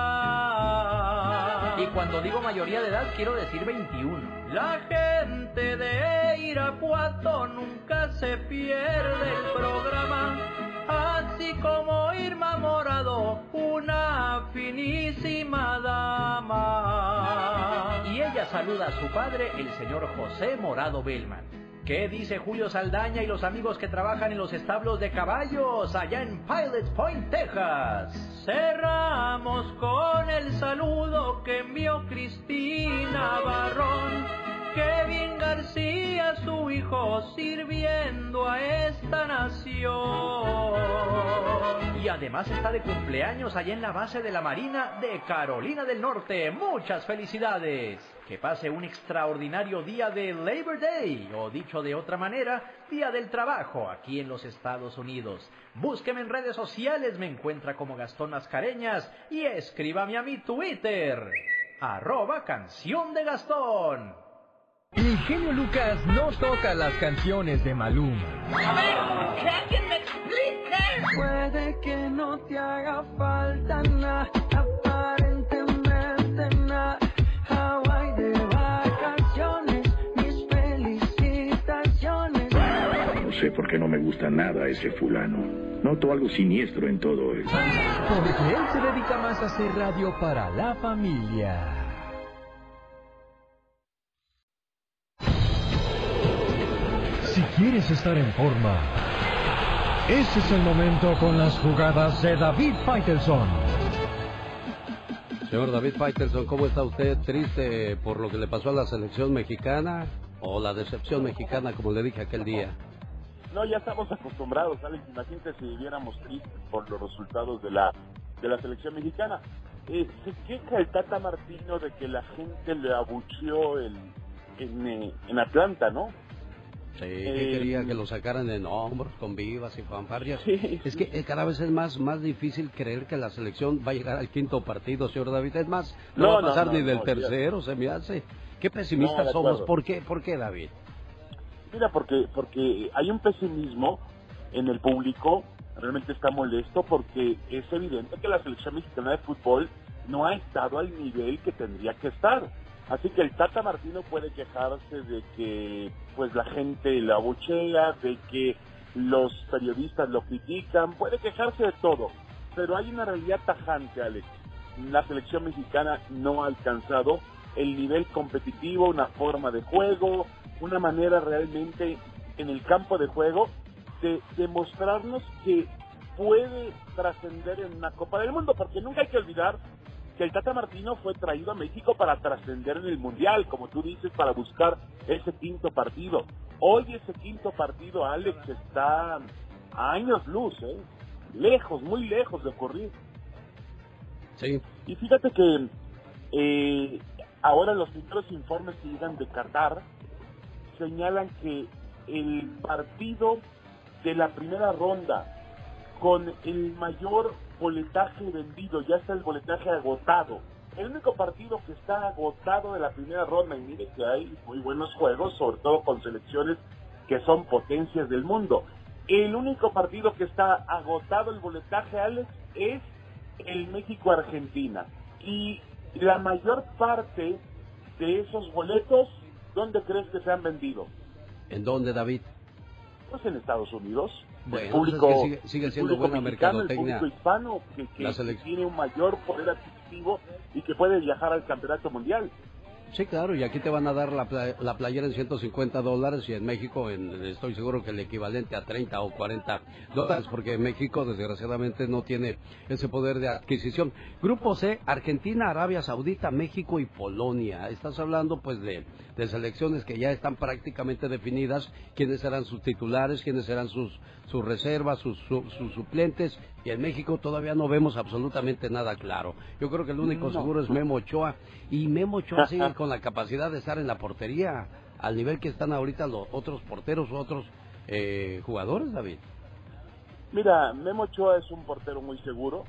Y cuando digo mayoría de edad quiero decir 21. La gente de Irapuato nunca se pierde el programa. Así como Irma Morado, una finísima dama. Y ella saluda a su padre, el señor José Morado Bellman. ¿Qué dice Julio Saldaña y los amigos que trabajan en los establos de caballos allá en Pilots Point, Texas? Cerramos con el saludo que envió Cristina Barrón. Kevin García, su hijo, sirviendo a esta nación. Y además está de cumpleaños allá en la base de la Marina de Carolina del Norte. Muchas felicidades. Que pase un extraordinario día de Labor Day, o dicho de otra manera, Día del Trabajo, aquí en los Estados Unidos. Búsqueme en redes sociales, me encuentra como Gastón Mascareñas y escríbame a mi Twitter, arroba canción de Gastón. El genio Lucas no toca las canciones de Maluma. A ver, que alguien me explique. Puede que no te haga falta nada, sé por qué no me gusta nada ese fulano. Noto algo siniestro en todo esto. Porque él se dedica más a hacer radio para la familia. Si quieres estar en forma, ese es el momento con las jugadas de David Faitelson. Señor David Faitelson, ¿cómo está usted? ¿Triste por lo que le pasó a la selección mexicana? ¿O la decepción mexicana, como le dije aquel día? No, ya estamos acostumbrados, Alex. Imagínate si viviéramos tristes por los resultados de la de la selección mexicana. Eh, se queja el Tata Martino de que la gente le abucheó el, en, eh, en Atlanta, ¿no? Sí, Eh, quería que lo sacaran en hombros, con vivas y fanfarrias. es que eh, cada vez es más, más difícil creer que la selección va a llegar al quinto partido, señor David. Es más, no, No, va a pasar no, ni del tercero, se me hace. Qué pesimistas somos. ¿Por qué, ¿Por qué, David? Mira, porque, porque hay un pesimismo en el público, realmente está molesto porque es evidente que la selección mexicana de fútbol no ha estado al nivel que tendría que estar. Así que el Tata Martino puede quejarse de que pues la gente la abuchea, de que los periodistas lo critican, puede quejarse de todo. Pero hay una realidad tajante, Alex. La selección mexicana no ha alcanzado el nivel competitivo, una forma de juego, una manera realmente en el campo de juego de demostrarnos que puede trascender en una Copa del Mundo, porque nunca hay que olvidar que el Tata Martino fue traído a México para trascender en el Mundial, como tú dices, para buscar ese quinto partido. Hoy ese quinto partido, Alex, está a años luz, ¿eh? lejos, muy lejos de ocurrir. Sí. Y fíjate que eh, ahora los primeros informes que llegan de Qatar señalan que el partido de la primera ronda con el mayor boletaje vendido, ya está el boletaje agotado. El único partido que está agotado de la primera ronda, y mire que hay muy buenos juegos, sobre todo con selecciones que son potencias del mundo. El único partido que está agotado el boletaje, Alex, es el México-Argentina. Y la mayor parte de esos boletos, ¿dónde crees que se han vendido? ¿En dónde, David? Pues en Estados Unidos. Bueno, el pues es público, que sigue- sigue el siendo público buena mexicano, el mercadotecnia. público hispano, que, tiene un mayor poder adquisitivo y que puede viajar al campeonato mundial. Sí, claro, y aquí te van a dar la, la playera en 150 dólares y en México en- estoy seguro que el equivalente a 30 o 40 dólares, porque México desgraciadamente no tiene ese poder de adquisición. Grupo C, Argentina, Arabia Saudita, México y Polonia. Estás hablando pues de, de selecciones que ya están prácticamente definidas, quiénes serán sus titulares, quiénes serán sus, sus reservas, sus, su- sus suplentes, y en México todavía no vemos absolutamente nada claro. Yo creo que el único No. seguro es Memo Ochoa, y Memo Ochoa sigue con la capacidad de estar en la portería al nivel que están ahorita los otros porteros otros eh, jugadores, David. Mira, Memo Ochoa es un portero muy seguro.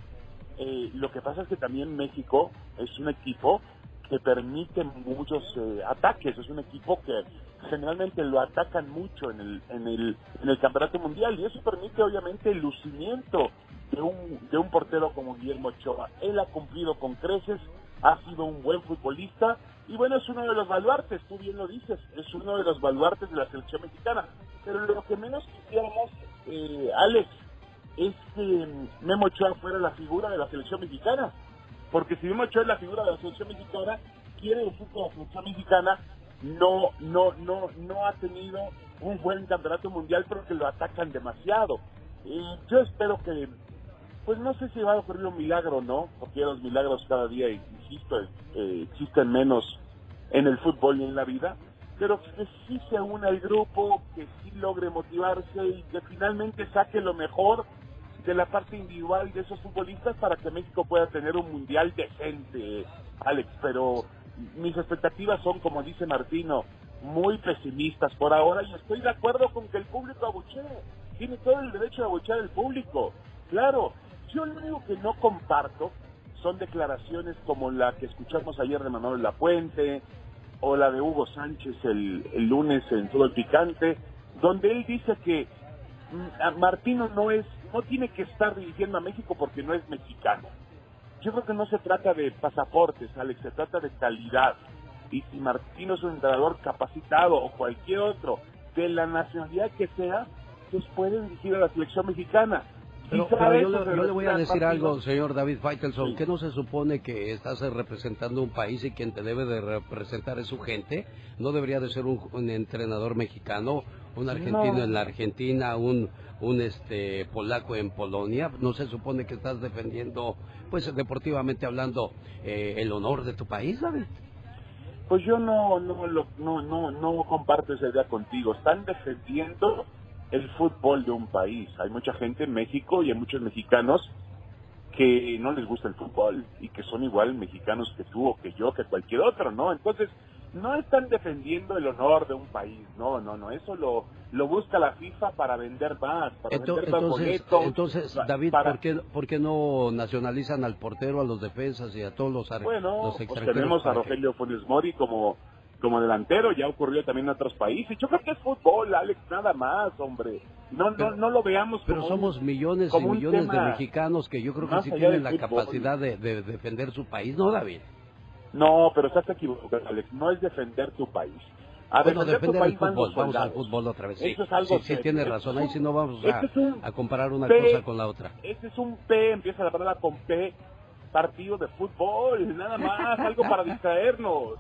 Eh, lo que pasa es que también México es un equipo que permite muchos eh, ataques. Es un equipo que generalmente lo atacan mucho en el, en el, en el campeonato mundial y eso permite obviamente el lucimiento de un, de un portero como Guillermo Ochoa. Él ha cumplido con creces, ha sido un buen futbolista y bueno, es uno de los baluartes, tú bien lo dices, es uno de los baluartes de la selección mexicana. Pero lo que menos quisiéramos, eh, Alex, es que Memo Ochoa fuera la figura de la selección mexicana. Porque si Memo Ochoa es la figura de la selección mexicana, quiere decir que la selección mexicana no, no, no, no ha tenido un buen campeonato mundial, pero que lo atacan demasiado. Y yo espero que, pues no sé si va a ocurrir un milagro no, porque los milagros cada día, insisto, eh, existen menos en el fútbol y en la vida, pero que sí se una el grupo, que sí logre motivarse y que finalmente saque lo mejor de la parte individual de esos futbolistas para que México pueda tener un mundial decente, Alex. Pero mis expectativas son, como dice Martino, muy pesimistas por ahora y estoy de acuerdo con que el público abuchee. Tiene todo el derecho de abuchear el público. Claro, yo lo único que no comparto son declaraciones como la que escuchamos ayer de Manuel Lapuente o la de Hugo Sánchez el, el lunes en Todo el Picante, donde él dice que mm, Martino no es no tiene que estar dirigiendo a México porque no es mexicano. Yo creo que no se trata de pasaportes, Alex, se trata de calidad. Y si Martino es un entrenador capacitado o cualquier otro de la nacionalidad que sea, pues puede dirigir a la selección mexicana. Pero, pero yo, le, yo le voy a decir algo, señor David Faitelson, que no se supone que estás representando un país y quien te debe de representar es su gente. No debería de ser un, un entrenador mexicano, un argentino No. en la Argentina, un, un este polaco en Polonia. No se supone que estás defendiendo, pues deportivamente hablando, eh, el honor de tu país, David. Pues yo no, no, lo- no, no, no comparto esa idea contigo. Están defendiendo el fútbol de un país. Hay mucha gente en México y hay muchos mexicanos que no les gusta el fútbol y que son igual mexicanos que tú o que yo, que cualquier otro, ¿no? Entonces, no están defendiendo el honor de un país, no, no, no, eso lo, lo busca la FIFA para vender más, para Ento- vender más Entonces, boletos. entonces David, para- ¿por qué, ¿por qué no nacionalizan al portero, a los defensas y a todos los, Bueno, los pues tenemos a Rogelio Funes Mori como, como delantero, ya ocurrió también en otros países. Yo creo que es fútbol, Alex, nada más, hombre. No, no, no lo veamos Pero como somos un- millones y millones de mexicanos que yo creo que sí tienen la fútbol. capacidad de, de defender su país, ¿no, David? No, pero estás equivocado, Alex. No es defender tu país. A bueno, defender, defender el fútbol, vamos al fútbol otra vez. Sí, Eso es algo sí, tiene razón. Ahí sí no vamos este a, es un a comparar una P- cosa con la otra. Ese es un P, empieza la palabra con P, partido de fútbol, nada más, algo para distraernos.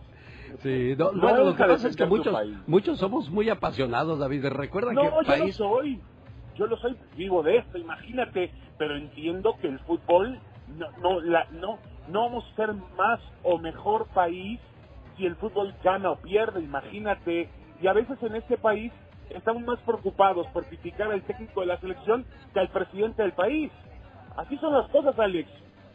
Sí, no, No bueno, lo es que pasa es muchos, muchos somos muy apasionados, David. Recuerda No, que yo el país... lo soy. Yo lo soy, vivo de esto, imagínate. Pero entiendo que el fútbol, no, no, la, no, no vamos a ser más o mejor país si el fútbol gana o pierde, imagínate. Y a veces en este país estamos más preocupados por criticar al técnico de la selección que al presidente del país. Así son las cosas, Alex.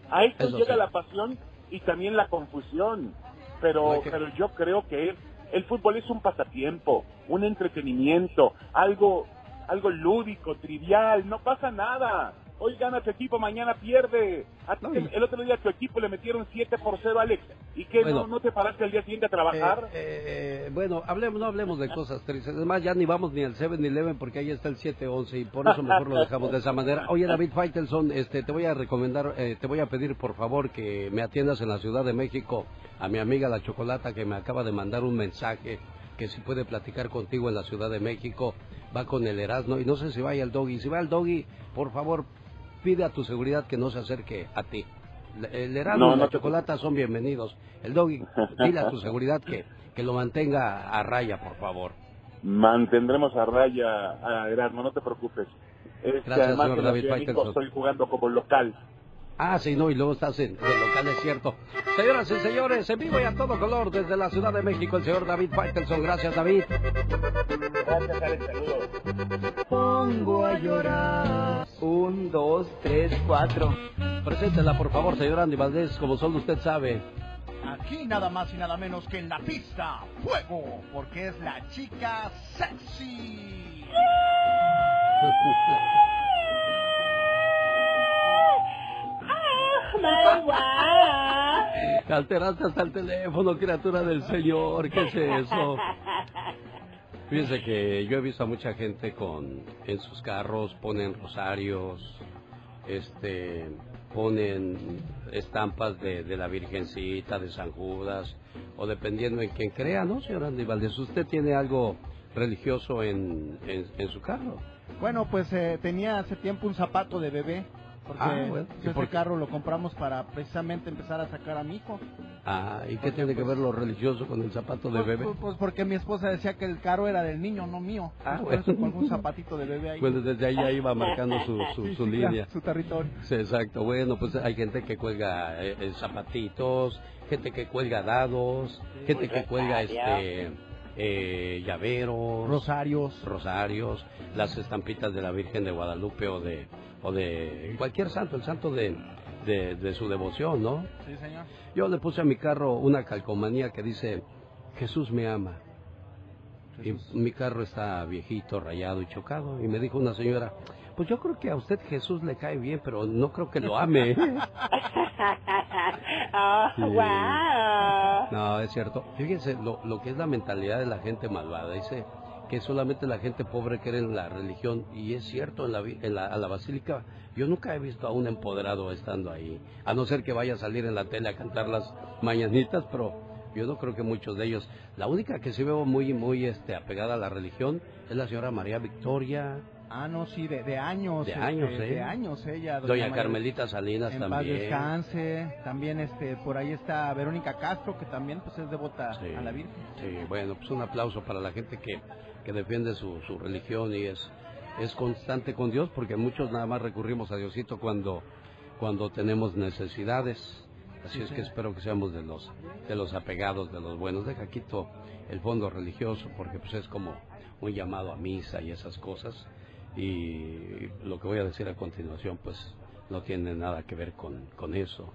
A esto Eso llega sí. la pasión y también la confusión. Pero, que- pero yo creo que el fútbol es un pasatiempo, un entretenimiento, algo, algo lúdico, trivial, no pasa nada. Hoy gana tu equipo, mañana pierde. A ti el, el otro día a tu equipo le metieron 7 por 0, Alex. ¿Y qué? Bueno. ¿No, ¿No te paraste al día siguiente a trabajar? Eh, bueno, hablemos, no hablemos de cosas tristes. Además, ya ni vamos ni al 7-Eleven porque ahí está el 7-11 y por eso mejor lo dejamos de esa manera. Oye, David Faitelson, este, te voy a recomendar, eh, te voy a pedir por favor que me atiendas en la Ciudad de México a mi amiga La Chocolata que me acaba de mandar un mensaje que si puede platicar contigo en la Ciudad de México. Va con el Erasmo y no sé si vaya el Doggy. Si va el Doggy, por favor, pide a tu seguridad que no se acerque a ti. El Erasmo No, y la Chocolata son bienvenidos. El Doggy, dile a tu seguridad que, que lo mantenga a raya, por favor. Mantendremos a raya a Erasmo, no te preocupes. Este, Gracias, además, señor en la David México estoy jugando como local. Ah, sí, no, y luego estás en, el local, es cierto. Señoras y señores, en vivo y a todo color desde la Ciudad de México, el señor David Faitelson. Gracias, David. Gracias, Alex, saludos. Pongo a llorar. Un, dos, tres, cuatro. Preséntela, por favor, señor Andy Valdés, como solo usted sabe. Aquí nada más y nada menos que en la pista, fuego, porque es la chica sexy. Alteraste hasta el teléfono, criatura del Señor. ¿Qué es eso? Fíjense que yo he visto a mucha gente con en sus carros ponen rosarios, este, ponen estampas de, de la Virgencita, de San Judas, o dependiendo en quién crea, ¿no, señor Andy Valdés? ¿Usted tiene algo religioso en, en, en su carro? Bueno, pues eh, tenía hace tiempo un zapato de bebé. Porque Ah, bueno. ¿Y ese por carro lo compramos para precisamente empezar a sacar a mi hijo. Ah, ¿y qué tiene que ver lo religioso con el zapato de Pues, bebé? pues, pues porque mi esposa decía que el carro era del niño, no mío. Ah, Por eso bueno. pongo un zapatito de bebé ahí. Bueno, desde ahí ya iba marcando su, su, Sí, su sí, línea. claro, su territorio. Sí, exacto. Bueno, pues hay gente que cuelga eh, eh, zapatitos, gente que cuelga dados, gente que cuelga este eh, llaveros, rosarios, rosarios, las estampitas de la Virgen de Guadalupe o de o de cualquier santo, el santo de, de, de su devoción, ¿no? Sí, señor. Yo le puse a mi carro una calcomanía que dice Jesús me ama. Y mi carro está viejito, rayado y chocado. Y me dijo una señora, pues yo creo que a usted Jesús le cae bien, pero no creo que lo ame. ¿eh?". oh, Sí. wow. No, es cierto. Fíjense lo, lo que es la mentalidad de la gente malvada. Dice que solamente la gente pobre cree en la religión. Y es cierto, en la, en la, a la basílica yo nunca he visto a un empoderado estando ahí. A no ser que vaya a salir en la tele a cantar las mañanitas, pero yo no creo que muchos de ellos. La única que sí veo muy, muy este, apegada a la religión es la señora María Victoria. Ah, no, sí, de, de años. De este, años, ¿eh? De años, ella. Doña Carmelita Salinas en paz también. descanse. También este, por ahí está Verónica Castro, que también pues es devota a la Virgen. Sí, bueno, pues un aplauso para la gente que, que defiende su, su religión y es, es constante con Dios, porque muchos nada más recurrimos a Diosito cuando, cuando tenemos necesidades. Así Sí, es que espero que seamos de los, de los apegados, de los buenos. Deja quito el fondo religioso, porque pues es como un llamado a misa y esas cosas. Y lo que voy a decir a continuación, pues no tiene nada que ver con, con eso.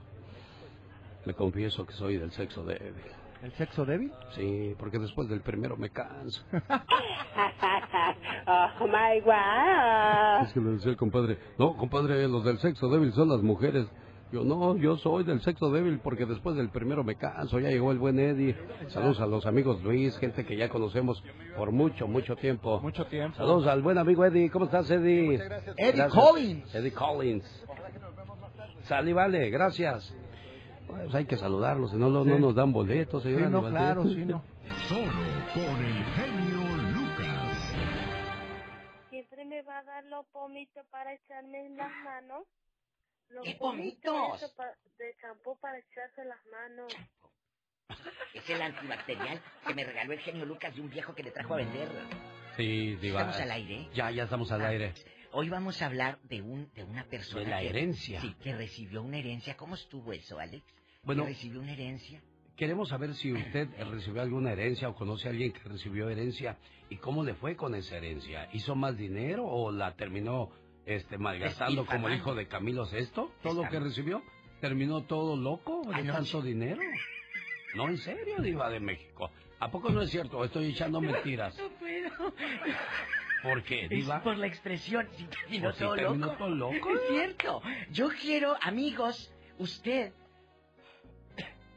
Me confieso que soy del sexo débil. ¿El sexo débil? Sí, porque después del primero me canso. oh my wow. Es que le decía el compadre, no, compadre, los del sexo débil son las mujeres. Yo no, yo soy del sexo débil porque después del primero me canso. Ya llegó el buen Eddie. Saludos a los amigos Luis, gente que ya conocemos por mucho, mucho tiempo. Mucho tiempo. Saludos al buen amigo Eddie. ¿Cómo estás, Eddie? Eddie Collins. Eddie Collins. Sally, vale, gracias. Pues hay que saludarlos, si no, no, Sí. no nos dan boletos. señora Sí, no, claro, sí, no. Solo con el genio Lucas. Siempre me va a dar los pomitos para echarme en las manos. Los ¿Qué pomitos? de champú para echarse en las manos. Es el antibacterial que me regaló el genio Lucas de un viejo que le trajo a vender. Sí, Diva. ¿Estamos al aire? Ya, ya estamos al Ah, aire. Hoy vamos a hablar de un de una persona De la que- herencia. Sí, que recibió una herencia. ¿Cómo estuvo eso, Alex? Bueno. ¿Que recibió una herencia. Queremos saber si usted recibió alguna herencia o conoce a alguien que recibió herencia y cómo le fue con esa herencia. ¿Hizo más dinero o la terminó este malgastando como el hijo de Camilo VI? ¿Todo lo que recibió? ¿Terminó todo loco de tanto dinero? No, en serio, Diva de México. ¿A poco no es cierto? Estoy echando mentiras. No puedo. ¿Por qué, Diva? por la expresión. Si terminó Pues todo terminó loco. todo loco. Es cierto. Yo quiero, amigos, usted.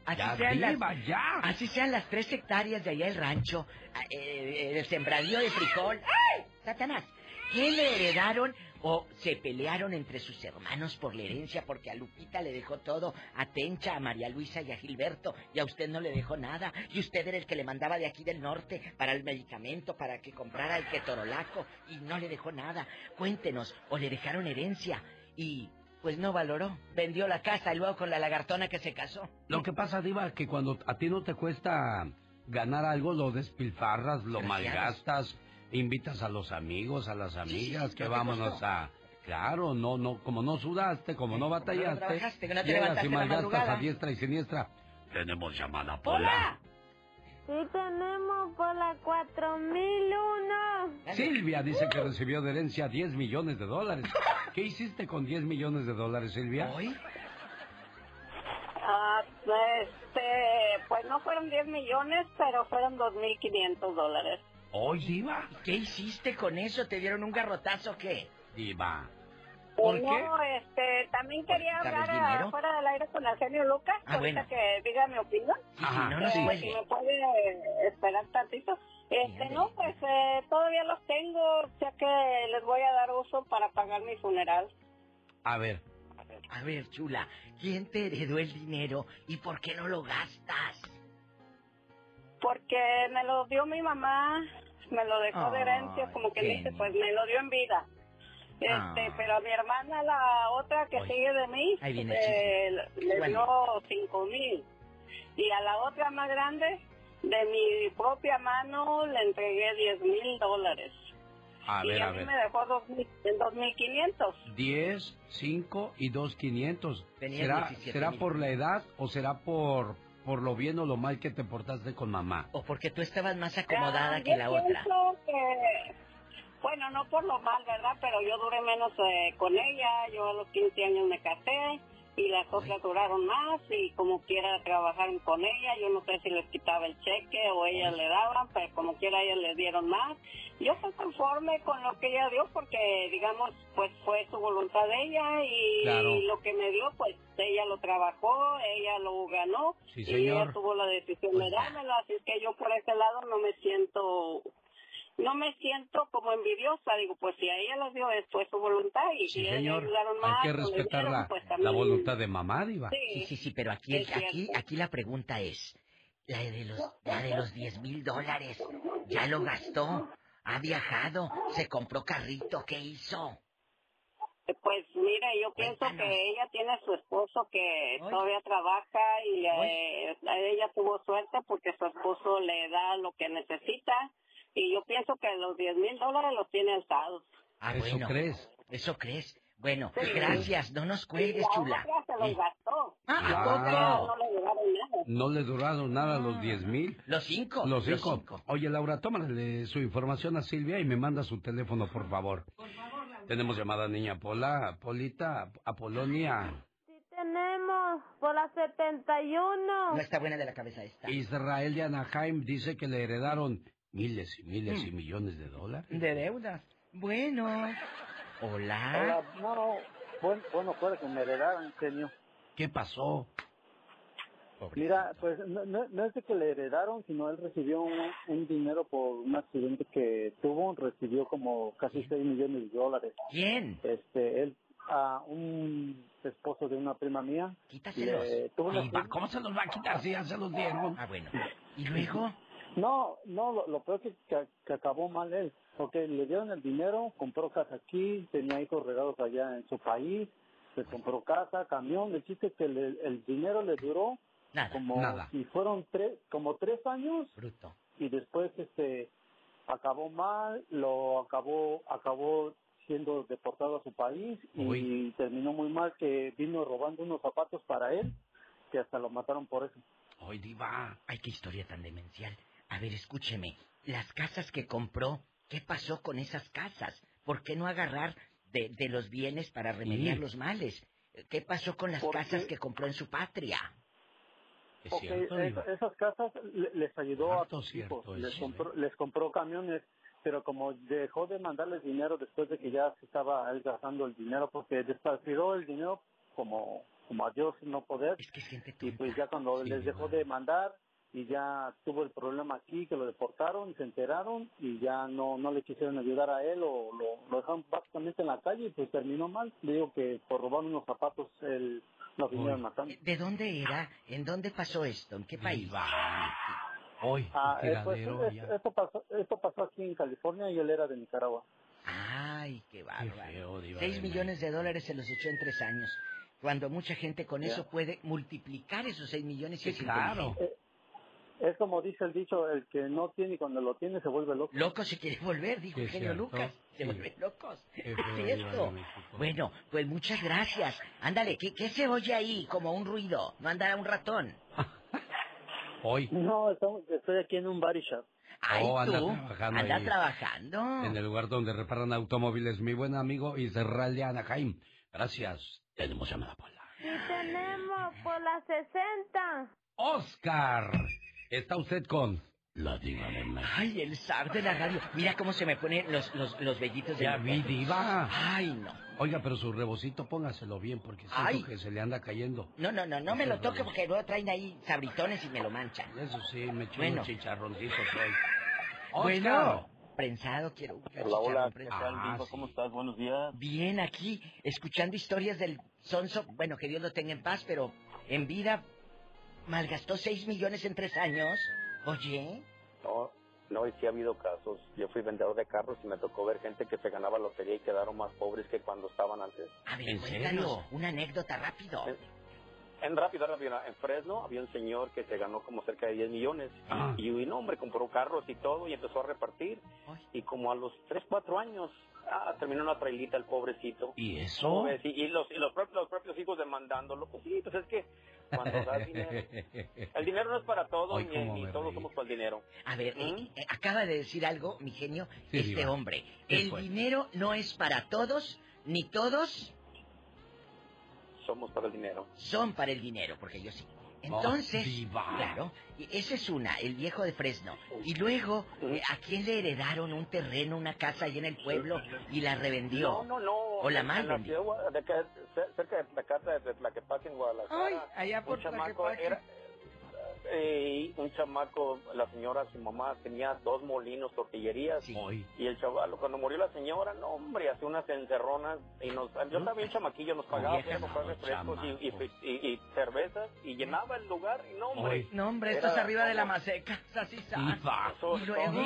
Así Ya, sean, las, ya. así sean las tres hectáreas de allá el rancho, eh, el sembradío de frijol. ¡Ay! Satanás. ¿Qué le heredaron o se pelearon entre sus hermanos por la herencia porque a Lupita le dejó todo, a Tencha, a María Luisa y a Gilberto y a usted no le dejó nada y usted era el que le mandaba de aquí del norte para el medicamento, para que comprara el ketorolaco y no le dejó nada? Cuéntenos, o le dejaron herencia y pues no valoró, vendió la casa y luego con la lagartona que se casó. Lo que pasa, Diva, que cuando a ti no te cuesta ganar algo, lo despilfarras, lo malgastas, invitas a los amigos, a las amigas, sí, que ¿no te vámonos a... Claro, no, no, como no sudaste, como no batallaste, no te llegas y la malgastas a diestra y siniestra. Tenemos llamada, Pola. Sí tenemos por la 4001. Silvia dice que recibió de herencia 10 millones de dólares. ¿Qué hiciste con 10 millones de dólares, Silvia? ¿Hoy? Ah, este, pues no fueron 10 millones, pero fueron 2.500 dólares. ¿Hoy, Diva? ¿Qué hiciste con eso? ¿Te dieron un garrotazo o qué? Diva. ¿Por qué? no, este, también quería ¿Por hablar fuera del aire con Arsenio Lucas, Ah, bueno. que diga mi opinión. Sí, sí, no nos Eh, cuelgue. si me puede eh, esperar tantito. Este, no, pues eh, todavía los tengo, ya que les voy a dar uso para pagar mi funeral. A ver, A ver, chula, ¿quién te heredó el dinero y por qué no lo gastas? Porque me lo dio mi mamá, me lo dejó de herencia, como que dice, pues me lo dio en vida. Este, Ay. pero a mi hermana, la otra que Oye, sigue de mí, ahí viene eh, le Bueno. dio cinco mil. Y a la otra más grande, de mi propia mano, le entregué diez mil dólares. a y ver, a a mí ver. me dejó dos mil, en dos mil quinientos. 10, 5 y 2, 500. Tenías ¿Será, 17 ¿será por la edad o será por, por lo bien o lo mal que te portaste con mamá? ¿O porque tú estabas más acomodada Ah, que la otra? que, bueno, no por lo mal, ¿verdad? Pero yo duré menos eh, con ella. Yo a los 15 años me casé y las otras duraron más y como quiera trabajaron con ella. Yo no sé si les quitaba el cheque o ellas le daban, pero como quiera ellas le dieron más. Yo estoy conforme con lo que ella dio porque, digamos, pues fue su voluntad de ella y Claro. lo que me dio, pues ella lo trabajó, ella lo ganó Sí, y ella tuvo la decisión Pues de ya. dármelo. Así que yo por ese lado no me siento no me siento como envidiosa, digo, pues si a ella les dio esto, es su voluntad y Sí, si a le ayudaron Hay más, que o le respetar dieron, la, pues la voluntad de mamá, Diva. Sí, sí, sí, pero aquí, aquí, aquí la pregunta es, la de los, la de los 10 mil dólares, ¿ya lo gastó? ¿Ha viajado? ¿Se compró carrito? ¿Qué hizo? Pues mire, yo pienso Cuéntanos. que ella tiene su esposo que todavía trabaja y le- a ella tuvo suerte porque su esposo le da lo que necesita y yo pienso que los 10 mil dólares los tiene alzados. Ah, ¿Eso bueno. crees? Eso crees. Bueno, Sí. gracias, no nos cuelgues, la chula. otra se los Eh, gastó. Ah, Y la ¿a otra poco? no le llegaron nada. No le duraron nada los 10 mil. Los cinco. Los cinco. Oye, Laura, tómale su información a Silvia y me manda su teléfono, por favor. Tenemos llamada niña Pola, Polita, Apolonia. Tenemos por la 71. No está buena de la cabeza esta. Israel de Anaheim dice que le heredaron miles y miles y Mm. millones de dólares. De deudas. Bueno. Hola. Hola, no, bueno, bueno, puede que me heredaran, genio. ¿Qué pasó? Mira, pues no, no, no es de que le heredaron, sino él recibió un, un dinero por un accidente que tuvo, recibió como casi 6 millones de dólares. ¿Quién? Este, él, a un esposo de una prima mía. Quítaselos. le- tuvo va, ¿Cómo se los va a quitar si ya se los dieron? Ah, bueno. ¿Y luego? No, no, lo, lo peor que, que, que acabó mal él, porque le dieron el dinero, compró casa aquí, tenía hijos regados allá en su país, se compró casa, camión, el chiste que le- el dinero le duró Nada, como nada. si fueron tres, como tres años Bruto. y después este acabó mal, lo acabó, acabó siendo deportado a su país y terminó muy mal que vino robando unos zapatos para él, que hasta lo mataron por eso. Hoy diva. Ay, qué historia tan demencial. A ver, escúcheme. Las casas que compró, ¿qué pasó con esas casas? ¿Por qué no agarrar de, de los bienes para remediar Sí. los males? ¿Qué pasó con las Porque- casas que compró en su patria? Es cierto, es- esas casas le- les ayudó Harto a sus cierto hijos, les compró, les compró camiones, pero como dejó de mandarles dinero después de que ya se estaba él gastando el dinero, porque despatrió el dinero como, como a Dios no poder, Es que es gente y pues ya cuando Sí, les dejó de mandar y ya tuvo el problema aquí, que lo deportaron, se enteraron y ya no no le quisieron ayudar a él o lo, lo dejaron básicamente en la calle y pues terminó mal. Le digo que por robar unos zapatos él lo vinieron matando. ¿De dónde era? ¿En dónde pasó esto? ¿En qué país? Hoy, Ah, eh, pues, es- esto, pasó, esto pasó aquí en California y él era de Nicaragua. Ay, qué bárbaro. Seis millones de dólares se los echó en tres años. Cuando mucha gente con Ya. eso puede multiplicar esos seis millones y Sí, es claro. inteligente. Es como dice el dicho, el que no tiene y cuando lo tiene se vuelve loco. Loco se quiere volver, dijo Sí, el es genio cierto. Lucas. Se Sí. vuelven locos. Es cierto. Bueno, pues muchas gracias. Ándale, ¿qué, ¿qué se oye ahí? Como un ruido. No andará un ratón. Hoy, No, estamos- estoy aquí en un body shop. Ay, Oh, anda tú. trabajando anda ahí. trabajando. en el lugar donde reparan automóviles, mi buen amigo Israel de Anaheim. Gracias. Tenemos llamada Pola. Y tenemos por la 60. Oscar. Está usted con la diva de México. Ay, el zar de la radio. Mira cómo se me ponen los, los, los vellitos de Ya mi vi, diva. Ay, no. Oiga, pero su rebocito póngaselo bien porque siento Ay. que se le anda cayendo. No, no, no, no me lo toque porque luego traen ahí sabritones y me lo manchan. Eso sí, me eché Bueno. unos chicharroncitos hoy. Oscar. Bueno, prensado quiero. un Hola, hola, chicharrón ¿qué prensado. tal, Ah, Diva? sí. ¿Cómo estás? Buenos días. Bien, aquí, escuchando historias del Sonso. Bueno, que Dios lo tenga en paz, pero en vida malgastó seis millones en tres años. Oye, No, no, y sí ha habido casos. Yo fui vendedor de carros y me tocó ver gente que se ganaba lotería y quedaron más pobres que cuando estaban antes. a ver, ¿En cuéntanos serio? una anécdota rápido. En rápido, rápido, en Fresno había un señor que se ganó como cerca de 10 millones Ah. y un hombre compró carros y todo y empezó a repartir Ay. y como a los 3, 4 años ah, terminó una trailita el pobrecito. ¿Y eso? Y, y los, y los, propios, los propios hijos demandándolo, pues sí, pues es que cuando das dinero, el dinero no es para todos Ay, ni, todos somos para el dinero. A ver, eh, ¿Mm? eh, acaba de decir algo, mi genio, Sí, este Diva. hombre. ¿Qué El fue? dinero no es para todos, ni todos Somos para el dinero. son para el dinero, porque yo sí. Entonces, Oh, claro, esa es una, el viejo de Fresno. Y luego, eh, ¿a quién le heredaron un terreno, una casa ahí en el pueblo y la revendió? No, no, no. O la mal la vendió. de Cerca de la casa de Tlaquepaque en Guadalajara. Ay, allá por un chamaco era eh, un chamaco, la señora, su mamá tenía dos molinos, tortillerías. Y el chaval, cuando murió la señora, no, hombre, hace unas encerronas y nos, yo estaba bien chamaquillo, nos pagaba para comprar refrescos y, y, chamaco. y- y cervezas y llenaba el lugar y no, hombre. Hoy. No, hombre, esto es arriba de la maceta. Así. Diva. So- Y luego-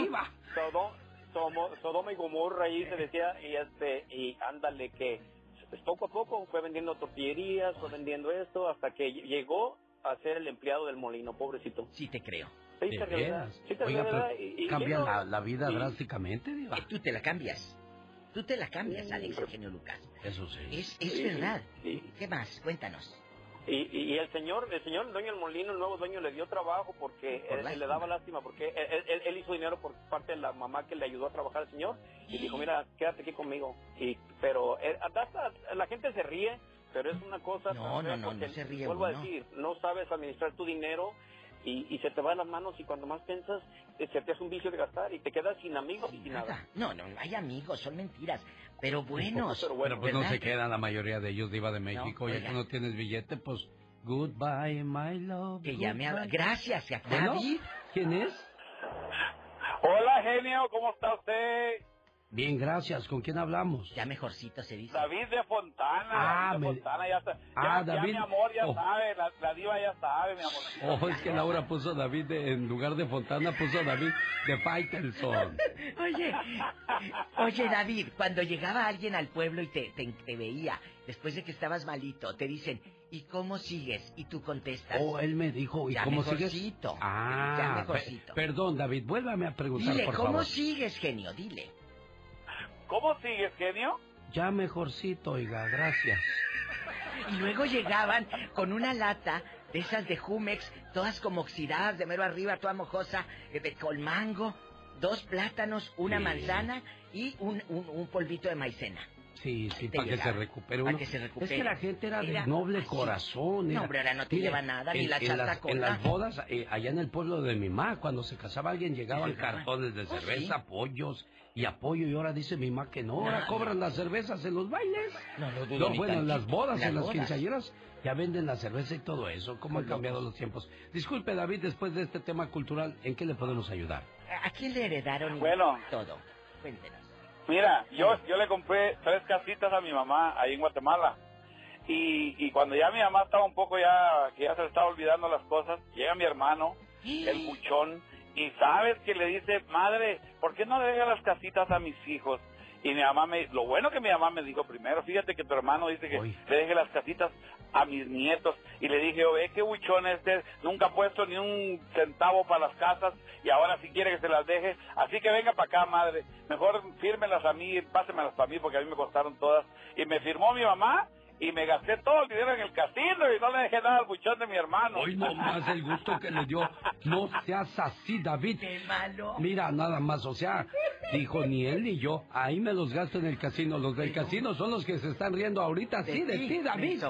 Somo- Sodoma y Gomorra ahí se decía y este y ándale que pues, poco a poco fue vendiendo tortillerías, fue vendiendo esto hasta que ll- llegó a ser el empleado del molino, pobrecito. Sí te creo. Sí, ¿De te? Sí, te Oiga, pero Y- y- cambia y la, la vida drásticamente, Diva. Eh, tú te la cambias. Tú te la cambias, Alex Eugenio Lucas. Eso sí. Es, es verdad. ¿Qué más? Cuéntanos. Y, y el señor, el señor el dueño del molino, el nuevo dueño, le dio trabajo porque Por él, él le daba lástima, porque él, él- él hizo dinero por parte de la mamá que le ayudó a trabajar al señor y dijo, mira, quédate aquí conmigo. Y, pero eh, hasta- la gente se ríe, pero es una cosa... No, no, no, no se ríe Vuelvo a decir, no sabes administrar tu dinero y, y se te va de las manos y cuando más piensas, eh, se te hace un vicio de gastar y te quedas sin amigos y sin nada. No, no, no hay amigos, son mentiras. Pero buenos. Pero bueno, Pues no se quedan la mayoría de ellos, Diva de México. ya oiga. que no tienes billete, pues, goodbye, my love. Que ya me habla. goodbye. Gracias, David. ¿Quién es? Hola, genio, ¿cómo está usted? Bien, gracias. ¿Con quién hablamos? Ya mejorcito se dice. David de Fontana. Ah, David de me- Fontana, ya Ah, ya David. mi amor ya Oh. sabe, la, la diva ya sabe, mi amor. Oh, es que Laura puso David de- en lugar de Fontana, puso David de Faitelson. Oye, oye David, cuando llegaba alguien al pueblo y te, te, te veía, después de que estabas malito, te dicen, ¿y cómo sigues? Y tú contestas. Oh, él me dijo, ¿y Ya cómo sigues? mejorcito. Ah, Ya pe- mejorcito. perdón, David, vuélvame a preguntar, Dile, por ¿cómo favor. sigues, genio? Dile. ¿Cómo sigues, genio? Ya mejorcito, oiga, gracias. Y luego llegaban con una lata de esas de Jumex, todas como oxidadas de mero arriba, toda mojosa, eh, de con mango, dos plátanos, una Sí. manzana y un, un, un polvito de maicena. Sí, sí, para que se recupere Para uno. que se recupere. Es que la gente era, Era de noble así. corazón. No, era- hombre, ahora no te lleva nada, ni la chata en las bodas, eh, allá en el pueblo de mi mamá, cuando se casaba alguien, llegaban cartones de Oh, cerveza, sí. pollos y apoyo. Y ahora dice mi mamá que no, ahora Nada. cobran las cervezas en los bailes. No No, ni bueno, en las bodas, Las en las bodas. quinceañeras, ya venden la cerveza y todo eso. ¿Cómo han Son cambiado locos. los tiempos? Disculpe, David, después de este tema cultural, ¿en qué le podemos ayudar? ¿A quién le heredaron Bueno. todo? Cuéntenos. Mira, yo, yo le compré tres casitas a mi mamá ahí en Guatemala. Y, y cuando ya mi mamá estaba un poco ya, que ya se estaba olvidando las cosas, llega mi hermano, el buchón, y sabes que le dice, madre, ¿por qué no le dejas las casitas a mis hijos? Y mi mamá me, lo bueno que mi mamá me dijo primero, fíjate que tu hermano dice que le deje las casitas a mis nietos. Y le dije, oh, ve qué buchón este, nunca ha puesto ni un centavo para las casas y ahora sí quiere que se las deje. Así que venga para acá, madre. Mejor fírmelas a mí, pásemelas para mí porque a mí me costaron todas. Y me firmó mi mamá y me gasté todo el dinero en el casino y no le dejé nada al buchón de mi hermano. Hoy no más el gusto que le dio. No seas así, David. ¡Qué malo! Mira, nada más, o sea, dijo ni él ni yo. Ahí me los gasto en el casino. Los del casino son los que se están riendo ahorita, sí, de ti, David.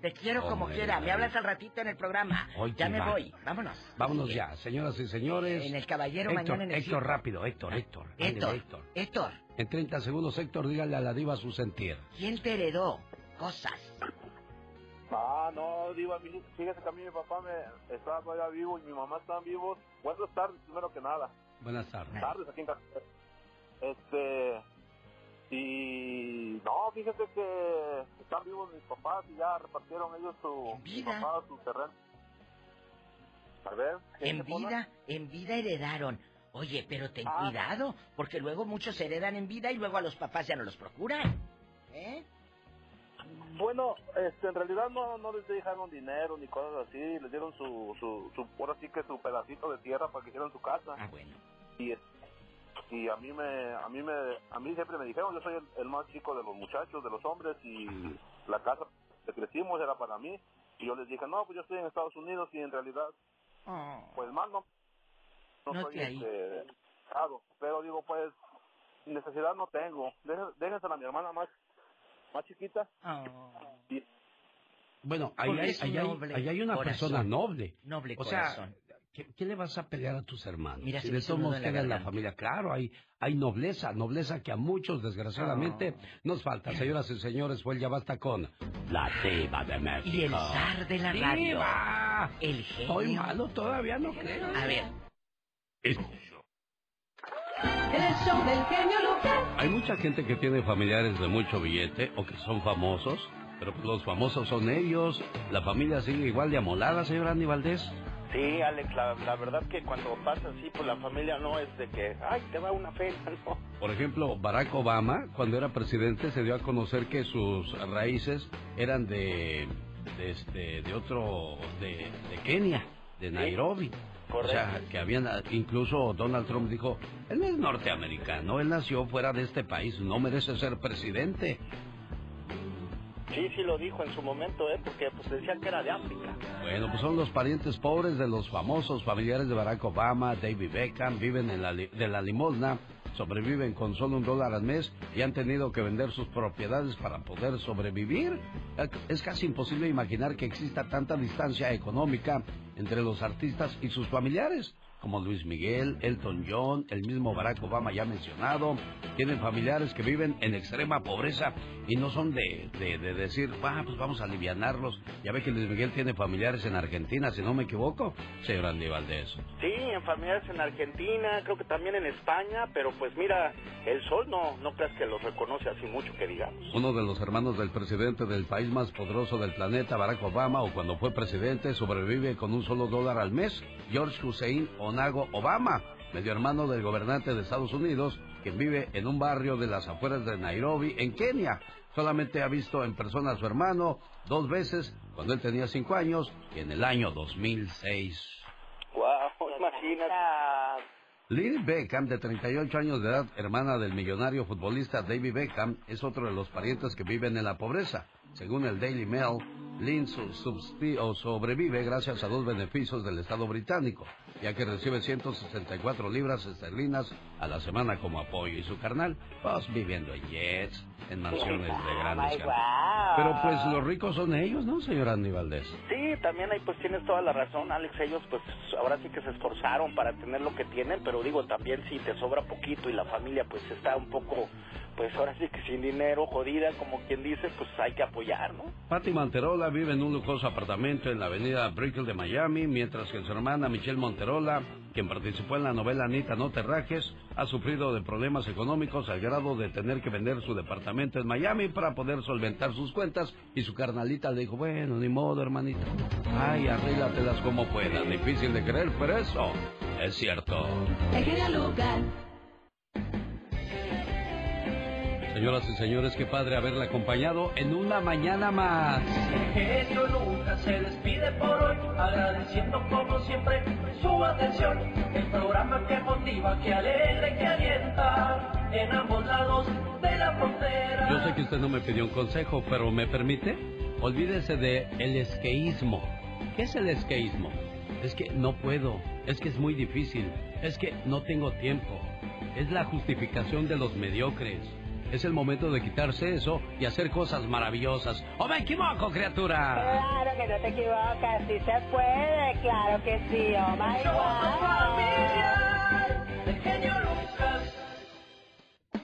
Te quiero como Hombre, quiera. Me hablas al ratito en el programa. Hoy ya me va. voy. Vámonos. Vámonos ya, señoras y señores. En el Caballero, Héctor, mañana en el Héctor, circo. rápido, Héctor, Héctor. Héctor, Héctor. Héctor, En 30 segundos, Héctor, dígale a la diva su sentir. ¿quién te heredó cosas? Ah, no, Diva, mi- fíjese que a mí mi papá me estaba todavía vivo y mi mamá estaban vivos. Buenas tardes, primero que nada. Buenas tardes. Tardes aquí en casa. Este. Y. No, fíjese que están vivos mis papás y ya repartieron ellos su. Mi vida? papá su terreno. A ver. ¿qué En vida, en vida heredaron. Oye, pero ten Ah. cuidado, porque luego muchos heredan en vida y luego a los papás ya no los procuran. ¿Eh? Bueno, este, en realidad no, no les dejaron dinero ni cosas así, les dieron su, su, su, por así que su pedacito de tierra para que hicieran su casa. Ah, bueno. Y, y a mí me, a mí me, a mí siempre me dijeron, yo soy el, el más chico de los muchachos, de los hombres, y la casa que crecimos era para mí. Y yo les dije, no, pues yo estoy en Estados Unidos y en realidad, Oh. pues más no, no, No soy este, casado. pero digo, pues, necesidad no tengo. Déjensela a mi hermana más, más chiquita. Y, Bueno, ahí hay, es ahí hay- noble ahí hay una corazón. persona noble. Noble o sea, corazón. ¿qué, qué le vas a pelear a tus hermanos? Mira, si se de todos modos en la queda en la garganta. familia, claro, hay, hay nobleza, nobleza que a muchos, desgraciadamente, nos falta. Señoras y señores, fue el ya basta con la diva de México. Y el zar de la radio. ¡Diva! El genio. Estoy malo todavía, no creo. A ver, El show del genio Lucas. Hay mucha gente que tiene familiares de mucho billete o que son famosos, pero pues los famosos son ellos. La familia sigue igual de amolada, señor Andy Valdés. Sí, Alex, la, la verdad que cuando pasa así, pues la familia no es de que, ay, te va una feria, no. Por ejemplo, Barack Obama, cuando era presidente, se dio a conocer que sus raíces eran de, de, este, de otro, de, de Kenia, de Nairobi. O sea, que habían, incluso Donald Trump dijo, él no es norteamericano, él nació fuera de este país, no merece ser presidente. Sí, sí lo dijo en su momento, ¿eh? Porque pues decía que era de África. Bueno, pues son los parientes pobres de los famosos familiares de Barack Obama, David Beckham, viven en la, li- de la limosna, sobreviven con solo un dólar al mes y han tenido que vender sus propiedades para poder sobrevivir. Es casi imposible imaginar que exista tanta distancia económica entre los artistas y sus familiares, como Luis Miguel, Elton John, el mismo Barack Obama ya mencionado. Tienen familiares que viven en extrema pobreza y no son de, de, de decir, ah, pues vamos a alivianarlos. Ya ve que Luis Miguel tiene familiares en Argentina, si no me equivoco, señor Andy Valdés. Sí, en familiares en Argentina, creo que también en España, pero pues mira, el sol no, no creas que los reconoce así mucho que digamos. Uno de los hermanos del presidente del país más poderoso del planeta, Barack Obama, o cuando fue presidente, sobrevive con un solo dólar al mes, George Hussein Onago Obama, medio hermano del gobernante de Estados Unidos, quien vive en un barrio de las afueras de Nairobi, en Kenia. Solamente ha visto en persona a su hermano dos veces, cuando él tenía cinco años, y en el año 2006. Wow, imagínate. Lily Beckham, de 38 años de edad, hermana del millonario futbolista David Beckham, es otro de los parientes que viven en la pobreza. Según el Daily Mail, Lynn sobrevive gracias a dos beneficios del Estado británico, ya que recibe 164 libras esterlinas a la semana como apoyo y su carnal, pues viviendo en jets, en mansiones de grandes my casas. Pero pues los ricos son ellos, ¿no, señor Andy Valdés? Sí, también ahí pues tienes toda la razón, Alex. Ellos pues ahora sí que se esforzaron para tener lo que tienen, pero digo también si te sobra poquito y la familia pues está un poco, pues ahora sí que sin dinero, jodida, como quien dice, pues hay que apoyar, ¿no? Patty Monterola vive en un lujoso apartamento en la avenida Brickell de Miami, mientras que su hermana Michelle Monterola, quien participó en la novela Anita No te rajes, ha sufrido de problemas económicos al grado de tener que vender su departamento en Miami para poder solventar sus cuentas y su carnalita le dijo, bueno, ni modo, hermanita. Ay, arréglatelas como puedas. Difícil de creer, pero eso es cierto. El genio Lucas. Señoras y señores, qué padre haberla acompañado en una mañana más. genio Lucas se despide por hoy, agradeciendo como siempre su atención. El programa que motiva, que alegra y que alienta en ambos lados de la frontera. Yo sé que usted no me pidió un consejo, pero ¿me permite? Olvídese de el esqueísmo. ¿Qué es el esqueísmo? Es que no puedo, es que es muy difícil, es que no tengo tiempo. Es la justificación de los mediocres. Es el momento de quitarse eso y hacer cosas maravillosas. ¡O ¡Oh, me equivoco, criatura! Claro que no te equivocas, sí se puede, claro que sí, oh my Somos familia, el genio Lucas.